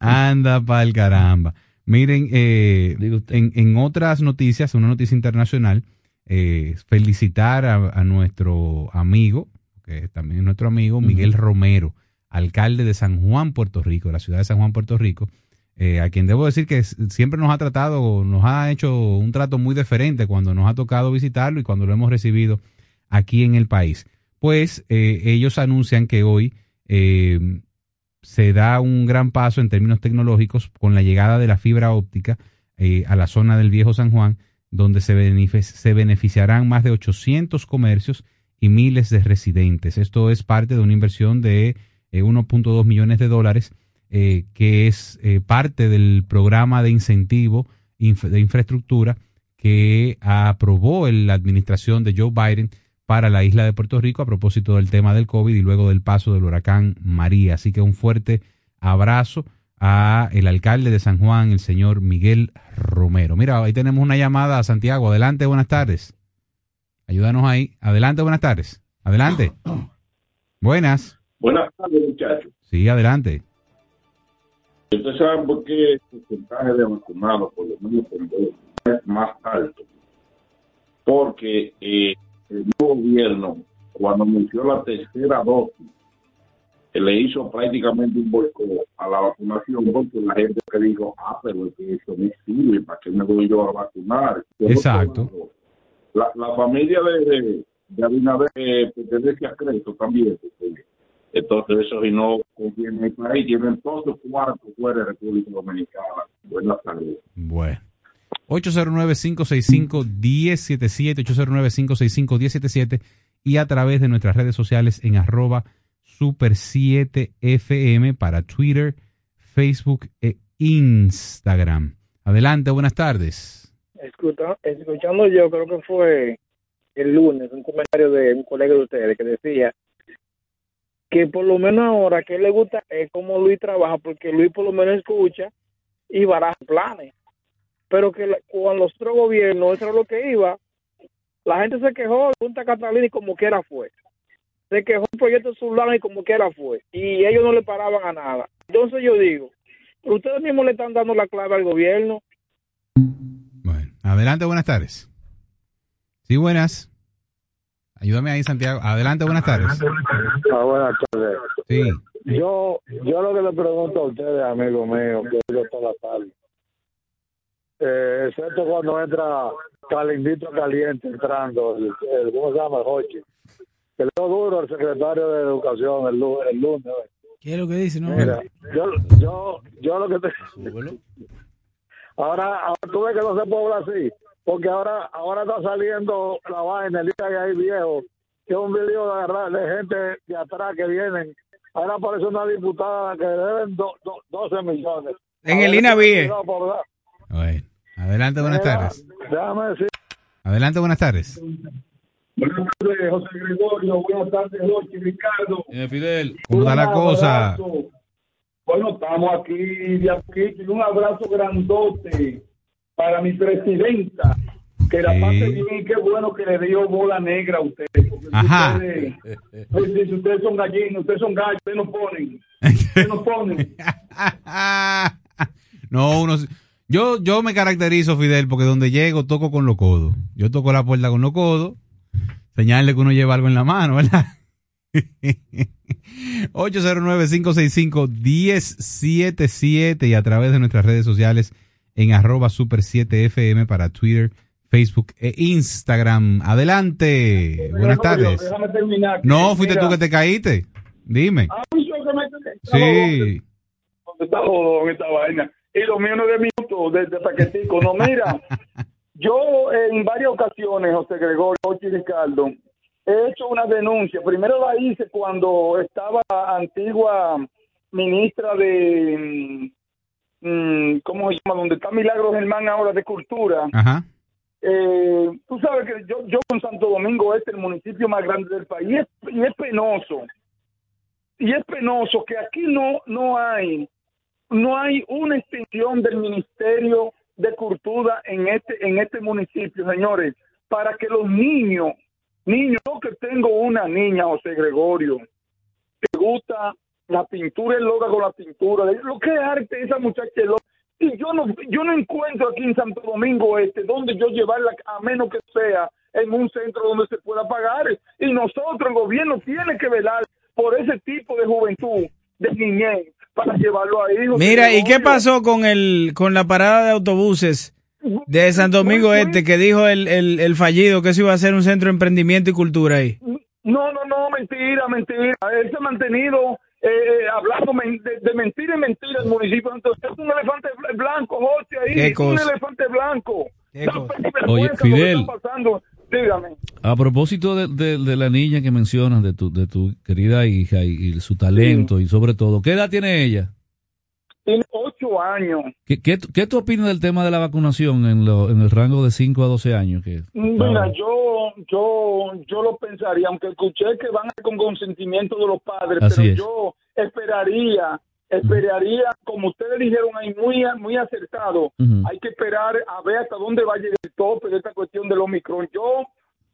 Anda pa'l caramba. Miren, eh, en, en otras noticias, una noticia internacional, eh, felicitar a, a nuestro amigo, que también es nuestro amigo, Miguel Romero, alcalde de San Juan, Puerto Rico, la ciudad de San Juan, Puerto Rico, eh, a quien debo decir que siempre nos ha tratado, nos ha hecho un trato muy diferente cuando nos ha tocado visitarlo y cuando lo hemos recibido aquí en el país. Pues eh, ellos anuncian que hoy eh, se da un gran paso en términos tecnológicos con la llegada de la fibra óptica eh, a la zona del viejo San Juan, donde se, se beneficiarán más de 800 comercios y miles de residentes. Esto es parte de una inversión de eh, 1.2 millones de dólares, que es parte del programa de incentivo de infraestructura que aprobó la administración de Joe Biden para la isla de Puerto Rico a propósito del tema del COVID y luego del paso del huracán María. Así que un fuerte abrazo a el alcalde de San Juan, el señor Miguel Romero. Mira, ahí tenemos una llamada a Santiago. Adelante, buenas tardes. Ayúdanos ahí. Adelante, buenas tardes. Adelante. <clears throat> Buenas. Buenas tardes, muchachos. Sí, adelante. Ustedes saben por qué el porcentaje de vacunados, por lo menos dos, es más alto. Porque eh, el gobierno, cuando anunció la tercera dosis, eh, le hizo prácticamente un boicot a la vacunación, porque la gente que dijo, ah, pero es que eso no sirve, ¿para qué me voy yo a vacunar? Exacto. La, la familia de, de, de Abinader eh, pertenece a Creso también. entonces, eso si no confían en el país, tienen todos sus cuartos fuera de República Dominicana. Buenas tardes. Bueno. 809-565-1077, 809-565-1077 y a través de nuestras redes sociales en arroba super7fm para Twitter, Facebook e Instagram. Adelante, buenas tardes. Escucha- escuchando yo, creo que fue el lunes, un comentario de un colega de ustedes que decía que por lo menos ahora que le gusta es como Luis trabaja, porque Luis por lo menos escucha y baraja planes. Pero que la- con los otros gobiernos, eso era lo que iba. La gente se quejó de Punta Catalina y como quiera fue. Se quejó el proyecto Zulán y como quiera fue. Y ellos no le paraban a nada. Entonces yo digo, ustedes mismos le están dando la clave al gobierno. Adelante, buenas tardes. Sí, buenas. Ayúdame ahí, Santiago. Adelante, buenas tardes. Ah, buenas tardes. Sí. Yo, yo lo que le pregunto a ustedes, amigo mío, que yo toda la tarde, eh, excepto cuando entra calindito caliente entrando, el, el- ¿cómo se llama? El Hochi. Que le dio duro al secretario de Educación el, el lunes. ¿Qué es lo que dice? No, Mira, yo, yo, yo lo que te... Ahora, ahora tú ves que no se puede hablar así, porque ahora ahora está saliendo la vaina, el día que hay viejo, que es un video de, agarrar- de gente de atrás que vienen. Ahora aparece una diputada que deben do- do- 12 millones. En el INAVIE. Bueno, adelante, buenas tardes. Déjame decir. Adelante, buenas tardes. Buenas tardes, José Gregorio. Buenas tardes, Jorge, Ricardo. Fidel. ¿Cómo está la cosa? abrazo. Bueno, estamos aquí de a poquito y un abrazo grandote para mi presidenta. Que la Sí. pase bien y qué bueno que le dio bola negra a si Ajá. Ustedes, pues, si ustedes son gallinos, ustedes son gallos, ustedes no ponen. Ustedes no ponen. <laughs> No, uno, yo, yo me caracterizo, Fidel, porque donde llego toco con los codos. Yo toco la puerta con los codos, señale que uno lleva algo en la mano, ¿verdad? <laughs> 809-565-1077 y a través de nuestras redes sociales en arroba super 7fm para Twitter, Facebook e Instagram. Adelante. Buenas tardes. Déjame terminar. No, fuiste Mira, tú que te caíste. Dime. ah, yo que me- Sí. ¿Dónde está jodón esta vaina? Y lo mío no es de minutos, de, de paquetico. No, mira, <laughs> yo en varias ocasiones, José Gregorio, Ricardo, he hecho una denuncia. Primero la hice cuando estaba antigua ministra de, mm, mm, ¿cómo se llama? Donde está Milagro Germán ahora de Cultura. Ajá. Eh, tú sabes que yo, yo en Santo Domingo Este, el municipio más grande del país, y es, y es penoso. Y es penoso que aquí no, no hay, no hay una extensión del Ministerio de Cultura en este, en este municipio, señores, para que los niños, niños, yo que tengo una niña, José Gregorio, que gusta la pintura, él logra con la pintura, lo que es arte, esa muchacha es. Y yo no, yo no encuentro aquí en Santo Domingo Este donde yo llevarla, a menos que sea en un centro donde se pueda pagar. Y nosotros, el gobierno, tiene que velar por ese tipo de juventud, de niñez, para llevarlo ahí. Mira, ¿y qué pasó con el con la parada de autobuses de San Domingo Este que dijo el, el, el fallido que eso iba a ser un centro de emprendimiento y cultura ahí? No, no, no, mentira, mentira. Él se ha mantenido eh, eh, hablando de, de mentira y mentira el municipio. Entonces es un elefante bl- blanco, José, ahí. ¿Qué un elefante blanco. Oye, lo que Fidel. está pasando. Dígame. A propósito de, de- de la niña que mencionas, de tu, de tu querida hija y, y su talento y sobre todo, ¿qué edad tiene ella? Tiene ocho años. ¿Qué, qué, tú- qué tú opinas del tema de la vacunación en, lo- en el rango de 5 a 12 años? Que, Mira, yo, yo, yo lo pensaría, aunque escuché que van con consentimiento de los padres, Así pero es. yo esperaría, esperaría, como ustedes dijeron ahí, muy, muy acertado, hay que esperar a ver hasta dónde va a llegar el tope de esta cuestión del Omicron. Yo,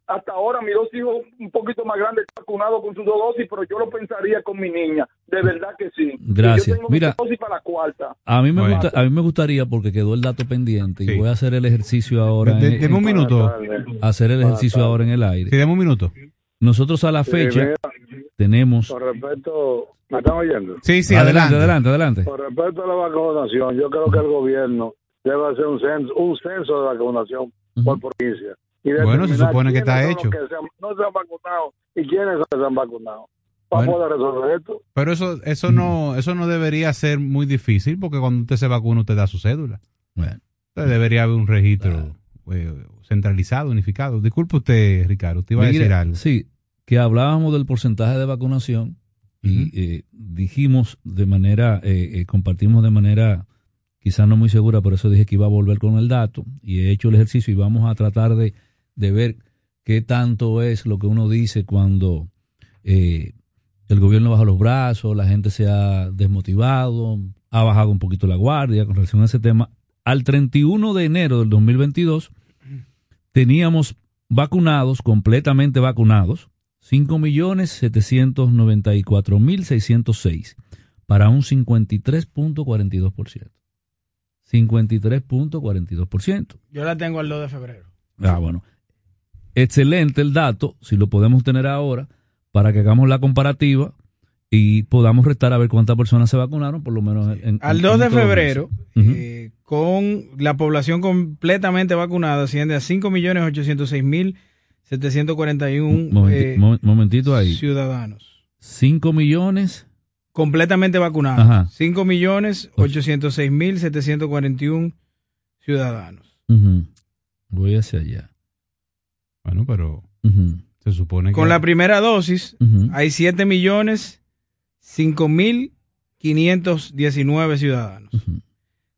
hasta ahora, mis dos hijos un poquito más grandes vacunados con sus dos dosis, pero yo lo pensaría con mi niña, de verdad que sí. Gracias. Yo tengo Mira. mi dosis para la cuarta. A mí, me Bueno. gusta, a mí me gustaría, porque quedó el dato pendiente, y voy a hacer el ejercicio ahora. De- en- deme un en- minuto. Hacer el ejercicio ahora en el aire. Sí, un minuto. Nosotros a la fecha tenemos... Con respecto, ¿me están oyendo? Sí, sí, adelante, adelante. adelante, adelante. Con respecto a la vacunación, yo creo que el gobierno debe hacer un censo, un censo de vacunación por provincia. Y Bueno, se supone que está hecho. que se han- no se han vacunado y quiénes se han vacunado. Para Bueno. poder resolver esto. Pero eso, eso no, eso no debería ser muy difícil porque cuando usted se vacuna usted da su cédula. Bueno. Entonces debería haber un registro eh, centralizado, unificado. Disculpe usted, Ricardo, te iba a decir algo. Sí, que hablábamos del porcentaje de vacunación y eh, dijimos de manera, eh, eh, compartimos de manera quizás no muy segura, por eso dije que iba a volver con el dato. Y he hecho el ejercicio y vamos a tratar de, de ver qué tanto es lo que uno dice cuando eh, el gobierno baja los brazos, la gente se ha desmotivado, ha bajado un poquito la guardia con relación a ese tema. Al 31 de enero del 2022 teníamos vacunados, completamente vacunados, 5.794.606 para un 53.42%. 53.42%. Yo la tengo al 2 de febrero. Ah, bueno. Excelente el dato, si lo podemos tener ahora, para que hagamos la comparativa y podamos restar a ver cuántas personas se vacunaron, por lo menos en... Al en- 2 de en febrero, eh, con la población completamente vacunada, asciende a 5.806.741 Momenti- eh, mo- momentito ahí. ciudadanos. 5 millones. Completamente vacunados. Ajá. 5.806.741 ciudadanos. Ujú. Voy hacia allá. Bueno, pero Ujú. se supone que... Con la primera dosis Ujú. hay 7 millones 5.519 ciudadanos.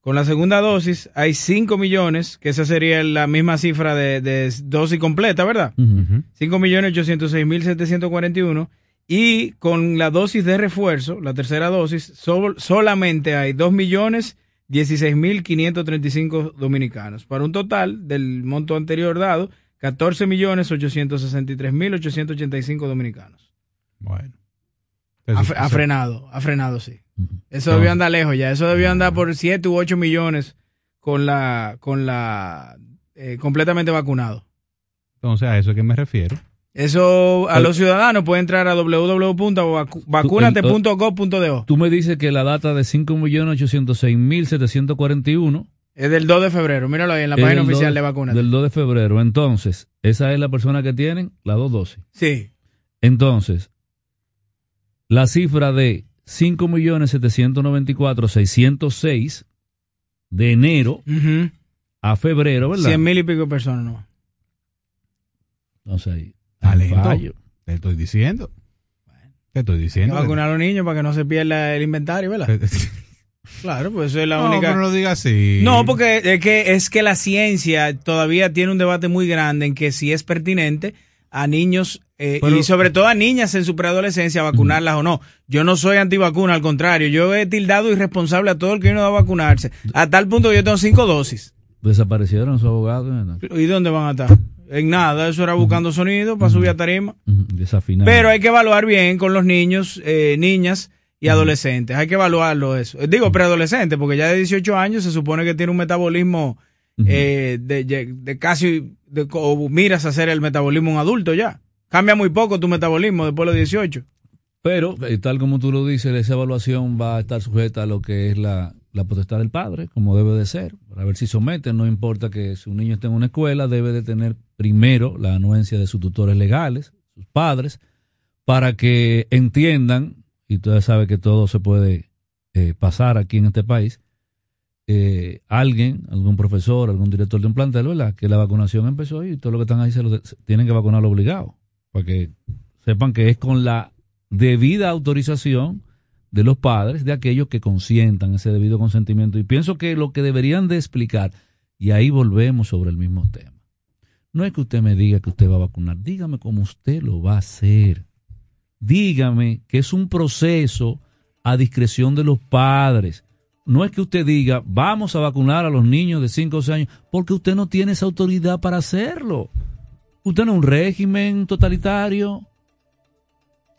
Con la segunda dosis hay 5 millones, que esa sería la misma cifra de, de dosis completa, ¿verdad? Ujú. 5.806.741. Y con la dosis de refuerzo, la tercera dosis, sol- solamente hay 2.016.535 dominicanos, para un total del monto anterior dado, 14.863.885 dominicanos. Bueno. Ha, fre- ha frenado, ha frenado, sí. Eso debió andar lejos ya. Eso debió andar por 7 u 8 millones con la, con la, eh, completamente vacunado. Entonces, a eso es que me refiero. Eso a los ciudadanos pueden entrar a www.vacunate.gov.do. Tú me dices que la data de 5.806.741 Es del 2 de febrero. Míralo ahí en la página oficial 2 de Vacunate. Del 2 de febrero. Entonces, esa es la persona que tienen las dos dosis. Sí. Entonces, la cifra de 5.794.606 de enero a febrero, ¿verdad? 100 mil y pico de personas, ¿no? Entonces ahí. Talento. Te estoy diciendo. Te estoy Hay que diciendo. vacunar a los niños para que no se pierda el inventario, ¿verdad? <laughs> Claro, pues eso es la No, única. no lo diga así. No, porque es que, es que la ciencia todavía tiene un debate muy grande en que si es pertinente a niños eh, Pero- y sobre todo a niñas en su preadolescencia vacunarlas o no. Yo no soy antivacuna, al contrario, yo he tildado irresponsable a todo el que no va a vacunarse. A tal punto que yo tengo cinco dosis. Desaparecieron sus abogados. ¿Y dónde van a estar? En nada, eso era buscando sonido para subir a tarima. Pero hay que evaluar bien con los niños, eh, niñas y adolescentes. Hay que evaluarlo eso. Eh, Digo preadolescentes, porque ya de 18 años se supone que tiene un metabolismo eh, de casi, de, o miras a hacer el metabolismo un adulto ya. Cambia muy poco tu metabolismo después de los 18. Pero, eh, tal como tú lo dices, esa evaluación va a estar sujeta a lo que es la, la potestad del padre, como debe de ser, para ver si someten. No importa que si un niño esté en una escuela, debe de tener primero la anuencia de sus tutores legales, sus padres, para que entiendan, y ustedes saben que todo se puede eh, pasar aquí en este país, eh, alguien, algún profesor, algún director de un plantel, ¿verdad? Que la vacunación empezó y todo lo que están ahí se lo, tienen que vacunarlo obligado, para que sepan que es con la debida autorización de los padres, de aquellos que consientan ese debido consentimiento. Y pienso que lo que deberían de explicar, y ahí volvemos sobre el mismo tema, no es que usted me diga que usted va a vacunar, dígame cómo usted lo va a hacer. Dígame que es un proceso a discreción de los padres. No es que usted diga, vamos a vacunar a los niños de 5 o 6 años, porque usted no tiene esa autoridad para hacerlo. Usted no es un régimen totalitario.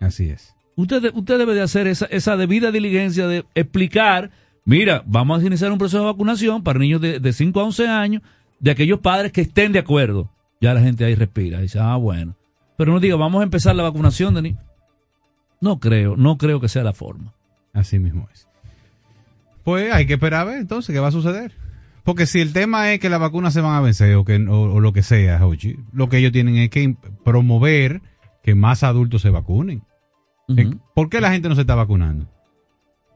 Así es. Usted, usted debe de hacer esa, esa debida diligencia de explicar, mira, vamos a iniciar un proceso de vacunación para niños de, de 5 a 11 años, de aquellos padres que estén de acuerdo. Ya la gente ahí respira, dice, ah, bueno. Pero no diga, vamos a empezar la vacunación de niños. No creo, no creo que sea la forma. Así mismo es. Pues hay que esperar a ver entonces qué va a suceder. Porque si el tema es que las vacunas se van a vencer o, que, o, o lo que sea, Jochi, lo que ellos tienen es que promover que más adultos se vacunen. Eh, ¿Por qué la gente no se está vacunando?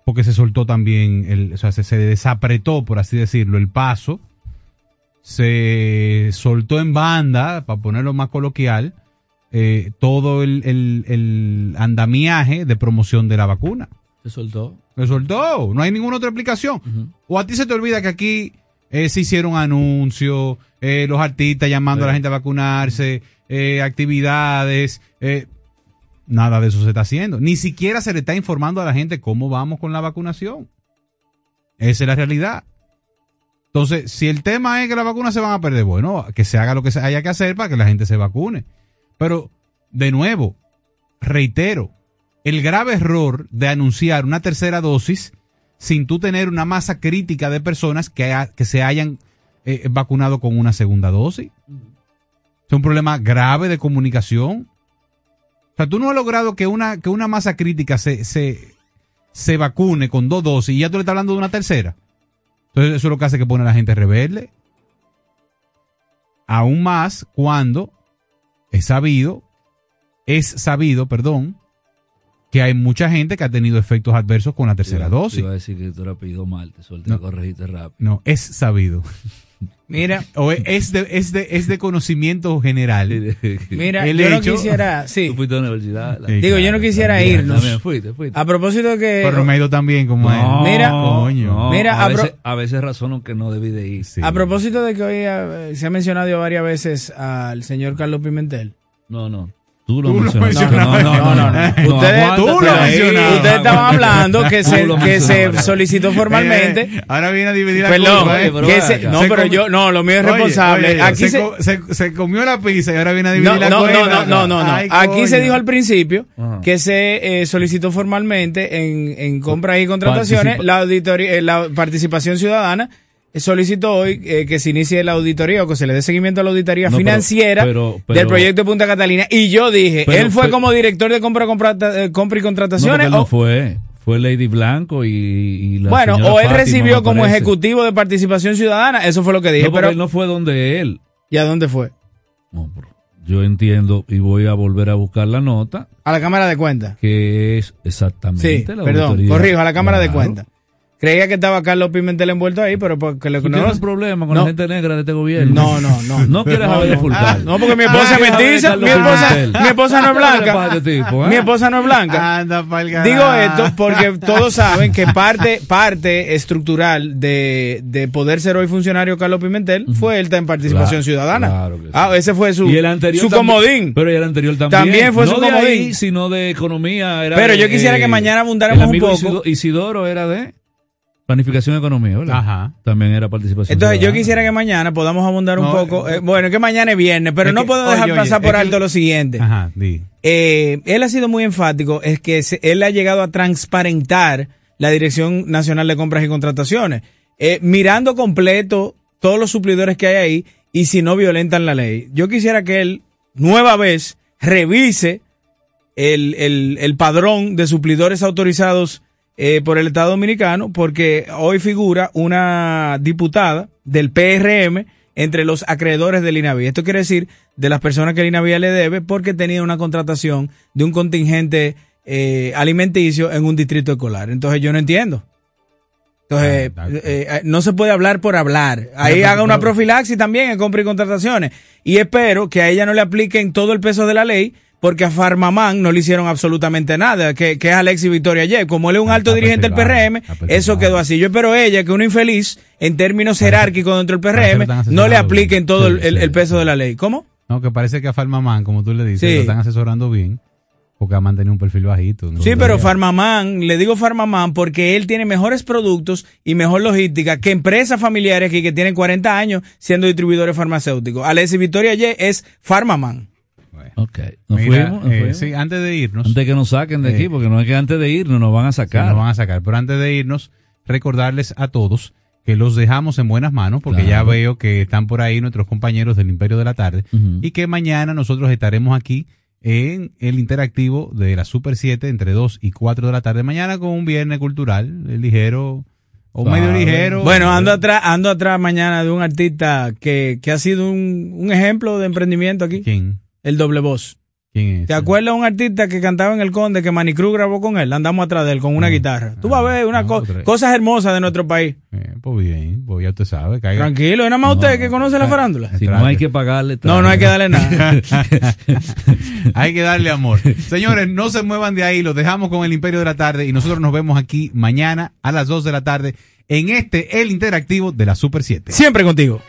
Porque se soltó también, el, o sea, se, se desapretó, por así decirlo, el paso. Se soltó en banda, para ponerlo más coloquial, eh, todo el, el- el andamiaje de promoción de la vacuna. Se soltó. Se soltó, no hay ninguna otra explicación. O a ti se te olvida que aquí eh, se hicieron anuncios, eh, los artistas llamando a la gente a vacunarse, eh, actividades, nada de eso se está haciendo. Ni siquiera se le está informando a la gente cómo vamos con la vacunación. Esa es la realidad. Entonces, si el tema es que las vacunas se van a perder, bueno, que se haga lo que haya que hacer para que la gente se vacune. Pero, de nuevo, reitero, el grave error de anunciar una tercera dosis sin tú tener una masa crítica de personas que, ha- que se hayan eh, vacunado con una segunda dosis. Es un problema grave de comunicación. O sea, tú no has logrado que una, que una masa crítica se, se, se vacune con dos dosis y ya tú le estás hablando de una tercera. Entonces eso es lo que hace que pone a la gente rebelde. Aún más cuando es sabido, es sabido, perdón, que hay mucha gente que ha tenido efectos adversos con la tercera Te dosis. Iba a decir que tú lo pedido mal, te suelto No. corregiste rápido. No, es sabido. <laughs> Mira, O es- de, es de, es de conocimiento general. Mira, El yo no quisiera, sí. Tú fuiste a la universidad. la- Sí, Digo, yo no quisiera también, irnos. También fuiste, fuiste. A propósito de que... Pero me ha ido tan bien como No, él. Mira, coño. mira, a, a pro- veces, a veces razono que no debí de ir. Sí. A propósito de que hoy eh, se ha mencionado varias veces al señor Carlos Pimentel. No, no. Tú lo Tú lo mencionaste. mencionaste. No, no, no. Ustedes, aguántate tú lo mencionaste. Ustedes estaban hablando que se, que se solicitó formalmente. Eh, ahora viene a dividir la Perdón, culpa, ¿eh? que se- no, Se pero yo, no, lo mío es Oye, responsable. oye, Aquí se, se, se, se comió la pizza y ahora viene a dividir no, la no, cuenta. no, no, no, no, no. Ay, Aquí se coño. dijo al principio Ajá. que se eh, solicitó formalmente en, en compras y contrataciones Participa- la auditoría, eh, la participación ciudadana. Solicitó hoy eh, que se inicie la auditoría o que se le dé seguimiento a la auditoría No, financiera pero- pero- del proyecto de Punta Catalina. Y yo dije, él fue como director de compra, eh, compra y No, contrataciones. él no o- fue. Fue Lady Blanco y, y la bueno, o él Fátima, recibió como ejecutivo de participación ciudadana. Eso fue lo que dije. No, pero, él no fue donde él. ¿Y a dónde fue? Yo entiendo y voy a volver a buscar la nota A la Cámara de Cuentas. que es exactamente Sí, la perdón, corrijo, a la Cámara de. Cuentas. Creía que estaba Carlos Pimentel envuelto ahí, pero porque le ¿Tú no, tienes un problema con no. la gente negra de este gobierno? No, no, no. <laughs> No quieres No, saber de. Fulcar. Ah, no, porque mi esposa Ah, es de mestiza, mi esposa- Pimentel. mi esposa no es <laughs> ¿Qué le blanca. este tipo, eh? Mi esposa no es blanca. Anda Digo esto <laughs> porque todos saben que parte, parte estructural de, de poder ser hoy funcionario Carlos Pimentel fue él en participación Claro, ciudadana. claro que sí. Ah, ese fue su, y el anterior su también- comodín. Pero el anterior también. También fue no su de comodín. ahí, sino de economía. Era Pero de, yo quisiera que mañana abundáramos el un poco. Isido- Isidoro era de planificación y economía, ¿verdad? Ajá. También era participación. Entonces yo quisiera que mañana podamos abundar un No, poco. eh, bueno, que mañana es viernes, pero Es no que- puedo dejar oye, pasar por alto lo siguiente. Ajá, di. Eh, él ha sido muy enfático, es que se- él ha llegado a transparentar la Dirección Nacional de Compras y Contrataciones, eh, mirando completo todos los suplidores que hay ahí y si no violentan la ley. Yo quisiera que él, nueva vez, revise el, el, el padrón de suplidores autorizados eh, por el Estado Dominicano, porque hoy figura una diputada del PRM entre los acreedores del INAVI. Esto quiere decir de las personas que el INAVI le debe porque tenía una contratación de un contingente eh, alimenticio en un distrito escolar. Entonces yo no entiendo. Entonces, eh, eh, no se puede hablar por hablar. Ahí Pero- haga una profilaxis también en compra y contrataciones. Y espero que a ella no le apliquen todo el peso de la ley, porque a Farmamán no le hicieron absolutamente nada, que, que es Alexis Victoria Ayer. Como él es un alto dirigente del PRM, eso quedó así. Yo espero ella que un infeliz, en términos jerárquicos dentro del PRM, no le apliquen todo Sí, el, el- sí, el peso de la ley. ¿Cómo? No, que parece que a Farmamán, como tú le dices, Sí. lo están asesorando bien, porque ha mantenido un perfil bajito. ¿no? Sí, pero Farmamán, le digo Farmamán porque él tiene mejores productos y mejor logística que empresas familiares aquí que tienen 40 años siendo distribuidores farmacéuticos. Alexis Victoria Y es Farmamán. Ok. Nos Mira, fuimos. nos eh, fuimos. sí, antes de irnos. Antes que nos saquen de Eh, aquí, porque no es que antes de irnos nos van a Sí, sacar. nos van a sacar. Pero antes de irnos, recordarles a todos que los dejamos en buenas manos, porque Claro. ya veo que están por ahí nuestros compañeros del Imperio de la Tarde, y que mañana nosotros estaremos aquí en el interactivo de la Super 7 entre 2 y 4 de la tarde. Mañana con un viernes cultural, eh, ligero, o medio ligero. Bueno, ando atrás, ando atrás mañana de un artista que, que ha sido un, un ejemplo de emprendimiento aquí. ¿Quién? El doble voz. ¿Quién es? ¿Te acuerdas de un artista que cantaba en El Conde que Manicruz grabó con él? Andamos atrás de él con una guitarra. Tú vas a ver una co- otra. cosas hermosas de nuestro país. Eh, pues bien, pues ya usted sabe. Caiga. Tranquilo, es nada más usted que conoce la farándula. Si no hay que pagarle. No, no hay que darle nada. <laughs> Hay que darle amor. Señores, no se muevan de ahí, los dejamos con el Imperio de la Tarde y nosotros nos vemos aquí mañana a las 2 de la tarde en este, el interactivo de la Super 7. Siempre contigo.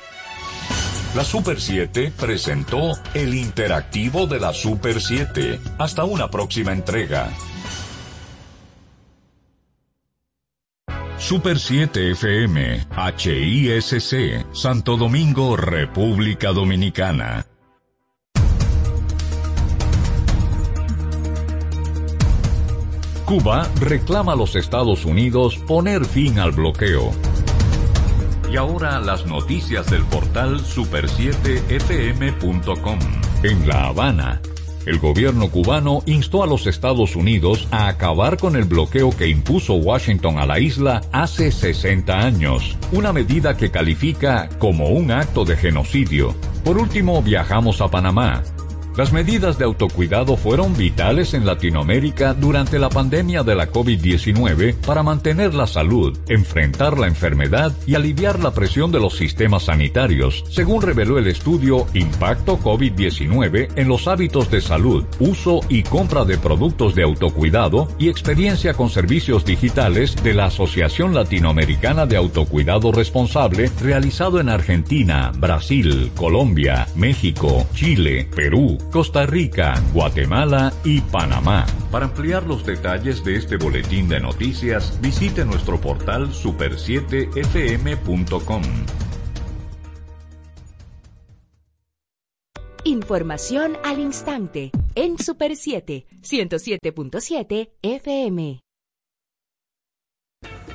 La Super 7 presentó el interactivo de la Super 7. Hasta una próxima entrega. Super 7 FM, HISC, Santo Domingo, República Dominicana. Cuba reclama a los Estados Unidos poner fin al bloqueo. Y ahora las noticias del portal super7fm.com. En La Habana, el gobierno cubano instó a los Estados Unidos a acabar con el bloqueo que impuso Washington a la isla hace 60 años, una medida que califica como un acto de genocidio. Por último, viajamos a Panamá. Las medidas de autocuidado fueron vitales en Latinoamérica durante la pandemia de la COVID-19 para mantener la salud, enfrentar la enfermedad y aliviar la presión de los sistemas sanitarios, según reveló el estudio Impacto COVID-19 en los hábitos de salud, uso y compra de productos de autocuidado y experiencia con servicios digitales de la Asociación Latinoamericana de Autocuidado Responsable realizado en Argentina, Brasil, Colombia, México, Chile, Perú, Costa Rica, Guatemala y Panamá. Para ampliar los detalles de este boletín de noticias, visite nuestro portal super7fm.com. Información al instante en Super 7, 107.7 FM.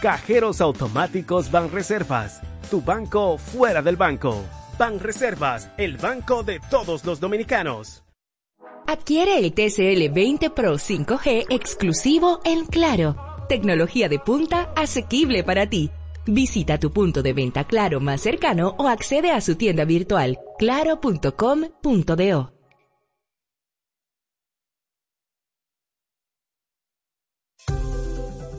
Cajeros automáticos Banreservas, tu banco fuera del banco. Banreservas, el banco de todos los dominicanos. Adquiere el TCL 20 Pro 5G exclusivo en Claro. Tecnología de punta asequible para ti. Visita tu punto de venta Claro más cercano o accede a su tienda virtual claro.com.do.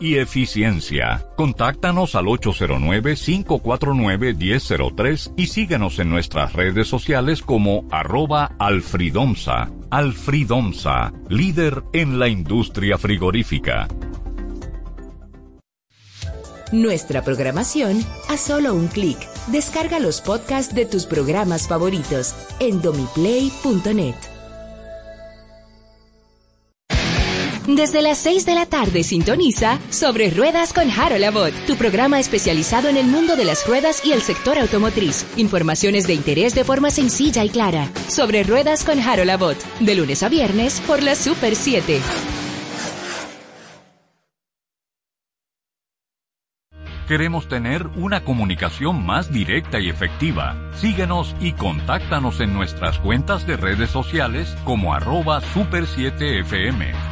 y eficiencia. Contáctanos al 809-549-1003 y síguenos en nuestras redes sociales como arroba alfridomsa. Alfridomsa, líder en la industria frigorífica. Nuestra programación a solo un clic. Descarga los podcasts de tus programas favoritos en domiplay.net. Desde las 6 de la tarde sintoniza Sobre Ruedas con Harold Abbott, tu programa especializado en el mundo de las ruedas y el sector automotriz. Informaciones de interés de forma sencilla y clara. Sobre Ruedas con Harold Abbott, de lunes a viernes por la Super 7. Queremos tener una comunicación más directa y efectiva. Síguenos y contáctanos en nuestras cuentas de redes sociales como arroba super7fm.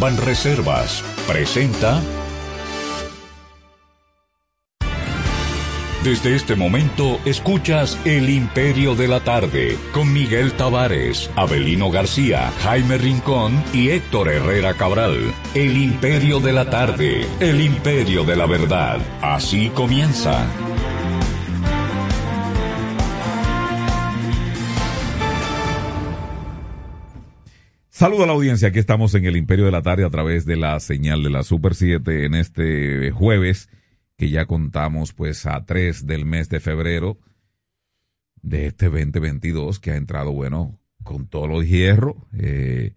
Banreservas presenta Desde este momento escuchas El Imperio de la Tarde con Miguel Tavares, Abelino García, Jaime Rincón y Héctor Herrera Cabral. El Imperio de la Tarde, el Imperio de la Verdad. Así comienza. Saludo a la audiencia, aquí estamos en el Imperio de la Tarde a través de la señal de la Super 7 en este jueves que ya contamos pues a 3 del mes de febrero de este 2022 que ha entrado bueno con todos los hierros, eh,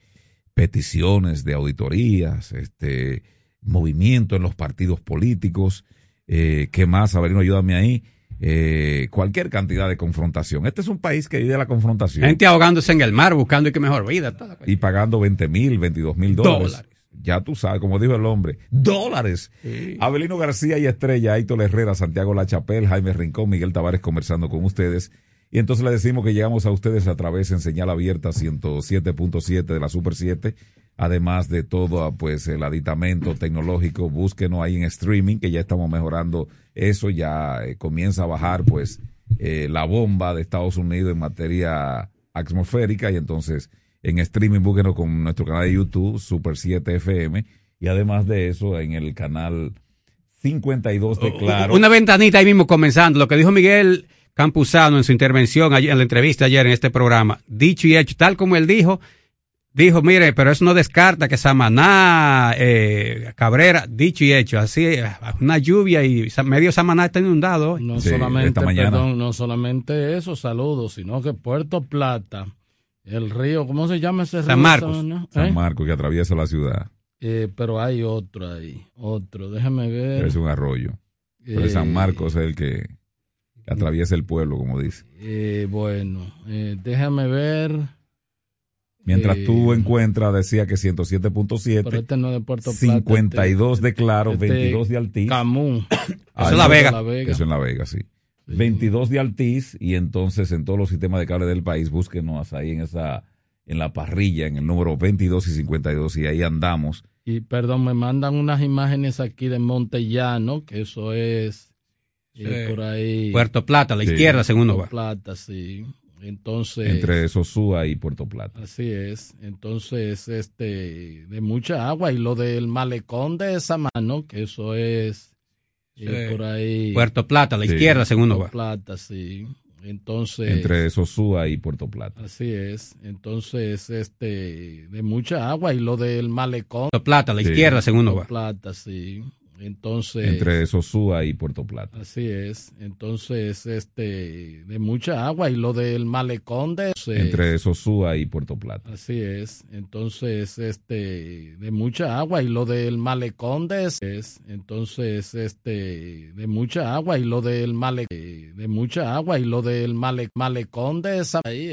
peticiones de auditorías, este movimiento en los partidos políticos, eh, ¿qué más? Averino, ayúdame ahí. Eh, cualquier cantidad de confrontación. Este es un país que vive la confrontación. Gente ahogándose en el mar buscando que mejor vida. Toda y pagando 20 mil, 22 mil dólares. Dólares. Ya tú sabes, como dijo el hombre, dólares. Sí. Abelino García y Estrella, Héctor Herrera, Santiago La Chapel, Jaime Rincón, Miguel Tavares conversando con ustedes. Y entonces le decimos que llegamos a ustedes a través en señal abierta 107.7 de la Super 7, además de todo pues el aditamento tecnológico, búsquenos ahí en streaming, que ya estamos mejorando eso, ya eh, comienza a bajar pues eh, la bomba de Estados Unidos en materia atmosférica y entonces en streaming búsquenos con nuestro canal de YouTube, Super 7 FM, y además de eso en el canal 52 de Claro. Una ventanita ahí mismo comenzando. Lo que dijo Miguel Campuzano en su intervención en la entrevista ayer en este programa. Dicho y hecho, tal como él dijo, dijo, mire, pero eso no descarta que Samaná, eh, Cabrera, dicho y hecho, así, una lluvia y medio Samaná está inundado. hoy. No solamente, perdón, no solamente eso, saludos, sino que Puerto Plata, el río, ¿cómo se llama ese río? San Marcos. San ¿Eh? Marcos, que atraviesa la ciudad. Eh, pero hay otro ahí, otro, déjame ver. Pero es un arroyo. Pero San Eh, Marcos es el que atraviesa el pueblo, como dice. Eh, bueno, eh, déjame ver. Mientras Eh, tú encuentras, decía que Pero 107.7, este no es de Puerto Plata. 52 de Claro, este- 22 de Altiz. Camus. Ah, <coughs> Eso es La Vega. La Vega. Eso en La Vega, sí. 22 de Altiz y entonces en todos los sistemas de cable del país, búsquenos ahí en esa en la parrilla, en el número 22 y 52 y ahí andamos. Y perdón, me mandan unas imágenes aquí de Montellano, que eso es eh, Sí. por ahí. Puerto Plata, a la Sí. izquierda, según uno Puerto va. Plata, sí. Entonces. Entre Sosúa y Puerto Plata. Así es. Entonces, este, de mucha agua. Y lo del malecón de Samano, que eso es eh, Sí. por ahí. Puerto Plata, a la Sí. izquierda, según uno Puerto va. Plata, sí. Entonces. Entre Sosúa y Puerto Plata. Así es. Entonces, este, de mucha agua. Y lo del malecón. Puerto Plata, a la Sí. izquierda, según uno va. Puerto Plata, sí. Entonces. Entre Sosúa y Puerto Plata. Así es. Entonces, este, de mucha agua y lo del malecón de... Entre Sosúa y Puerto Plata. Así es. Entonces, este, de mucha agua y lo del malecón de... Es, entonces, este, de mucha agua y lo del male, de mucha agua y lo del male, malecón de esa... Ahí,